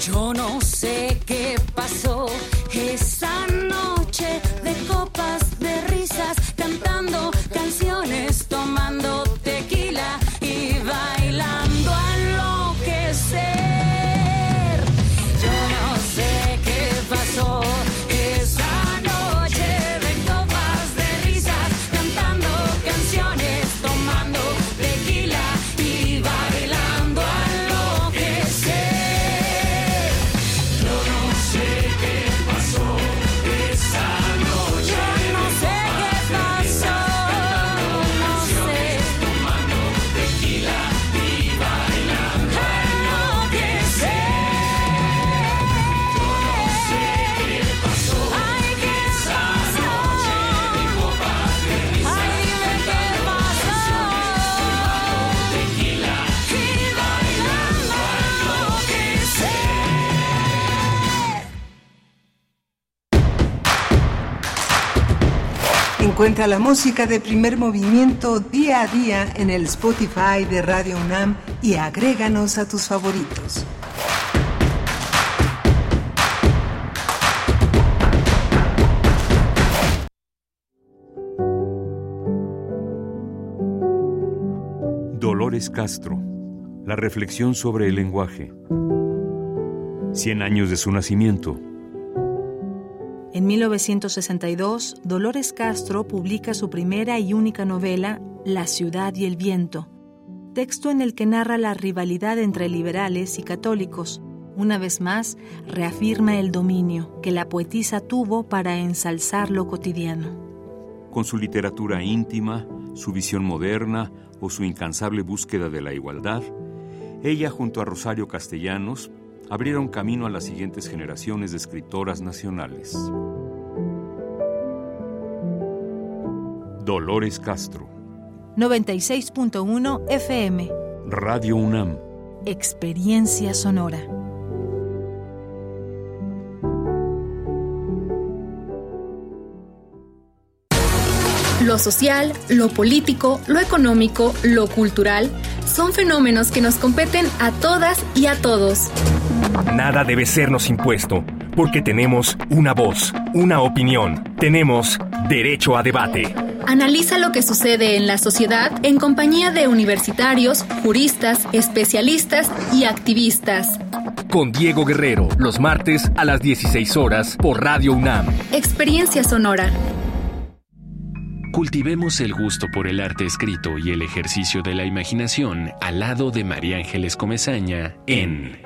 Yo no sé qué pasó esa noche de copas de risas, cantando canciones, tomando tequila y bailando Encuentra la música de primer movimiento día a día en el Spotify de Radio UNAM y agréganos a tus favoritos. Dolores Castro. La reflexión sobre el lenguaje. Cien años de su nacimiento. En 1962, Dolores Castro publica su primera y única novela, La ciudad y el viento, texto en el que narra la rivalidad entre liberales y católicos. Una vez más, reafirma el dominio que la poetisa tuvo para ensalzar lo cotidiano. Con su literatura íntima, su visión moderna o su incansable búsqueda de la igualdad, ella junto a Rosario Castellanos abrieron camino a las siguientes generaciones de escritoras nacionales. Dolores Castro, 96.1 FM. Radio UNAM. Experiencia sonora. Lo social, lo político, lo económico, lo cultural son fenómenos que nos competen a todas y a todos. Nada debe sernos impuesto, porque tenemos una voz, una opinión, tenemos derecho a debate. Analiza lo que sucede en la sociedad en compañía de universitarios, juristas, especialistas y activistas. Con Diego Guerrero, los martes a las 16 horas por Radio UNAM. Experiencia sonora. Cultivemos el gusto por el arte escrito y el ejercicio de la imaginación al lado de María Ángeles Comezaña en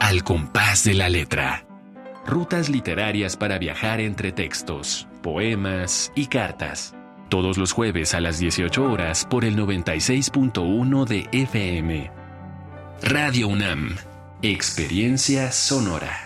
Al compás de la letra. Rutas literarias para viajar entre textos, poemas y cartas. Todos los jueves a las 18 horas por el 96.1 de FM. Radio UNAM. Experiencia sonora.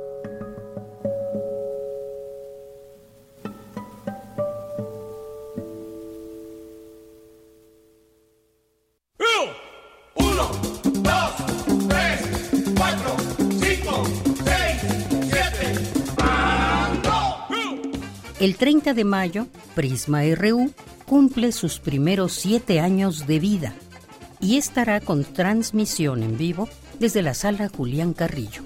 El 30 de mayo, Prisma RU cumple sus primeros siete años de vida y estará con transmisión en vivo desde la sala Julián Carrillo.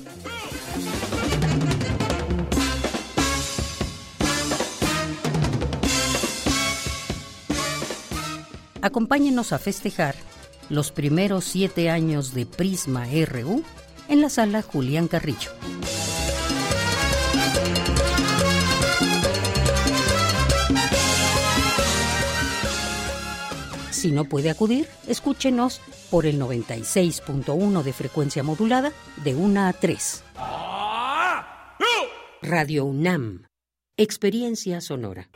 Acompáñenos a festejar los primeros siete años de Prisma RU en la sala Julián Carrillo. Si no puede acudir, escúchenos por el 96.1 de frecuencia modulada de 1 a 3. Radio UNAM. Experiencia sonora.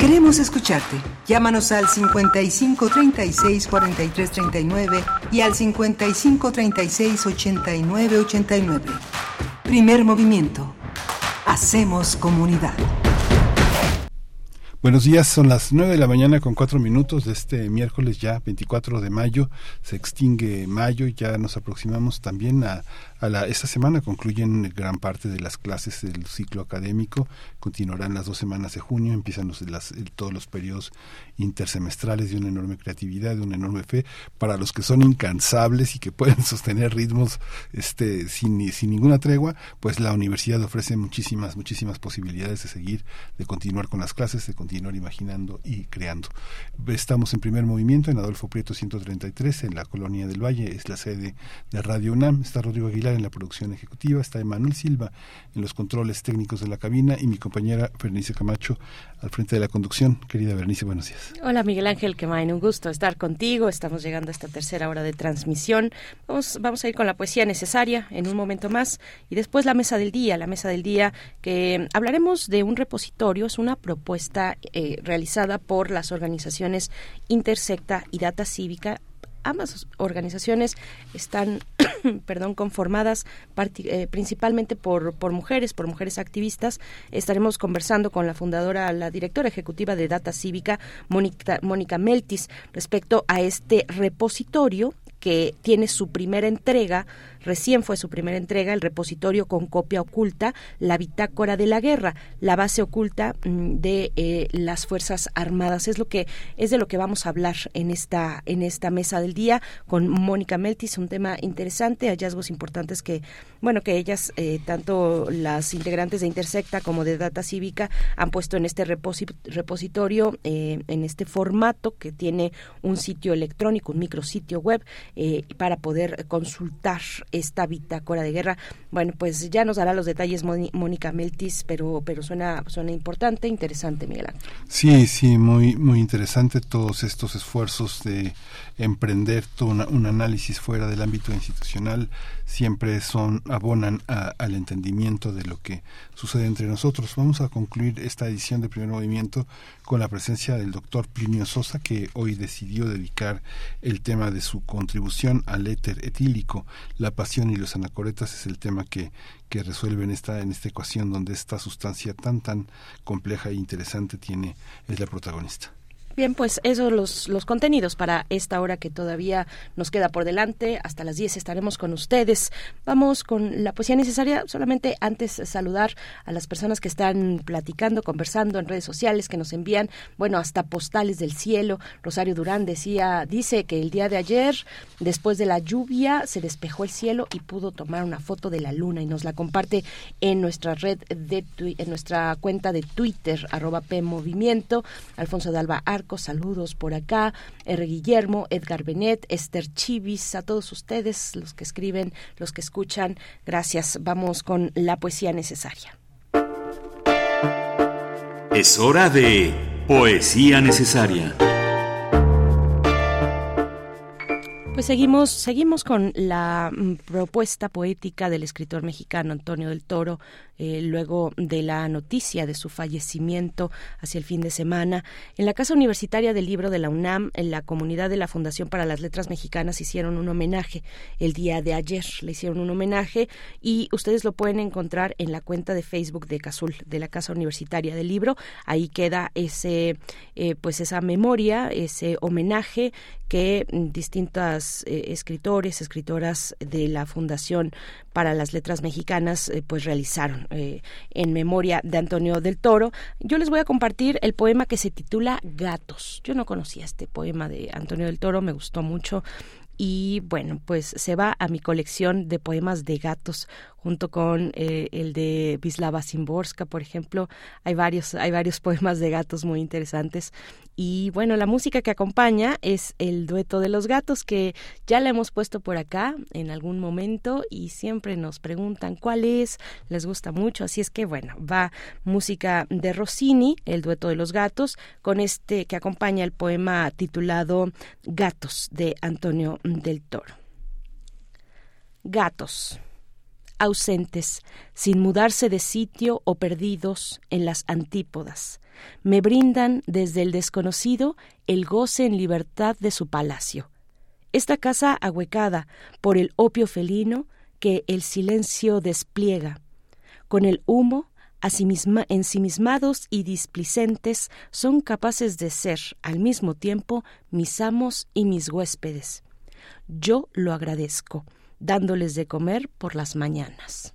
Queremos escucharte. Llámanos al 55 36 43 39 y al 55 36 89 89. Primer movimiento. Hacemos comunidad. Buenos días, son las 9 de la mañana con 4 minutos de este miércoles ya 24 de mayo. Se extingue mayo ya nos aproximamos también a, a la, esta semana concluyen gran parte de las clases del ciclo académico, continuarán las dos semanas de junio, empiezan los, todos los periodos intersemestrales de una enorme creatividad, de una enorme fe, para los que son incansables y que pueden *laughs* sostener ritmos este, sin, sin ninguna tregua, pues la universidad ofrece muchísimas, muchísimas posibilidades de seguir, de continuar con las clases, de continuar imaginando y creando. Estamos en primer movimiento en Adolfo Prieto 133, en la Colonia del Valle, es la sede de Radio UNAM, está Rodrigo Aguilar en la producción ejecutiva, está Emanuel Silva en los controles técnicos de la cabina y mi compañera Bernice Camacho al frente de la conducción. Querida Bernice, buenos días. Hola Miguel Ángel Quemain, un gusto estar contigo. Estamos llegando a esta tercera hora de transmisión. Vamos, vamos a ir con la poesía necesaria en un momento más y después la mesa del día, la mesa del día que hablaremos de un repositorio, es una propuesta eh, realizada por las organizaciones Intersecta y Data Cívica ambas organizaciones están *coughs* perdón, conformadas eh, principalmente por, por mujeres, por mujeres activistas. Estaremos conversando con la fundadora, la directora ejecutiva de Data Cívica, Mónica, Mónica Meltis, respecto a este repositorio que tiene su primera entrega Recién fue su primera entrega, el repositorio con copia oculta, la bitácora de la guerra, la base oculta mm, de eh, las Fuerzas Armadas. Es lo que es de lo que vamos a hablar en esta en esta mesa del día con Mónica Meltis, un tema interesante, hallazgos importantes que bueno que ellas eh, tanto las integrantes de Intersecta como de Data Cívica han puesto en este repositorio eh, en este formato que tiene un sitio electrónico, un micrositio web para poder consultar esta bitácora de guerra. Bueno, pues ya nos dará los detalles Mónica Meltis, pero pero suena suena importante, interesante, Miguel Ángel. Sí, sí, muy muy interesante todos estos esfuerzos de emprender todo un análisis fuera del ámbito institucional siempre son abonan al entendimiento de lo que sucede entre nosotros. Vamos a concluir esta edición de Primer Movimiento con la presencia del doctor Plinio Sosa, que hoy decidió dedicar el tema de su contribución al éter etílico. La pasión y los anacoretas es el tema que, que resuelve en esta, en esta ecuación donde esta sustancia tan tan compleja e interesante tiene, es la protagonista. Bien, pues esos los, los contenidos para esta hora que todavía nos queda por delante. Hasta las 10 estaremos con ustedes. Vamos con la poesía necesaria. Solamente antes saludar a las personas que están platicando, conversando en redes sociales, que nos envían, bueno, hasta postales del cielo. Rosario Durán decía, dice que el día de ayer, después de la lluvia, se despejó el cielo y pudo tomar una foto de la luna y nos la comparte en nuestra red de en nuestra cuenta de Twitter, arroba P Movimiento. Alfonso de Alba saludos por acá, R. Guillermo, Edgar Benet, Esther Chivis, a todos ustedes, los que escriben, los que escuchan, gracias. Vamos con la poesía necesaria. Es hora de poesía necesaria. Pues seguimos, seguimos con la mm, propuesta poética del escritor mexicano Antonio del Toro, eh, luego de la noticia de su fallecimiento hacia el fin de semana. En la Casa Universitaria del Libro de la UNAM, en la comunidad de la Fundación para las Letras Mexicanas, hicieron un homenaje el día de ayer. Le hicieron un homenaje y ustedes lo pueden encontrar en la cuenta de Facebook de Casul, de la Casa Universitaria del Libro. Ahí queda ese, eh, pues esa memoria, ese homenaje que distintas muchos escritores, escritoras de la Fundación para las Letras Mexicanas, pues realizaron en memoria de Antonio del Toro. Yo les voy a compartir el poema que se titula Gatos. Yo no conocía este poema de Antonio del Toro, me gustó mucho y bueno, pues se va a mi colección de poemas de gatos junto con eh, el de Vislava Simborska, por ejemplo. Hay varios, hay varios *laughs* poemas de gatos muy interesantes. Y bueno, la música que acompaña es el dueto de los gatos, que ya la hemos puesto por acá en algún momento y siempre nos preguntan cuál es, les gusta mucho. Así es que bueno, va música de Rossini, el dueto de los gatos, con este que acompaña el poema titulado Gatos de Antonio del Toro. Gatos ausentes, sin mudarse de sitio o perdidos en las antípodas. Me brindan desde el desconocido el goce en libertad de su palacio. Esta casa ahuecada por el opio felino que el silencio despliega, con el humo ensimismados y displicentes son capaces de ser al mismo tiempo mis amos y mis huéspedes. Yo lo agradezco dándoles de comer por las mañanas.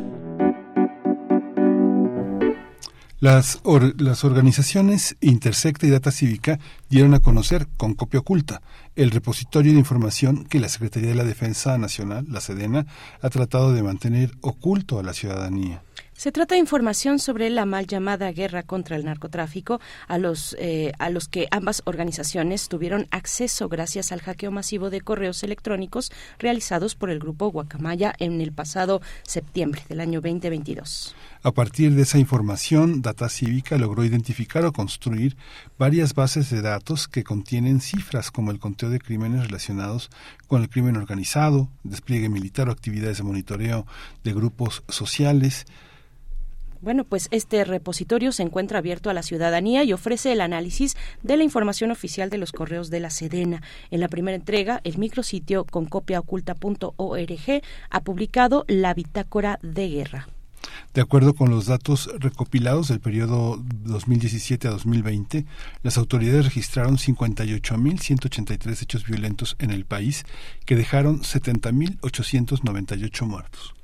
Las, or- las organizaciones Intersecta y Data Cívica dieron a conocer con copia oculta el repositorio de información que la Secretaría de la Defensa Nacional, la Sedena, ha tratado de mantener oculto a la ciudadanía. Se trata de información sobre la mal llamada guerra contra el narcotráfico, a los, eh, a los que ambas organizaciones tuvieron acceso gracias al hackeo masivo de correos electrónicos realizados por el grupo Guacamaya en el pasado septiembre del año 2022. A partir de esa información, Data Cívica logró identificar o construir varias bases de datos que contienen cifras como el conteo de crímenes relacionados con el crimen organizado, despliegue militar o actividades de monitoreo de grupos sociales, Bueno, pues este repositorio se encuentra abierto a la ciudadanía y ofrece el análisis de la información oficial de los correos de la Sedena. En la primera entrega, el micrositio con copiaoculta.org ha publicado la bitácora de guerra. De acuerdo con los datos recopilados del periodo 2017 a 2020, las autoridades registraron 58.183 hechos violentos en el país que dejaron 70.898 muertos.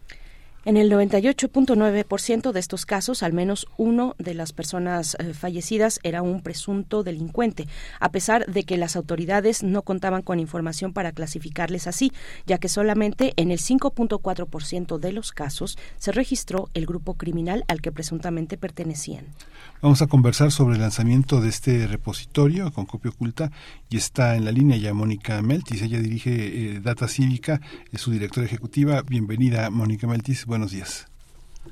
En el 98.9% de estos casos, al menos uno de las personas eh, fallecidas era un presunto delincuente, a pesar de que las autoridades no contaban con información para clasificarles así, ya que solamente en el 5.4% de los casos se registró el grupo criminal al que presuntamente pertenecían. Vamos a conversar sobre el lanzamiento de este repositorio con copia oculta y está en la línea ya Mónica Meltis. Ella dirige eh, Data Cívica, es su directora ejecutiva. Bienvenida, Mónica Meltis. Buenos días.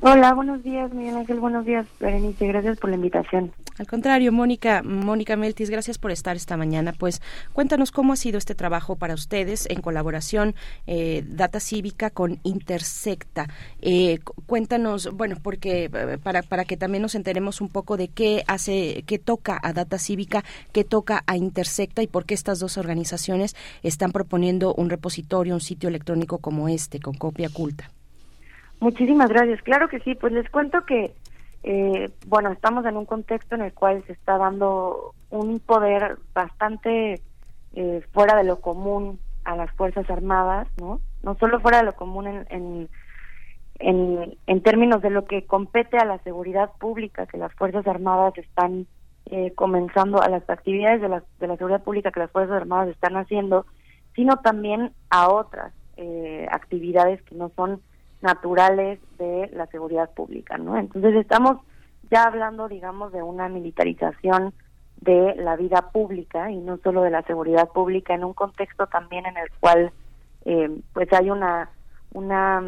Hola, buenos días, Miguel Ángel. Buenos días, Berenice. Gracias por la invitación. Al contrario, Mónica, Mónica Meltis, gracias por estar esta mañana. Pues cuéntanos cómo ha sido este trabajo para ustedes en colaboración eh, Data Cívica con Intersecta. Eh, cu- cuéntanos, bueno, porque eh, para, para que también nos enteremos un poco de qué hace, qué toca a Data Cívica, qué toca a Intersecta y por qué estas dos organizaciones están proponiendo un repositorio, un sitio electrónico como este, con copia oculta. Muchísimas gracias. Claro que sí. Pues les cuento que, eh, bueno, estamos en un contexto en el cual se está dando un poder bastante eh, fuera de lo común a las Fuerzas Armadas, ¿no? No solo fuera de lo común en, en, términos de lo que compete a la seguridad pública, que las Fuerzas Armadas están eh, comenzando, a las actividades de la, de la seguridad pública que las Fuerzas Armadas están haciendo, sino también a otras eh, actividades que no son naturales de la seguridad pública, ¿no? Entonces estamos ya hablando, digamos, de una militarización de la vida pública y no solo de la seguridad pública en un contexto también en el cual eh, pues hay una una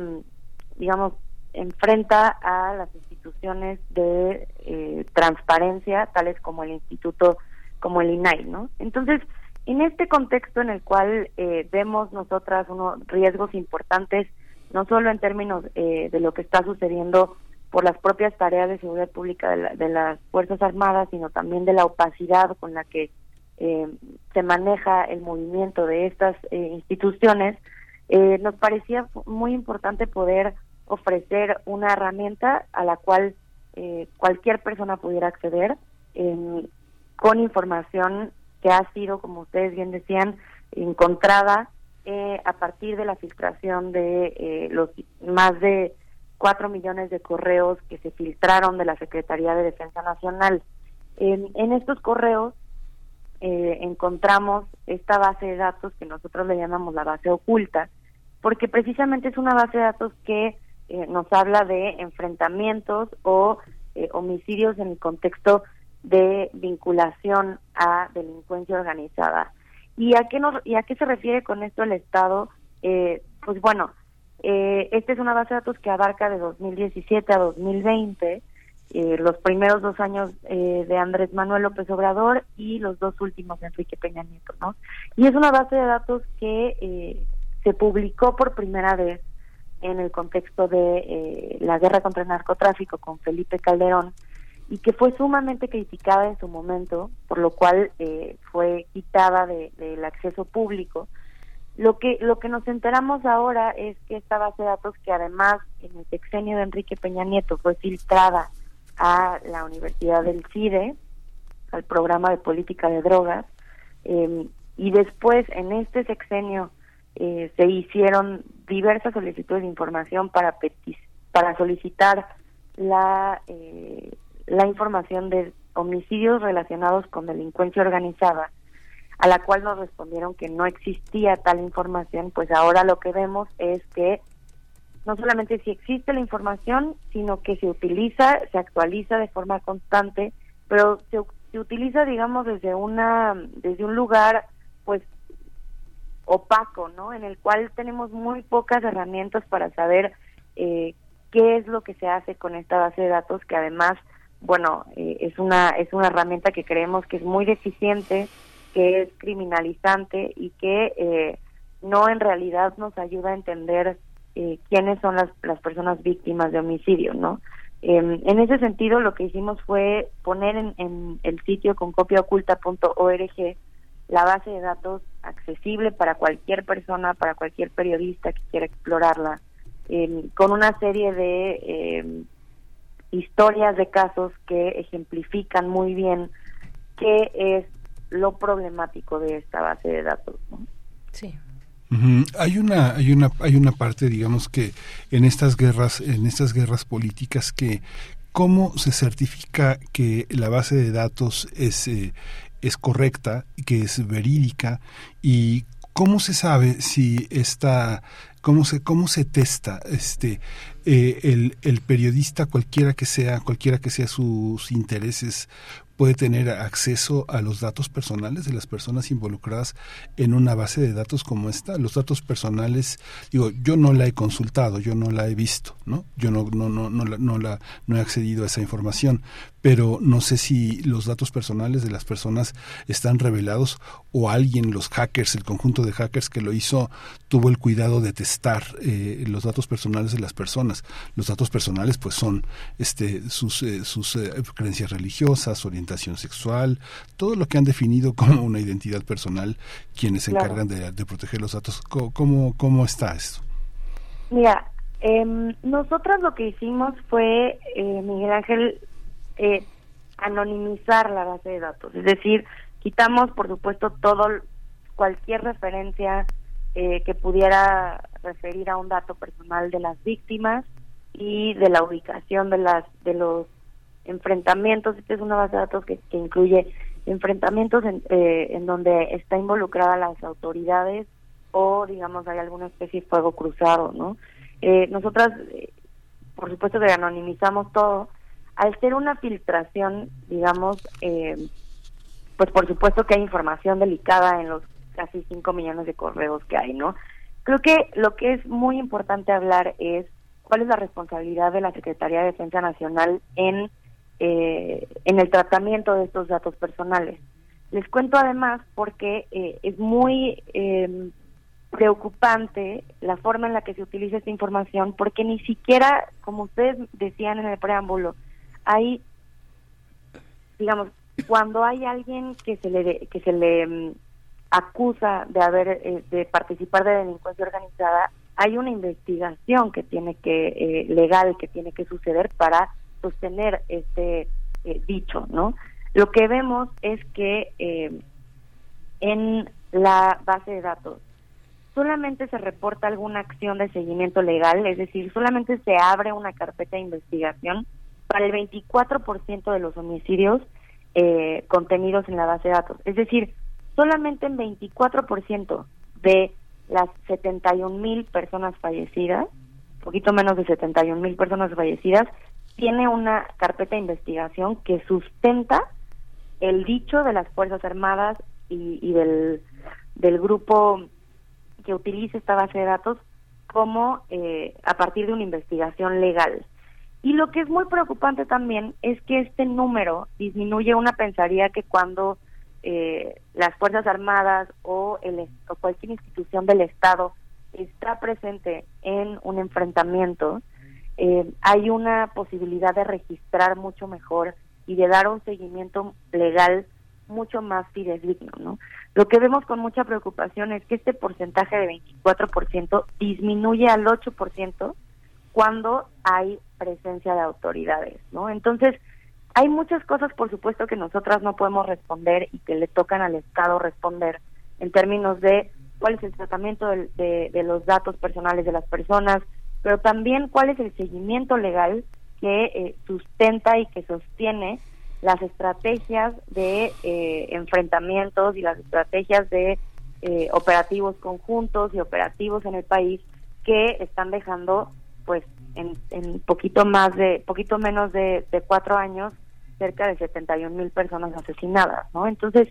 digamos enfrenta a las instituciones de eh, transparencia tales como el instituto como el INAI no entonces en este contexto en el cual eh, vemos nosotras unos riesgos importantes no solo en términos eh, de lo que está sucediendo por las propias tareas de seguridad pública de, la- de las Fuerzas Armadas, sino también de la opacidad con la que eh, se maneja el movimiento de estas eh, instituciones, eh, nos parecía muy importante poder ofrecer una herramienta a la cual eh, cualquier persona pudiera acceder con información que ha sido, como ustedes bien decían, encontrada eh, a partir de la filtración de eh, los más de cuatro millones de correos que se filtraron de la Secretaría de Defensa Nacional. En, estos correos eh, encontramos esta base de datos que nosotros le llamamos la base oculta, porque precisamente es una base de datos que eh, nos habla de enfrentamientos o eh, homicidios en el contexto de vinculación a delincuencia organizada. ¿Y a qué, nos, y a qué se refiere con esto el Estado? Eh, pues bueno, eh, esta es una base de datos que abarca de 2017 a 2020, eh, los primeros dos años eh, de Andrés Manuel López Obrador y los dos últimos de Enrique Peña Nieto, ¿no? Y es una base de datos que eh, se publicó por primera vez en el contexto de eh, la guerra contra el narcotráfico con Felipe Calderón y que fue sumamente criticada en su momento, por lo cual eh, fue quitada de- del acceso público. Lo que lo que nos enteramos ahora es que esta base de datos que además en el sexenio de Enrique Peña Nieto fue filtrada a la Universidad del CIDE, al programa de política de drogas, eh, y después en este sexenio eh, se hicieron diversas solicitudes de información para petis- para solicitar la eh, la información de homicidios relacionados con delincuencia organizada, a la cual nos respondieron que no existía tal información, pues ahora lo que vemos es que no solamente si existe la información, sino que se utiliza, se actualiza de forma constante, pero se, se utiliza, digamos, desde una desde un lugar, pues opaco, ¿no? En el cual tenemos muy pocas herramientas para saber eh, qué es lo que se hace con esta base de datos, que además, bueno, eh, es una es una herramienta que creemos que es muy deficiente, que es criminalizante y que eh, no en realidad nos ayuda a entender eh, quiénes son las, las personas víctimas de homicidio, ¿no? Eh, en ese sentido, lo que hicimos fue poner en, en el sitio con copiaoculta.org la base de datos accesible para cualquier persona, para cualquier periodista que quiera explorarla, eh, con una serie de eh, historias de casos que ejemplifican muy bien qué es lo problemático de esta base de datos. ¿no? Sí. Hay una, hay una, hay una parte, digamos que en estas guerras, en estas guerras políticas que cómo se certifica que la base de datos es eh, es correcta, que es verídica y cómo se sabe si está cómo se cómo se testa este eh, el, el periodista cualquiera que sea cualquiera que sea sus intereses puede tener acceso a los datos personales de las personas involucradas en una base de datos como esta. Los datos personales, digo, yo no la he consultado, yo no la he visto, ¿no? Yo no, no, no, no, la, no, no he accedido a esa información, pero no sé si los datos personales de las personas están revelados o alguien, los hackers, el conjunto de hackers que lo hizo, tuvo el cuidado de testar eh, los datos personales de las personas. Los datos personales, pues, son este, sus, eh, sus eh, creencias religiosas, orientación sexual, todo lo que han definido *laughs* como una identidad personal quienes se Claro. encargan de, de proteger los datos. ¿Cómo, cómo está esto? Mira, em, nosotras lo que hicimos fue, eh, Miguel Ángel, eh, anonimizar la base de datos. Es decir, quitamos, por supuesto, todo, cualquier referencia eh, que pudiera referir a un dato personal de las víctimas y de la ubicación de las de los enfrentamientos. Esta es una base de datos que, incluye enfrentamientos en, eh, en donde está involucrada las autoridades o, digamos, hay alguna especie de fuego cruzado, ¿no? Eh, nosotras, eh, por supuesto que anonimizamos todo. Al ser una filtración, digamos, eh, pues por supuesto que hay información delicada en los casi 5 millones de correos que hay, ¿no? Creo que lo que es muy importante hablar es cuál es la responsabilidad de la Secretaría de Defensa Nacional en, eh, en el tratamiento de estos datos personales. Les cuento además porque eh, es muy eh, preocupante la forma en la que se utiliza esta información porque ni siquiera, como ustedes decían en el preámbulo, hay, digamos, cuando hay alguien que se le que se le mm, acusa de haber eh, de participar de delincuencia organizada, hay una investigación que tiene que eh, legal que tiene que suceder para sostener este eh, dicho, ¿no? Lo que vemos es que eh, en la base de datos solamente se reporta alguna acción de seguimiento legal, es decir, solamente se abre una carpeta de investigación para el 24% de los homicidios eh, contenidos en la base de datos. Es decir, solamente en 24% de las 71 mil personas fallecidas, poquito menos de 71 mil personas fallecidas, tiene una carpeta de investigación que sustenta el dicho de las Fuerzas Armadas y, y del, del grupo que utiliza esta base de datos como eh, a partir de una investigación legal. Y lo que es muy preocupante también es que este número disminuye. Una pensaría que cuando eh, las Fuerzas Armadas o, el, o cualquier institución del Estado está presente en un enfrentamiento, eh, hay una posibilidad de registrar mucho mejor y de dar un seguimiento legal mucho más fidedigno, ¿no? Lo que vemos con mucha preocupación es que este porcentaje de 24% disminuye al 8% cuando hay presencia de autoridades, ¿no? Entonces, hay muchas cosas, por supuesto, que nosotras no podemos responder y que le tocan al Estado responder en términos de cuál es el tratamiento del- de, de los datos personales de las personas, pero también cuál es el seguimiento legal que eh, sustenta y que sostiene las estrategias de eh, enfrentamientos y las estrategias de eh, operativos conjuntos y operativos en el país que están dejando pues en, en poquito más de poquito menos de, de cuatro años cerca de 71 mil personas asesinadas no entonces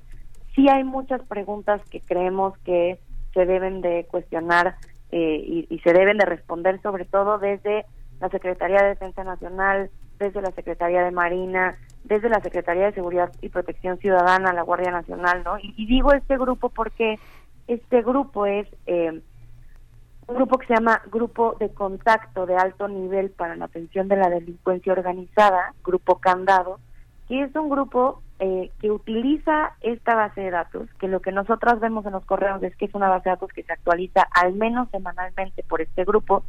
sí hay muchas preguntas que creemos que se deben de cuestionar eh, y, y se deben de responder sobre todo desde la Secretaría de Defensa Nacional, desde la Secretaría de Marina, desde la Secretaría de Seguridad y Protección Ciudadana, la Guardia Nacional, ¿no? Y, y digo este grupo porque este grupo es eh, un grupo que se llama Grupo de Contacto de Alto Nivel para la Atención de la Delincuencia Organizada, Grupo Candado, que es un grupo eh, que utiliza esta base de datos, que lo que nosotras vemos en los correos es que es una base de datos que se actualiza al menos semanalmente por este grupo.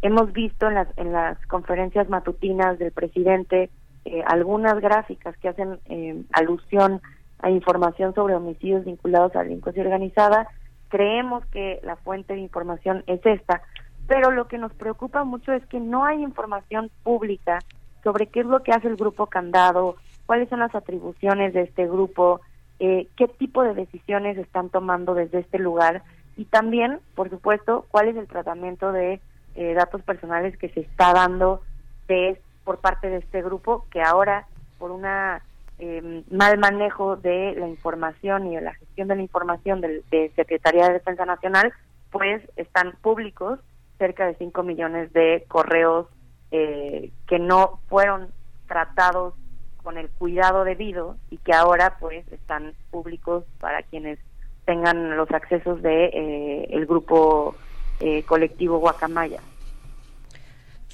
Hemos visto en las, en las conferencias matutinas del presidente eh, algunas gráficas que hacen eh, alusión a información sobre homicidios vinculados a la delincuencia organizada. Creemos que la fuente de información es esta, pero lo que nos preocupa mucho es que no hay información pública sobre qué es lo que hace el grupo Candado, cuáles son las atribuciones de este grupo, eh, qué tipo de decisiones están tomando desde este lugar y también, por supuesto, cuál es el tratamiento de eh, datos personales que se está dando de, por parte de este grupo que ahora, por una eh, mal manejo de la información y de la gestión de la información del- de, Secretaría de Defensa Nacional, pues están públicos cerca de 5 millones de correos eh, que no fueron tratados con el cuidado debido y que ahora pues están públicos para quienes tengan los accesos de eh, el grupo eh, colectivo Guacamaya.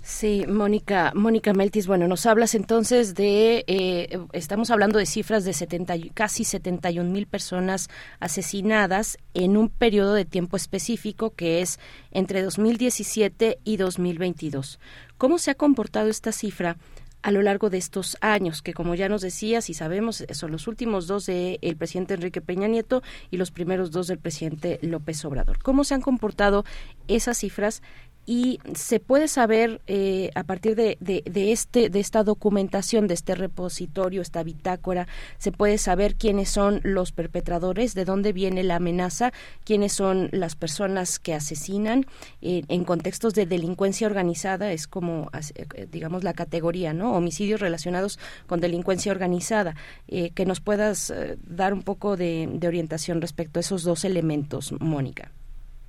Sí, Mónica, Mónica Meltis, bueno, nos hablas entonces de, eh, estamos hablando de cifras de 70, y- casi 71 mil personas asesinadas en un periodo de tiempo específico que es entre 2017 y 2022. ¿Cómo se ha comportado esta cifra? a lo largo de estos años, que como ya nos decías y sabemos, son los últimos dos del presidente Enrique Peña Nieto y los primeros dos del presidente López Obrador. ¿Cómo se han comportado esas cifras y se puede saber eh, a partir de, de, este de esta documentación de este repositorio esta bitácora se puede saber quiénes son los perpetradores de dónde viene la amenaza quiénes son las personas que asesinan eh, en contextos de delincuencia organizada es como eh, digamos la categoría no homicidios relacionados con delincuencia organizada eh, que nos puedas dar un poco de orientación respecto a esos dos elementos Mónica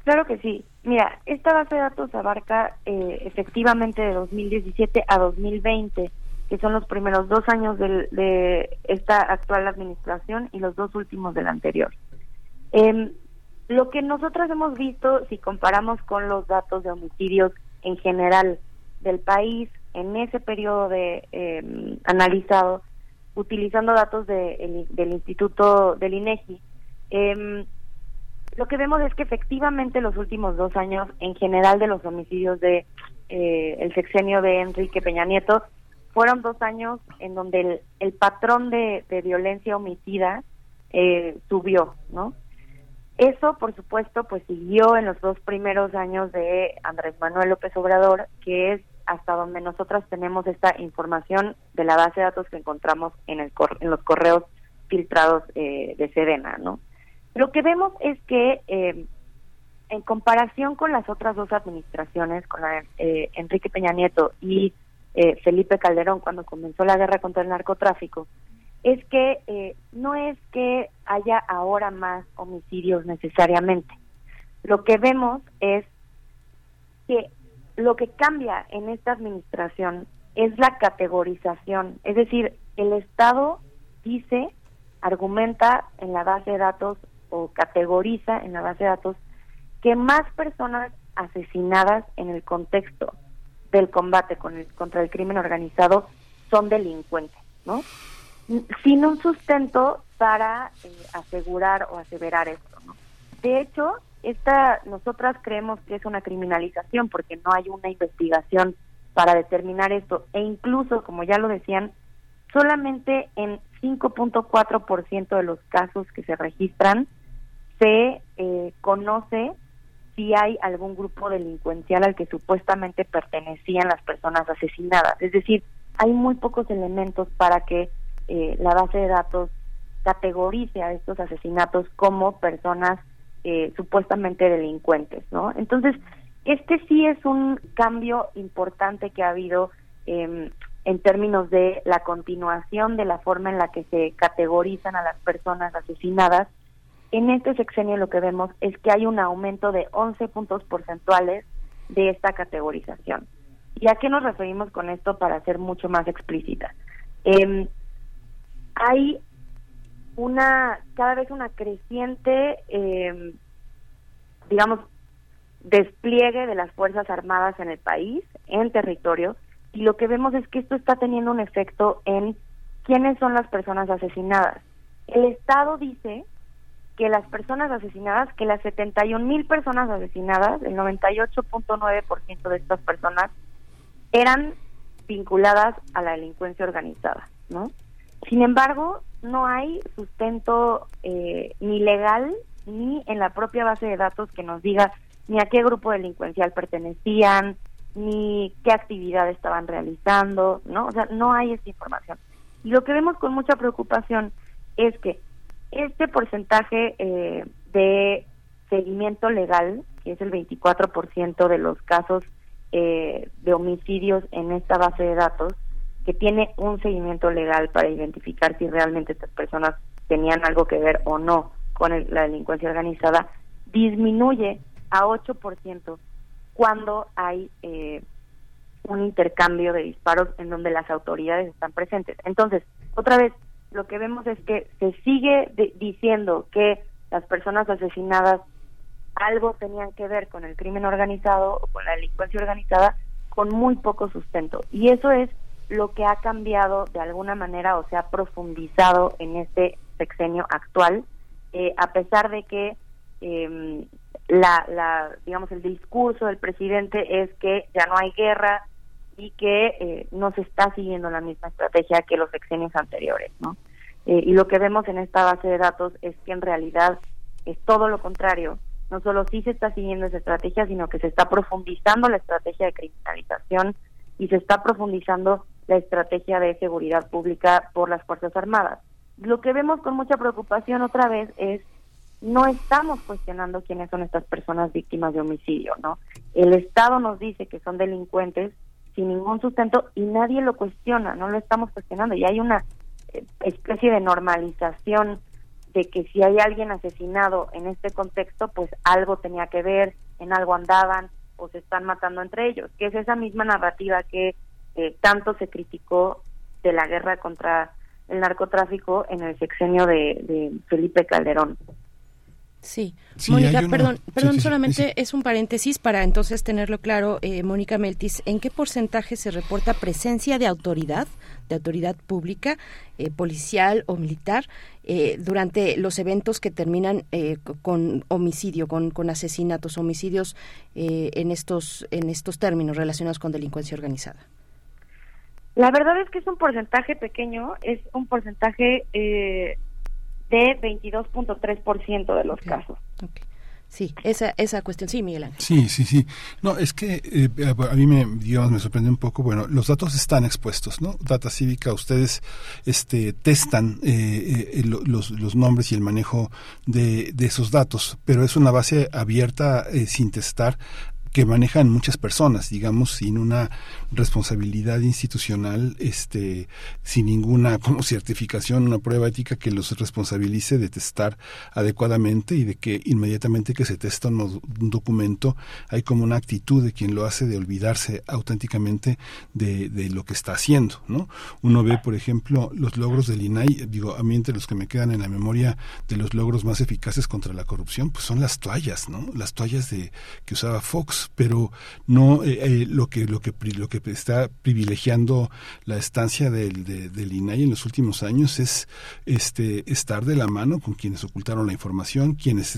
Claro que sí. Mira, esta base de datos abarca eh, efectivamente de 2017 a 2020, que son los primeros dos años del, de esta actual administración y los dos últimos del anterior. Eh, lo que nosotros hemos visto, si comparamos con los datos de homicidios en general del país, en ese periodo de eh, analizado, utilizando datos de, el, del Instituto del INEGI, eh, lo que vemos es que efectivamente los últimos dos años, en general de los homicidios de eh, el sexenio de Enrique Peña Nieto, fueron dos años en donde el, el patrón de, violencia homicida eh, subió, ¿no? Eso, por supuesto, pues siguió en los dos primeros años de Andrés Manuel López Obrador, que es hasta donde nosotros tenemos esta información de la base de datos que encontramos en, el en los correos filtrados eh, de Sedena, ¿no? Lo que vemos es que eh, en comparación con las otras dos administraciones, con la, eh, Enrique Peña Nieto y eh, Felipe Calderón cuando comenzó la guerra contra el narcotráfico, es que eh, no es que haya ahora más homicidios necesariamente. Lo que vemos es que lo que cambia en esta administración es la categorización, es decir, el Estado dice, argumenta en la base de datos o categoriza en la base de datos que más personas asesinadas en el contexto del combate con el, contra el crimen organizado son delincuentes, ¿no? Sin un sustento para eh, asegurar o aseverar esto, ¿no? De hecho, esta nosotras creemos que es una criminalización porque no hay una investigación para determinar esto e incluso, como ya lo decían, solamente en 5.4% de los casos que se registran se eh, conoce si hay algún grupo delincuencial al que supuestamente pertenecían las personas asesinadas. Es decir, hay muy pocos elementos para que eh, la base de datos categorice a estos asesinatos como personas eh, supuestamente delincuentes, ¿no? Entonces, este sí es un cambio importante que ha habido em, en términos de la continuación de la forma en la que se categorizan a las personas asesinadas. En este sexenio lo que vemos es que hay un aumento de 11 puntos porcentuales de esta categorización. ¿Y a qué nos referimos con esto para ser mucho más explícita? Em, hay una cada vez una creciente, eh, digamos, despliegue de las Fuerzas Armadas en el país, en territorio, y lo que vemos es que esto está teniendo un efecto en quiénes son las personas asesinadas. El Estado dice que las personas asesinadas, que las 71 mil personas asesinadas, el 98.9% de estas personas eran vinculadas a la delincuencia organizada, ¿no? Sin embargo, no hay sustento eh, ni legal ni en la propia base de datos que nos diga ni a qué grupo delincuencial pertenecían, ni qué actividad estaban realizando, ¿no? O sea, no hay esa información. Y lo que vemos con mucha preocupación es que este porcentaje eh, de seguimiento legal, que es el 24% de los casos eh, de homicidios en esta base de datos, que tiene un seguimiento legal para identificar si realmente estas personas tenían algo que ver o no con la delincuencia organizada, disminuye a 8% cuando hay eh, un intercambio de disparos en donde las autoridades están presentes. Entonces, otra vez, lo que vemos es que se sigue diciendo que las personas asesinadas algo tenían que ver con el crimen organizado o con la delincuencia organizada con muy poco sustento. Y eso es lo que ha cambiado de alguna manera o se ha profundizado en este sexenio actual, eh, a pesar de que eh, la, la, digamos, el discurso del presidente es que ya no hay guerra y que eh, no se está siguiendo la misma estrategia que los sexenios anteriores, ¿no? Eh, y lo que vemos en esta base de datos es que en realidad es todo lo contrario. No solo sí se está siguiendo esa estrategia, sino que se está profundizando la estrategia de criminalización y se está profundizando la estrategia de seguridad pública por las Fuerzas Armadas. Lo que vemos con mucha preocupación otra vez es no estamos cuestionando quiénes son estas personas víctimas de homicidio, ¿no? El Estado nos dice que son delincuentes sin ningún sustento y nadie lo cuestiona, no lo estamos cuestionando y hay una eh, especie de normalización de que si hay alguien asesinado en este contexto, pues algo tenía que ver, en algo andaban o se están matando entre ellos, que es esa misma narrativa que eh, tanto se criticó de la guerra contra el narcotráfico en el sexenio de Felipe Calderón. Sí, Mónica, perdón, perdón, solamente es un paréntesis para entonces tenerlo claro, eh, Mónica Meltis, ¿en qué porcentaje se reporta presencia de autoridad, de autoridad pública, eh, policial o militar, eh, durante los eventos que terminan con homicidio, con, con asesinatos, homicidios en estos en estos términos relacionados con delincuencia organizada? La verdad es que es un porcentaje pequeño, es un porcentaje de 22.3% de los casos. Sí, esa, esa cuestión, sí, Miguel Ángel. Sí, sí, sí. No, es que eh, a mí me, digamos, me sorprende un poco, bueno, los datos están expuestos, ¿no? Data Cívica, ustedes este, testan eh, eh los, los nombres y el manejo de, de esos datos, pero es una base abierta eh, sin testar que manejan muchas personas, digamos, sin una responsabilidad institucional, este, sin ninguna como certificación, una prueba ética que los responsabilice de testar adecuadamente y de que inmediatamente que se testa un, documento hay como una actitud de quien lo hace de olvidarse auténticamente de, lo que está haciendo, ¿no? Uno ve, por ejemplo, los logros del INAI, digo, a mí entre los que me quedan en la memoria de los logros más eficaces contra la corrupción, pues son las toallas, ¿no? Las toallas de que usaba Fox pero no eh, eh, lo que lo que lo que está privilegiando la estancia del, del INAI en los últimos años es este estar de la mano con quienes ocultaron la información, quienes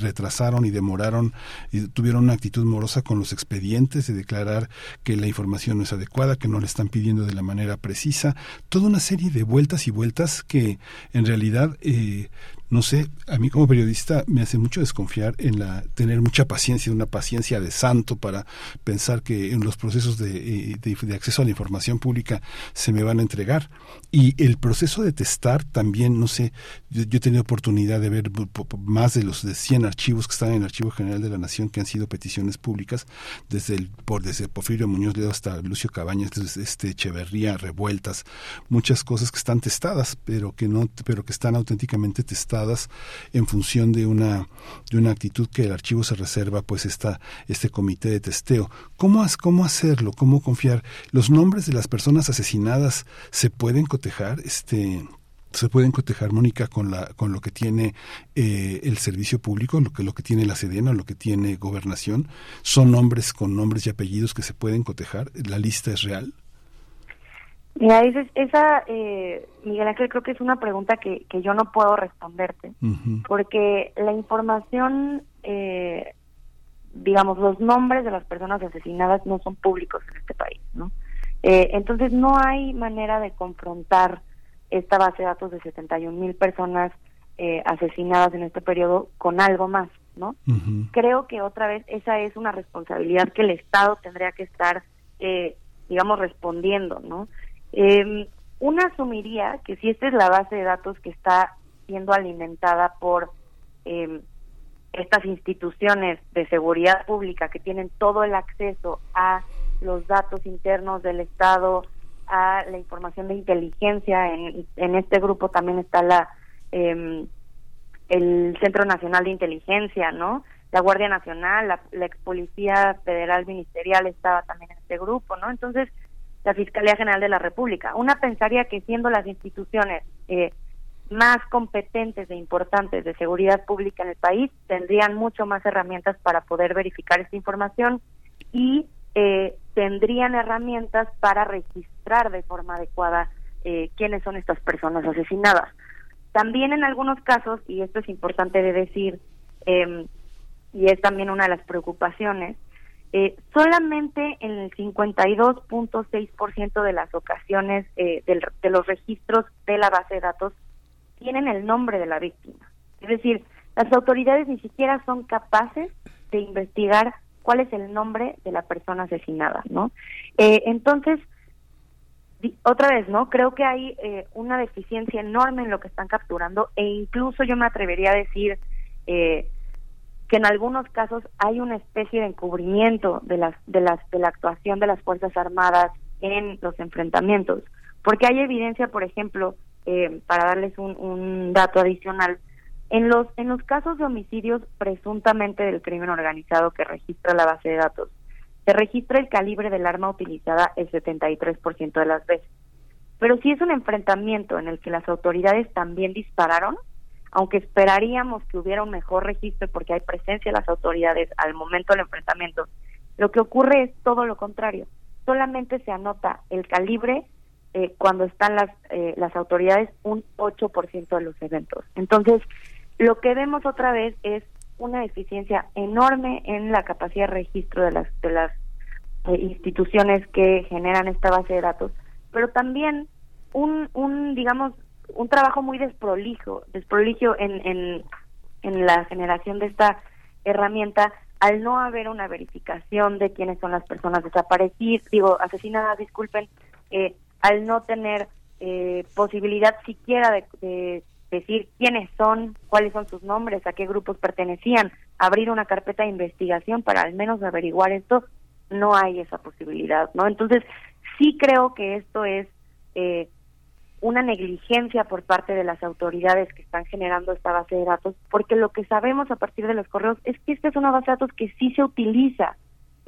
retrasaron y demoraron y tuvieron una actitud morosa con los expedientes de declarar que la información no es adecuada, que no le están pidiendo de la manera precisa, toda una serie de vueltas y vueltas que en realidad eh, no sé, a mí como periodista me hace mucho desconfiar en la tener mucha paciencia, una paciencia de santo para pensar que en los procesos de, de, de acceso a la información pública se me van a entregar. Y el proceso de testar también, no sé, yo, yo he tenido oportunidad de ver más de los de 100 archivos que están en el Archivo General de la Nación que han sido peticiones públicas, desde el por desde Porfirio Muñoz Ledo hasta Lucio Cabañas, desde este Echeverría, revueltas, muchas cosas que están testadas, pero que no, pero que están auténticamente testadas en función de una de una actitud que el archivo se reserva, pues esta este comité de testeo. ¿Cómo cómo hacerlo? ¿Cómo confiar? Los nombres de las personas asesinadas se pueden cotejar, este se pueden cotejar, Mónica, con, la, con lo que tiene eh, el servicio público, lo que, lo que tiene la Sedena, lo que tiene Gobernación. ¿Son nombres con nombres y apellidos que se pueden cotejar? ¿La lista es real? Mira, esa, esa eh, Miguel Ángel, creo que es una pregunta que, que yo no puedo responderte, uh -huh. porque la información, eh, digamos, los nombres de las personas asesinadas no son públicos en este país, ¿no? Eh, entonces no hay manera de confrontar esta base de datos de 71 mil personas eh, asesinadas en este periodo con algo más, ¿no? Uh -huh. Creo que otra vez esa es una responsabilidad que el Estado tendría que estar, eh, digamos, respondiendo, ¿no? Eh, una asumiría que si esta es la base de datos que está siendo alimentada por eh, estas instituciones de seguridad pública que tienen todo el acceso a los datos internos del Estado, a la información de inteligencia. En, este grupo también está la eh, el Centro Nacional de Inteligencia, ¿no? La Guardia Nacional, la, la ex Policía Federal Ministerial estaba también en este grupo, ¿no? Entonces, la Fiscalía General de la República. Una pensaría que siendo las instituciones eh, más competentes e importantes de seguridad pública en el país, tendrían mucho más herramientas para poder verificar esta información y eh, tendrían herramientas para registrar de forma adecuada eh, quiénes son estas personas asesinadas. También en algunos casos, y esto es importante de decir, eh, y es también una de las preocupaciones, eh, solamente en el 52.6% de las ocasiones eh, del, de los registros de la base de datos tienen el nombre de la víctima. Es decir, las autoridades ni siquiera son capaces de investigar cuál es el nombre de la persona asesinada, ¿no? Eh, entonces, otra vez, ¿no? Creo que hay eh, una deficiencia enorme en lo que están capturando e incluso yo me atrevería a decir eh, que en algunos casos hay una especie de encubrimiento de las de las de la actuación de las fuerzas armadas en los enfrentamientos, porque hay evidencia, por ejemplo, eh, para darles un, un dato adicional, en los en los casos de homicidios presuntamente del crimen organizado que registra la base de datos, se registra el calibre del arma utilizada el 73% de las veces. Pero si es un enfrentamiento en el que las autoridades también dispararon, aunque esperaríamos que hubiera un mejor registro porque hay presencia de las autoridades al momento del enfrentamiento, lo que ocurre es todo lo contrario. Solamente se anota el calibre eh, cuando están las, eh, las autoridades un 8% de los eventos. Entonces, lo que vemos otra vez es una deficiencia enorme en la capacidad de registro de las de las eh, instituciones que generan esta base de datos, pero también un, un digamos un trabajo muy desprolijo, desprolijo en, en, en la generación de esta herramienta al no haber una verificación de quiénes son las personas desaparecidas, digo, asesinadas, disculpen, eh, al no tener eh, posibilidad siquiera de, de decir quiénes son, cuáles son sus nombres, a qué grupos pertenecían, abrir una carpeta de investigación para al menos averiguar esto, no hay esa posibilidad, ¿no? Entonces, sí creo que esto es eh, una negligencia por parte de las autoridades que están generando esta base de datos, porque lo que sabemos a partir de los correos es que esta es una base de datos que sí se utiliza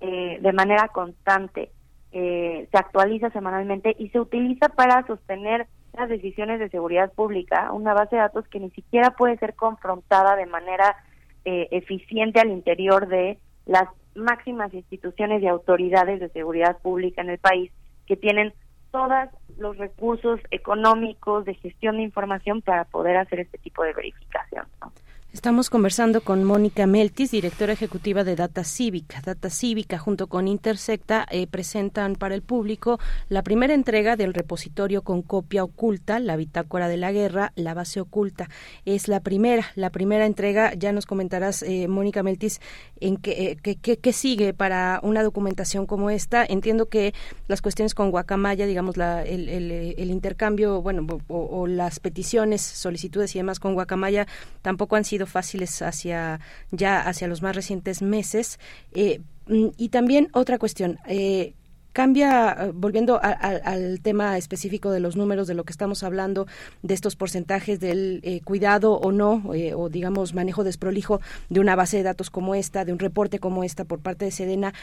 eh, de manera constante, eh, se actualiza semanalmente y se utiliza para sostener las decisiones de seguridad pública, una base de datos que ni siquiera puede ser confrontada de manera eh, eficiente al interior de las máximas instituciones y autoridades de seguridad pública en el país que tienen todos los recursos económicos de gestión de información para poder hacer este tipo de verificación. ¿no? Estamos conversando con Mónica Meltis, directora ejecutiva de Data Cívica. Data Cívica junto con Intersecta eh, presentan para el público la primera entrega del repositorio con copia oculta, la bitácora de la guerra, la base oculta. Es la primera, la primera entrega. Ya nos comentarás, eh, Mónica Meltis, en qué, eh, qué, qué sigue para una documentación como esta. Entiendo que las cuestiones con Guacamaya, digamos, la, el, el, el intercambio, bueno, o, o las peticiones, solicitudes y demás con Guacamaya tampoco han sido fáciles hacia ya hacia los más recientes meses. Eh, mm, y también otra cuestión. Eh, cambia, eh, volviendo al tema específico de los números, de lo que estamos hablando, de estos porcentajes del eh, cuidado o no, eh, o digamos manejo desprolijo de una base de datos como esta, de un reporte como esta por parte de Sedena.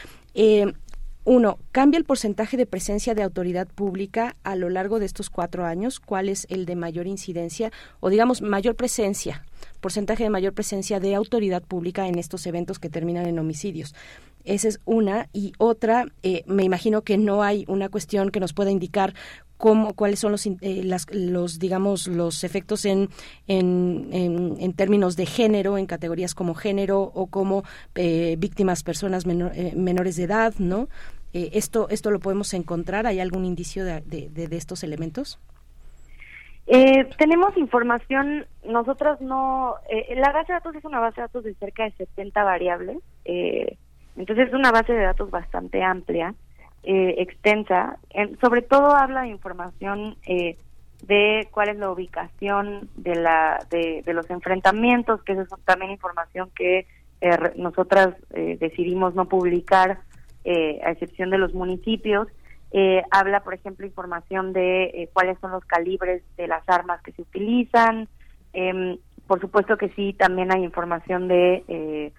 Uno, ¿cambia el porcentaje de presencia de autoridad pública a lo largo de estos cuatro años? ¿Cuál es el de mayor incidencia o digamos mayor presencia porcentaje de mayor presencia de autoridad pública en estos eventos que terminan en homicidios. Esa es una. Y otra, eh, me imagino que no hay una cuestión que nos pueda indicar cómo, cuáles son los, eh, las, los, digamos, los efectos en, en, en, términos de género, en categorías como género o como eh, víctimas, personas menor, eh, menores de edad, ¿no? Eh, esto, ¿Esto lo podemos encontrar? ¿Hay algún indicio de, de, de, estos elementos? Eh, tenemos información, nosotros no, eh, la base de datos es una base de datos de cerca de 70 variables, eh, entonces es una base de datos bastante amplia, eh, extensa, en, sobre todo habla de información eh, de cuál es la ubicación de, la, de, de los enfrentamientos, que es también información que eh, nosotras eh, decidimos no publicar, eh, a excepción de los municipios, eh, habla, por ejemplo, información de eh, cuáles son los calibres de las armas que se utilizan. Eh, por supuesto que sí, también hay información de, eh,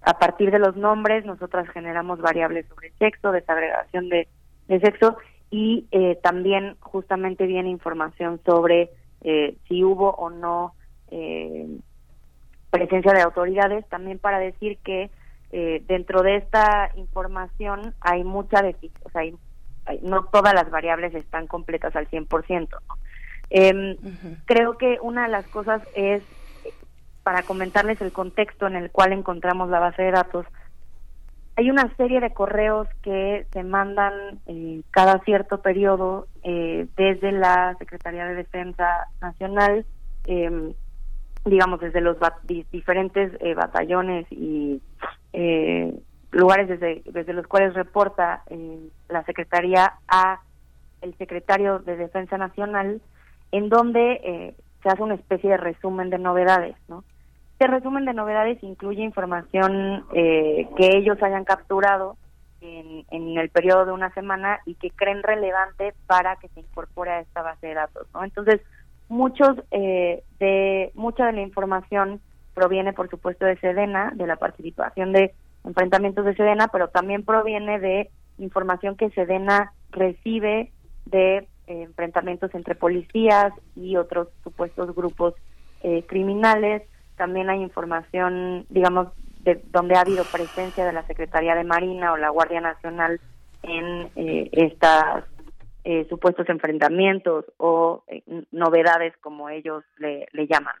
a partir de los nombres, nosotras generamos variables sobre sexo, desagregación de, de sexo y también justamente viene información sobre si hubo o no presencia de autoridades, también para decir que eh, dentro de esta información hay mucha o sea, hay no todas las variables están completas al 100%. ¿no? Eh, uh -huh. Creo que una de las cosas es, para comentarles el contexto en el cual encontramos la base de datos, hay una serie de correos que se mandan eh, cada cierto periodo eh, desde la Secretaría de Defensa Nacional, eh, digamos desde los bat diferentes eh, batallones y eh, lugares desde, desde los cuales reporta eh, la Secretaría a el secretario de Defensa Nacional, en donde eh, se hace una especie de resumen de novedades, ¿no? Este resumen de novedades incluye información eh, que ellos hayan capturado en, en, el periodo de una semana y que creen relevante para que se incorpore a esta base de datos, ¿no? Entonces, muchos eh, de mucha de la información proviene, por supuesto, de Sedena, de la participación de enfrentamientos de Sedena, pero también proviene de información que Sedena recibe de eh, enfrentamientos entre policías y otros supuestos grupos eh, criminales. También hay información, digamos, de donde ha habido presencia de la Secretaría de Marina o la Guardia Nacional en eh, estas eh, supuestos enfrentamientos o eh, novedades, como ellos le, le llaman.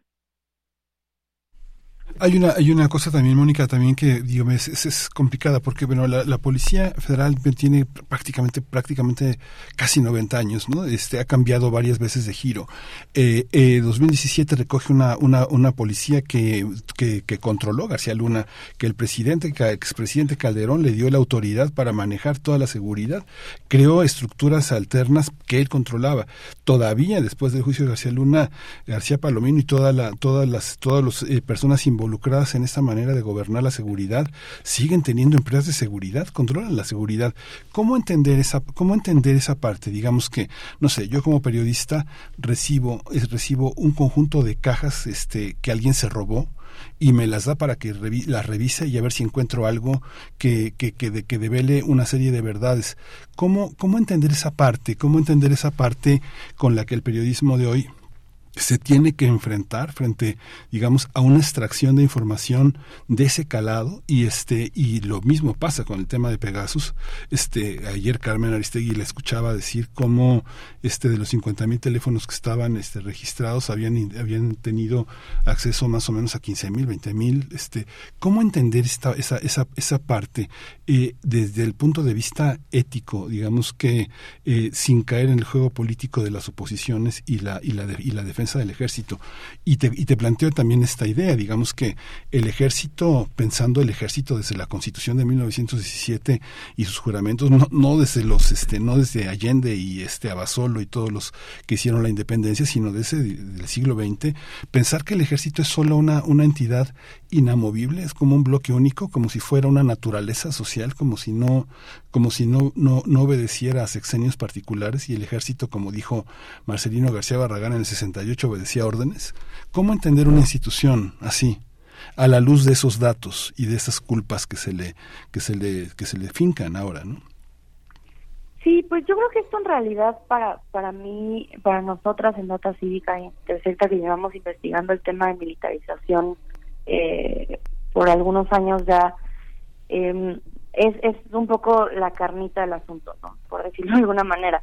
Hay una, hay una cosa también, Mónica, también que digo, es, es, complicada porque bueno, la, Policía Federal tiene prácticamente, prácticamente casi 90 años, ¿no? Este, ha cambiado varias veces de giro. Eh, eh, 2017 recoge una, una, una policía que, que, controló García Luna, que el presidente, que expresidente Calderón le dio la autoridad para manejar toda la seguridad, creó estructuras alternas que él controlaba. Todavía después del juicio de García Luna, García Palomino y toda la, todas las, todas las eh, personas involucradas en esta manera de gobernar la seguridad siguen teniendo empresas de seguridad, controlan la seguridad. ¿Cómo entender esa, cómo entender esa parte? Digamos que, no sé, yo como periodista recibo, recibo un conjunto de cajas este, que alguien se robó, y me las da para que las revise y a ver si encuentro algo que, que, que, de, que devele una serie de verdades. ¿Cómo, ¿Cómo entender esa parte? ¿Cómo entender esa parte con la que el periodismo de hoy se tiene que enfrentar frente digamos a una extracción de información de ese calado y este y lo mismo pasa con el tema de Pegasus. Este ayer Carmen Aristegui le escuchaba decir cómo este de los 50 mil teléfonos que estaban este registrados habían habían tenido acceso más o menos a 15 mil 20 mil. Este cómo entender esta esa esa esa parte eh, desde el punto de vista ético digamos que eh, sin caer en el juego político de las oposiciones y la y la y la defensa del ejército. Y te, planteo también esta idea, digamos que el ejército, pensando el ejército desde la constitución de 1917 y sus juramentos, no, no desde los, este, no desde Allende y este Abasolo y todos los que hicieron la independencia, sino desde el siglo XX, pensar que el ejército es solo una, una entidad inamovible, es como un bloque único, como si fuera una naturaleza social, como si no, como si no, no, obedeciera a sexenios particulares y el ejército, como dijo Marcelino García Barragán en el 68, obedecía órdenes. ¿Cómo entender una institución así? a la luz de esos datos y de esas culpas que se le que se le que se le fincan ahora, ¿no? Sí, pues yo creo que esto en realidad para para mí, para nosotras en Nota Cívica y Intercepta que llevamos investigando el tema de militarización eh, por algunos años ya, eh, es, es un poco la carnita del asunto, ¿no? Por decirlo de alguna manera.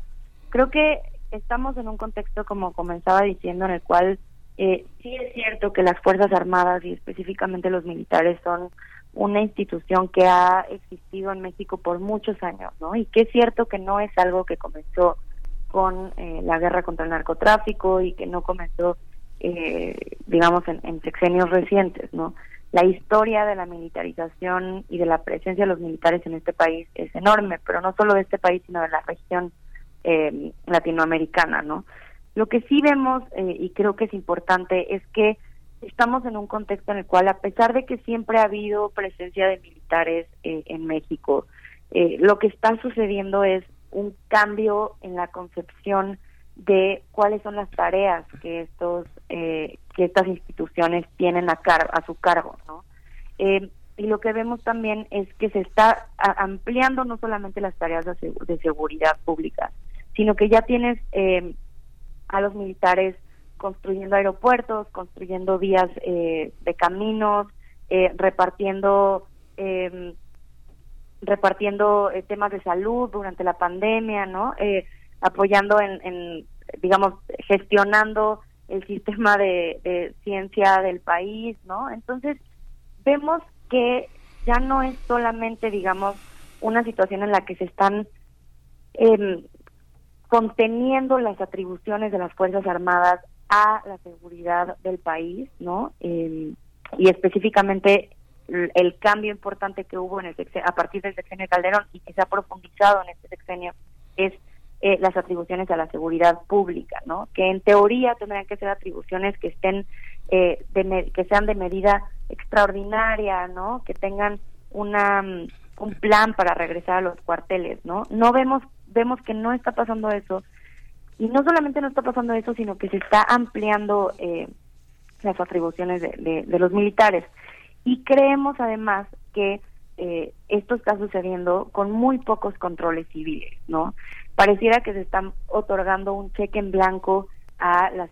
Creo que estamos en un contexto, como comenzaba diciendo, en el cual eh, sí es cierto que las Fuerzas Armadas y específicamente los militares son una institución que ha existido en México por muchos años, ¿no? Y que es cierto que no es algo que comenzó con eh, la guerra contra el narcotráfico y que no comenzó, eh, digamos, en, en sexenios recientes, ¿no? La historia de la militarización y de la presencia de los militares en este país es enorme, pero no solo de este país, sino de la región eh, latinoamericana, ¿no? Lo que sí vemos, eh, y creo que es importante, es que estamos en un contexto en el cual, a pesar de que siempre ha habido presencia de militares eh, en México, lo que está sucediendo es un cambio en la concepción de cuáles son las tareas que estos eh, que estas instituciones tienen a, car a su cargo ¿no? Eh, y lo que vemos también es que se está ampliando no solamente las tareas de, seguridad pública sino que ya tienes eh, a los militares construyendo aeropuertos construyendo vías de caminos repartiendo em, repartiendo temas de salud durante la pandemia no apoyando en, digamos, gestionando el sistema de, ciencia del país, ¿no? Entonces, vemos que ya no es solamente, digamos, una situación en la que se están eh, conteniendo las atribuciones de las Fuerzas Armadas a la seguridad del país, ¿no? Eh, y específicamente el, cambio importante que hubo en el a partir del sexenio de Calderón y que se ha profundizado en este sexenio es eh, las atribuciones a la seguridad pública, ¿no? Que en teoría tendrían que ser atribuciones que estén eh, de que sean de medida extraordinaria, ¿no? Que tengan una mm, un plan para regresar a los cuarteles, ¿no? No vemos vemos que no está pasando eso y no solamente no está pasando eso, sino que se está ampliando eh, las atribuciones de, de, los militares y creemos además que eh, esto está sucediendo con muy pocos controles civiles, ¿no? Pareciera que se están otorgando un cheque en blanco a las,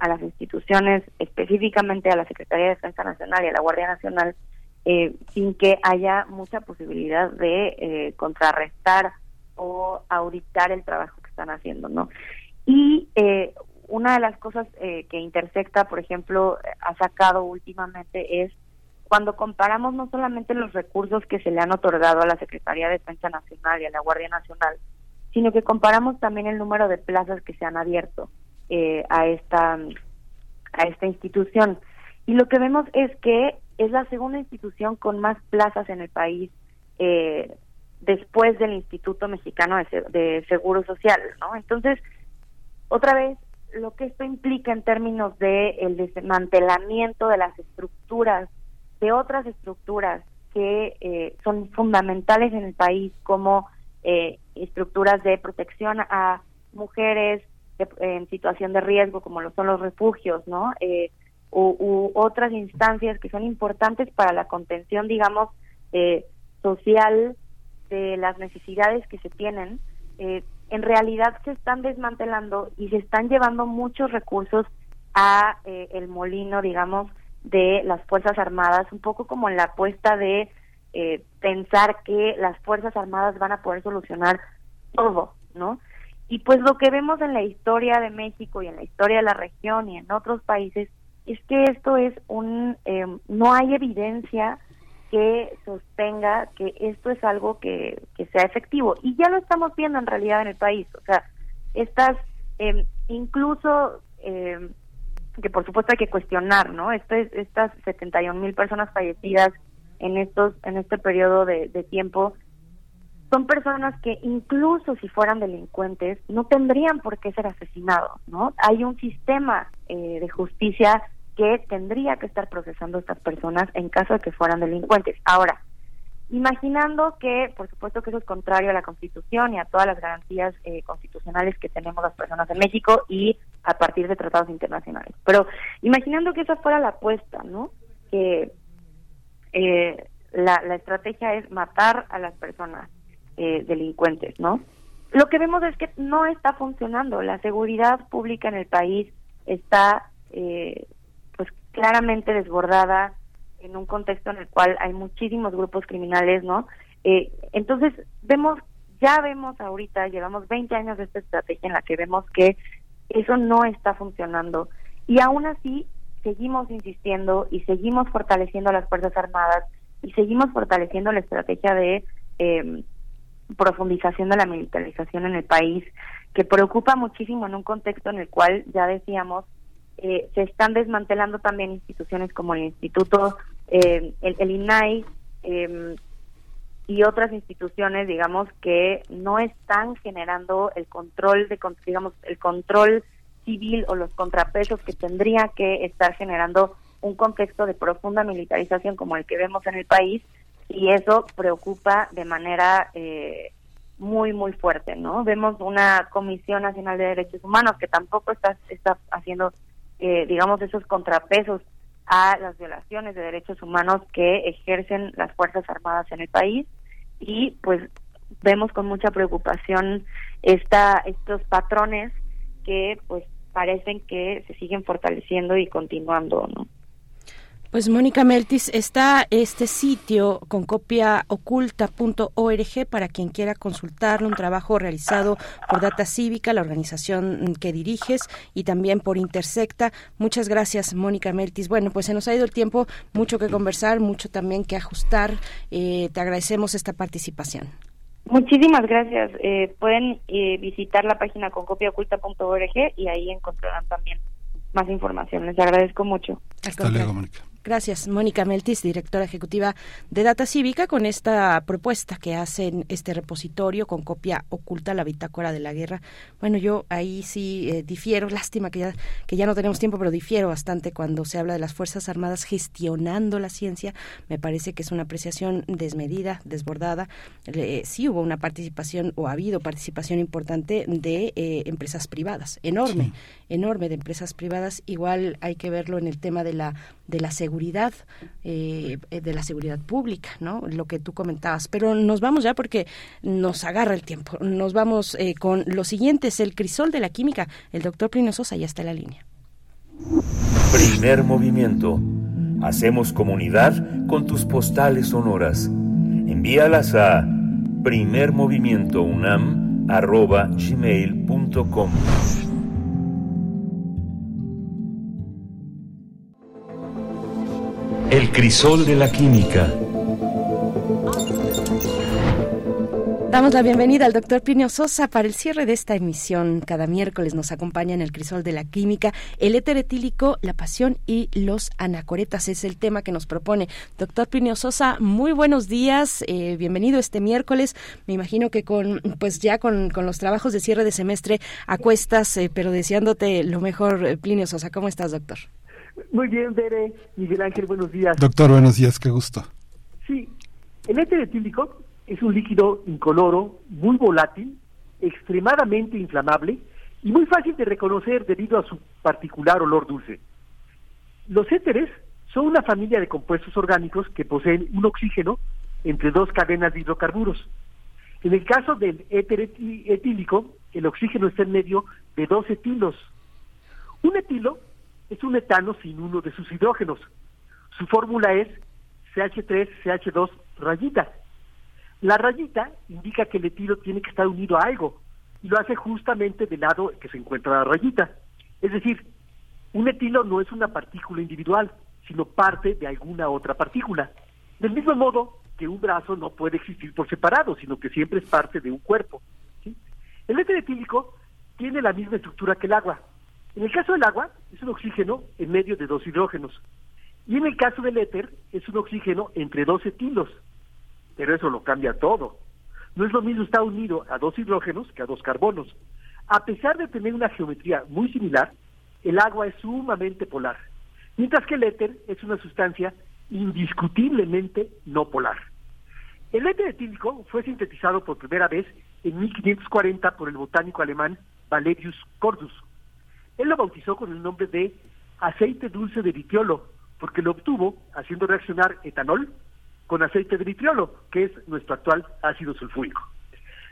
a las instituciones, específicamente a la Secretaría de Defensa Nacional y a la Guardia Nacional, eh, sin que haya mucha posibilidad de eh, contrarrestar o auditar el trabajo que están haciendo, ¿no? Y eh, una de las cosas que Intersecta, por ejemplo, ha sacado últimamente es cuando comparamos no solamente los recursos que se le han otorgado a la Secretaría de Defensa Nacional y a la Guardia Nacional, sino que comparamos también el número de plazas que se han abierto eh, a esta a esta institución y lo que vemos es que es la segunda institución con más plazas en el país eh, después del Instituto Mexicano de, Seguro Social, ¿no? Entonces, otra vez, lo que esto implica en términos de el desmantelamiento de las estructuras, de otras estructuras que eh, son fundamentales en el país, como eh, estructuras de protección a mujeres en situación de riesgo, como lo son los refugios, ¿no? Eh, u, otras instancias que son importantes para la contención, digamos, eh, social de las necesidades que se tienen, eh, en realidad se están desmantelando y se están llevando muchos recursos a eh, el molino, digamos, de las Fuerzas Armadas, un poco como en la apuesta de eh, pensar que las Fuerzas Armadas van a poder solucionar todo, ¿no? Y pues lo que vemos en la historia de México y en la historia de la región y en otros países es que esto es un, eh, no hay evidencia que sostenga que esto es algo que, que sea efectivo. Y ya lo estamos viendo en realidad en el país. O sea, estas, eh, incluso, eh, que por supuesto hay que cuestionar, ¿no? Este, estas 71 mil personas fallecidas en estos en este periodo de, de tiempo son personas que incluso si fueran delincuentes no tendrían por qué ser asesinados, ¿no? Hay un sistema eh, de justicia que tendría que estar procesando a estas personas en caso de que fueran delincuentes. Ahora, imaginando que, por supuesto que eso es contrario a la Constitución y a todas las garantías eh, constitucionales que tenemos las personas en México y a partir de tratados internacionales. Pero imaginando que esa fuera la apuesta, ¿no? Que eh, la, la estrategia es matar a las personas eh, delincuentes, ¿no? Lo que vemos es que no está funcionando. La seguridad pública en el país está, eh, pues, claramente desbordada en un contexto en el cual hay muchísimos grupos criminales, ¿no? Eh, entonces vemos, ya vemos ahorita, llevamos 20 años de esta estrategia en la que vemos que eso no está funcionando y aún así seguimos insistiendo y seguimos fortaleciendo las fuerzas armadas y seguimos fortaleciendo la estrategia de eh, profundización de la militarización en el país, que preocupa muchísimo en un contexto en el cual, ya decíamos, eh, se están desmantelando también instituciones como el Instituto, eh, el, el, INAI eh, y otras instituciones, digamos, que no están generando el control de, digamos, el control civil o los contrapesos que tendría que estar generando un contexto de profunda militarización como el que vemos en el país y eso preocupa de manera eh, muy muy fuerte no vemos una comisión nacional de derechos humanos que tampoco está está haciendo eh, digamos esos contrapesos a las violaciones de derechos humanos que ejercen las fuerzas armadas en el país y pues vemos con mucha preocupación esta estos patrones que pues parecen que se siguen fortaleciendo y continuando no pues Mónica Meltis, está este sitio con copia oculta.org para quien quiera consultarlo, un trabajo realizado por Data Cívica, la organización que diriges, y también por Intersecta. Muchas gracias, Mónica Meltis. Bueno, pues se nos ha ido el tiempo, mucho que conversar, mucho también que ajustar. Eh, te agradecemos esta participación. Muchísimas gracias. Eh, pueden eh, visitar la página con copiaoculta.org y ahí encontrarán también más información. Les agradezco mucho. Hasta luego, Mónica. Gracias, Mónica Meltis, directora ejecutiva de Data Cívica, con esta propuesta que hacen este repositorio con copia oculta la bitácora de la guerra. Bueno, yo ahí sí eh, difiero, lástima que ya, que ya no tenemos tiempo, pero difiero bastante cuando se habla de las Fuerzas Armadas gestionando la ciencia. Me parece que es una apreciación desmedida, desbordada. Eh, sí hubo una participación o ha habido participación importante de eh, empresas privadas, enorme, sí. enorme de empresas privadas. Igual hay que verlo en el tema de la de la seguridad, eh, de la seguridad pública, ¿no? Lo que tú comentabas. Pero nos vamos ya porque nos agarra el tiempo. Nos vamos eh, con lo siguiente, es el crisol de la química. El doctor Plino Sosa ya está en la línea. Primer movimiento. Hacemos comunidad con tus postales sonoras. Envíalas a primermovimientounam.gmail.com El crisol de la química. Damos la bienvenida al doctor Plinio Sosa para el cierre de esta emisión. Cada miércoles nos acompaña en el crisol de la química el éter etílico, la pasión y los anacoretas. Es el tema que nos propone. Doctor Plinio Sosa, muy buenos días. Eh, bienvenido este miércoles. Me imagino que con, pues ya con, con los trabajos de cierre de semestre a cuestas, eh, pero deseándote lo mejor, Plinio Sosa. ¿Cómo estás, doctor? Muy bien, Bere. Miguel Ángel, buenos días. Doctor, buenos días, qué gusto. Sí, el éter etílico es un líquido incoloro, muy volátil, extremadamente inflamable y muy fácil de reconocer debido a su particular olor dulce. Los éteres son una familia de compuestos orgánicos que poseen un oxígeno entre dos cadenas de hidrocarburos. En el caso del éter etílico, el oxígeno está en medio de dos etilos. Un etilo es un etano sin uno de sus hidrógenos. Su fórmula es CH3CH2 rayita. La rayita indica que el etilo tiene que estar unido a algo y lo hace justamente del lado que se encuentra la rayita. Es decir, un etilo no es una partícula individual, sino parte de alguna otra partícula. Del mismo modo que un brazo no puede existir por separado, sino que siempre es parte de un cuerpo. El éter etílico tiene la misma estructura que el agua. En el caso del agua, es un oxígeno en medio de dos hidrógenos. Y en el caso del éter, es un oxígeno entre dos etilos. Pero eso lo cambia todo. No es lo mismo estar unido a dos hidrógenos que a dos carbonos. A pesar de tener una geometría muy similar, el agua es sumamente polar, mientras que el éter es una sustancia indiscutiblemente no polar. El éter etílico fue sintetizado por primera vez en 1540 por el botánico alemán Valerius Cordus. Él lo bautizó con el nombre de aceite dulce de vitriolo, porque lo obtuvo haciendo reaccionar etanol con aceite de vitriolo, que es nuestro actual ácido sulfúrico.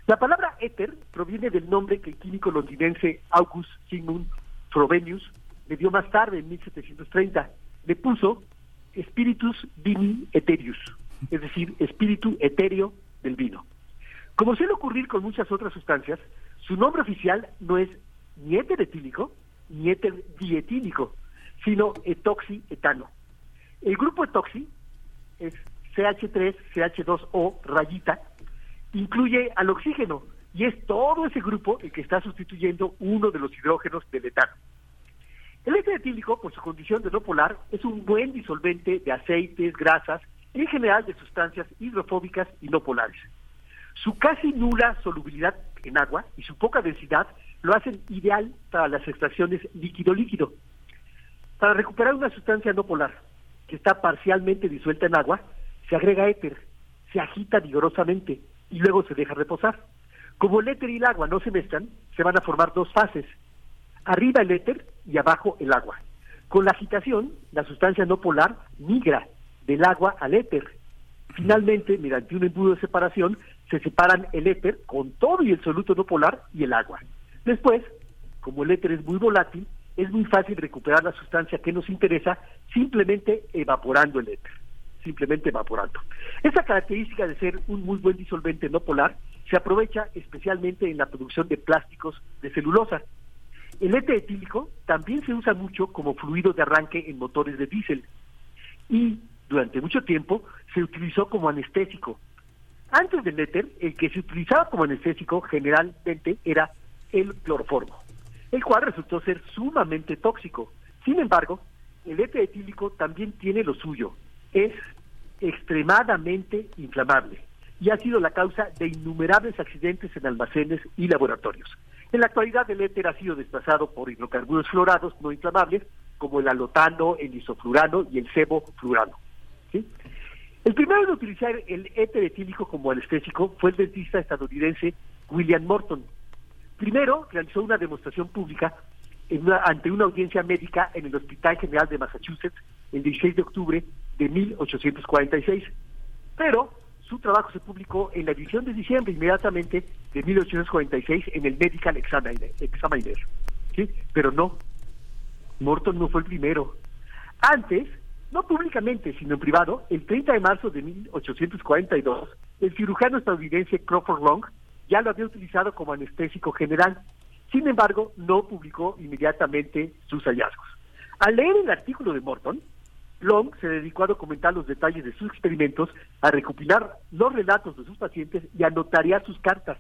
La palabra éter proviene del nombre que el químico londinense August Sigmund Frobenius le dio más tarde, en 1730. Le puso Spiritus Vini Eterius, es decir, espíritu etéreo del vino. Como suele ocurrir con muchas otras sustancias, su nombre oficial no es ni éter etílico ni éter dietílico, sino etoxietano. El grupo etoxi es CH3CH2O rayita, incluye al oxígeno y es todo ese grupo el que está sustituyendo uno de los hidrógenos del etano. El éter etílico, por su condición de no polar, es un buen disolvente de aceites, grasas y en general de sustancias hidrofóbicas y no polares. Su casi nula solubilidad en agua y su poca densidad lo hacen ideal para las extracciones líquido-líquido. Para recuperar una sustancia no polar que está parcialmente disuelta en agua, se agrega éter, se agita vigorosamente y luego se deja reposar. Como el éter y el agua no se mezclan, se van a formar dos fases, arriba el éter y abajo el agua. Con la agitación, la sustancia no polar migra del agua al éter. Finalmente, mediante un embudo de separación, se separan el éter con todo y el soluto no polar y el agua. Después, como el éter es muy volátil, es muy fácil recuperar la sustancia que nos interesa simplemente evaporando el éter, simplemente evaporando. Esta característica de ser un muy buen disolvente no polar se aprovecha especialmente en la producción de plásticos de celulosa. El éter etílico también se usa mucho como fluido de arranque en motores de diésel y durante mucho tiempo se utilizó como anestésico. Antes del éter, el que se utilizaba como anestésico generalmente era el cloroformo, el cual resultó ser sumamente tóxico. Sin embargo, el etílico también tiene lo suyo, es extremadamente inflamable y ha sido la causa de innumerables accidentes en almacenes y laboratorios. En la actualidad el éter ha sido desplazado por hidrocarburos fluorados no inflamables como el alotano, el isoflurano y el seboflurano. ¿sí? El primero en utilizar el éter etílico como anestésico fue el dentista estadounidense William Morton. Primero realizó una demostración pública en una- ante una audiencia médica en el Hospital General de Massachusetts el 16 de octubre de 1846. Pero su trabajo se publicó en la edición de diciembre inmediatamente de 1846 en el Medical Examiner. Examiner, ¿sí? Pero no, Morton no fue el primero. Antes, no públicamente, sino en privado, el 30 de marzo de 1842, el cirujano estadounidense Crawford Long ya lo había utilizado como anestésico general. Sin embargo, no publicó inmediatamente sus hallazgos. Al leer el artículo de Morton, Long se dedicó a documentar los detalles de sus experimentos, a recopilar los relatos de sus pacientes y a notariar sus cartas.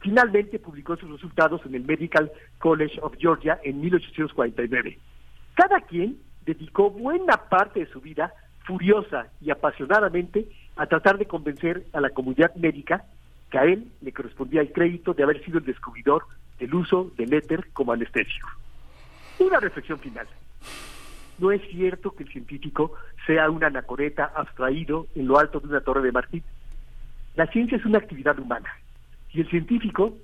Finalmente publicó sus resultados en el Medical College of Georgia en 1849. Cada quien dedicó buena parte de su vida, furiosa y apasionadamente, a tratar de convencer a la comunidad médica que a él le correspondía el crédito de haber sido el descubridor del uso del éter como anestésico. Una reflexión final. No es cierto que el científico sea un anacoreta abstraído en lo alto de una torre de marfil. La ciencia es una actividad humana y el científico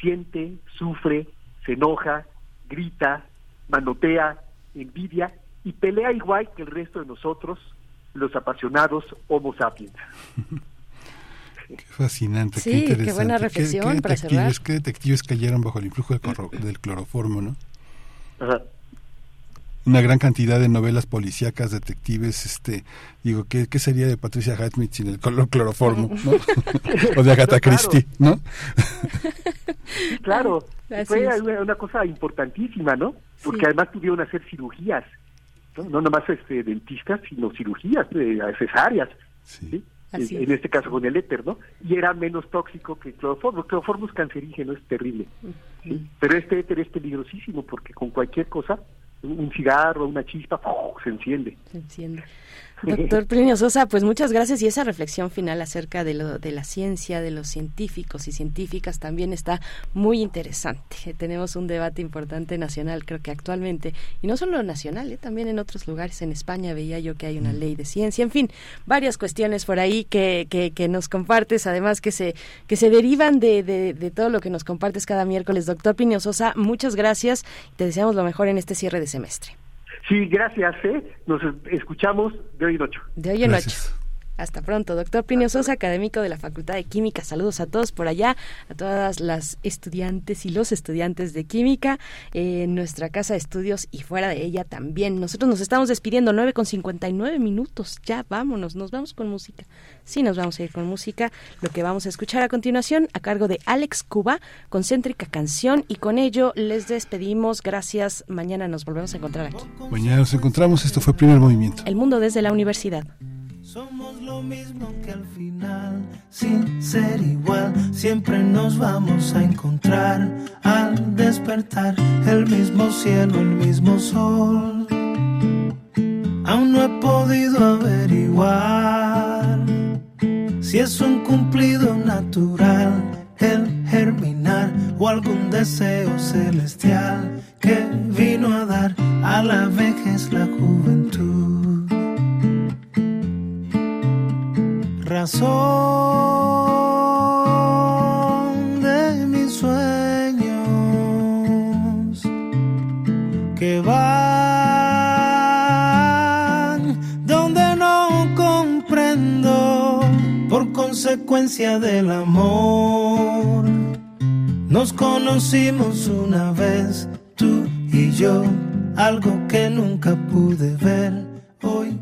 siente, sufre, se enoja, grita, manotea, envidia y pelea igual que el resto de nosotros, los apasionados Homo sapiens. *laughs* Qué fascinante, Sí, qué qué interesante. buena reflexión para detectives, cerrar. qué detectives cayeron bajo el influjo del, corro- del cloroformo, ¿no? Ajá. una gran cantidad de novelas policíacas, detectives, este, digo, ¿qué, qué sería de Patricia Highsmith sin el color cloroformo, ¿no? *laughs* o de Agatha Claro. Christie, ¿no? Claro. *laughs* Fue una, una cosa importantísima, ¿no? Porque Sí. además tuvieron que hacer cirugías, no, no nomás este, dentistas, sino cirugías eh, cesáreas. ¿sí? Así en, es. en este caso con el éter, ¿no? Y era menos tóxico que el cloroformo. El cloroformo es cancerígeno, es terrible. ¿sí? Pero este éter es peligrosísimo porque con cualquier cosa, un cigarro, una chispa, se enciende. Se enciende. Doctor Plinio Sosa, pues muchas gracias y esa reflexión final acerca de, lo, de la ciencia, de los científicos y científicas también está muy interesante. Tenemos un debate importante nacional, creo que actualmente, y no solo nacional, eh, también en otros lugares, en España veía yo que hay una ley de ciencia, en fin, varias cuestiones por ahí que, que, que nos compartes, además que se, que se derivan de, de, de todo lo que nos compartes cada miércoles. Doctor Plinio Sosa, muchas gracias te deseamos lo mejor en este cierre de semestre. Sí, gracias, ¿eh? Nos escuchamos de hoy en ocho. De hoy en ocho. Hasta pronto, doctor Plinio Sosa, académico de la Facultad de Química. Saludos a todos por allá, a todas las estudiantes y los estudiantes de Química eh, en nuestra casa de estudios y fuera de ella también. Nosotros nos estamos despidiendo, 9 con 59 minutos. Ya vámonos, nos vamos con música. Sí, nos vamos a ir con música. Lo que vamos a escuchar a continuación, a cargo de Alex Cuba, concéntrica canción. Y con ello les despedimos. Gracias. Mañana nos volvemos a encontrar aquí. Mañana nos encontramos, esto fue Primer Movimiento. El mundo desde la universidad. Somos lo mismo que al final, sin ser igual, siempre nos vamos a encontrar al despertar el mismo cielo, el mismo sol. Aún no he podido averiguar si es un cumplido natural el germinar o algún deseo celestial que vino a dar a la vejez la juventud. Razón de mis sueños que van donde no comprendo por consecuencia del amor. Nos conocimos una vez, tú y yo, algo que nunca pude ver. Hoy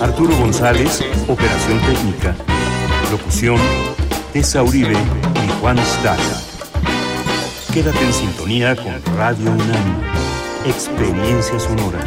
Arturo González, operación técnica. Locución, Tessa Uribe y Juan Staca. Quédate en sintonía con Radio UNAM. Experiencia sonora.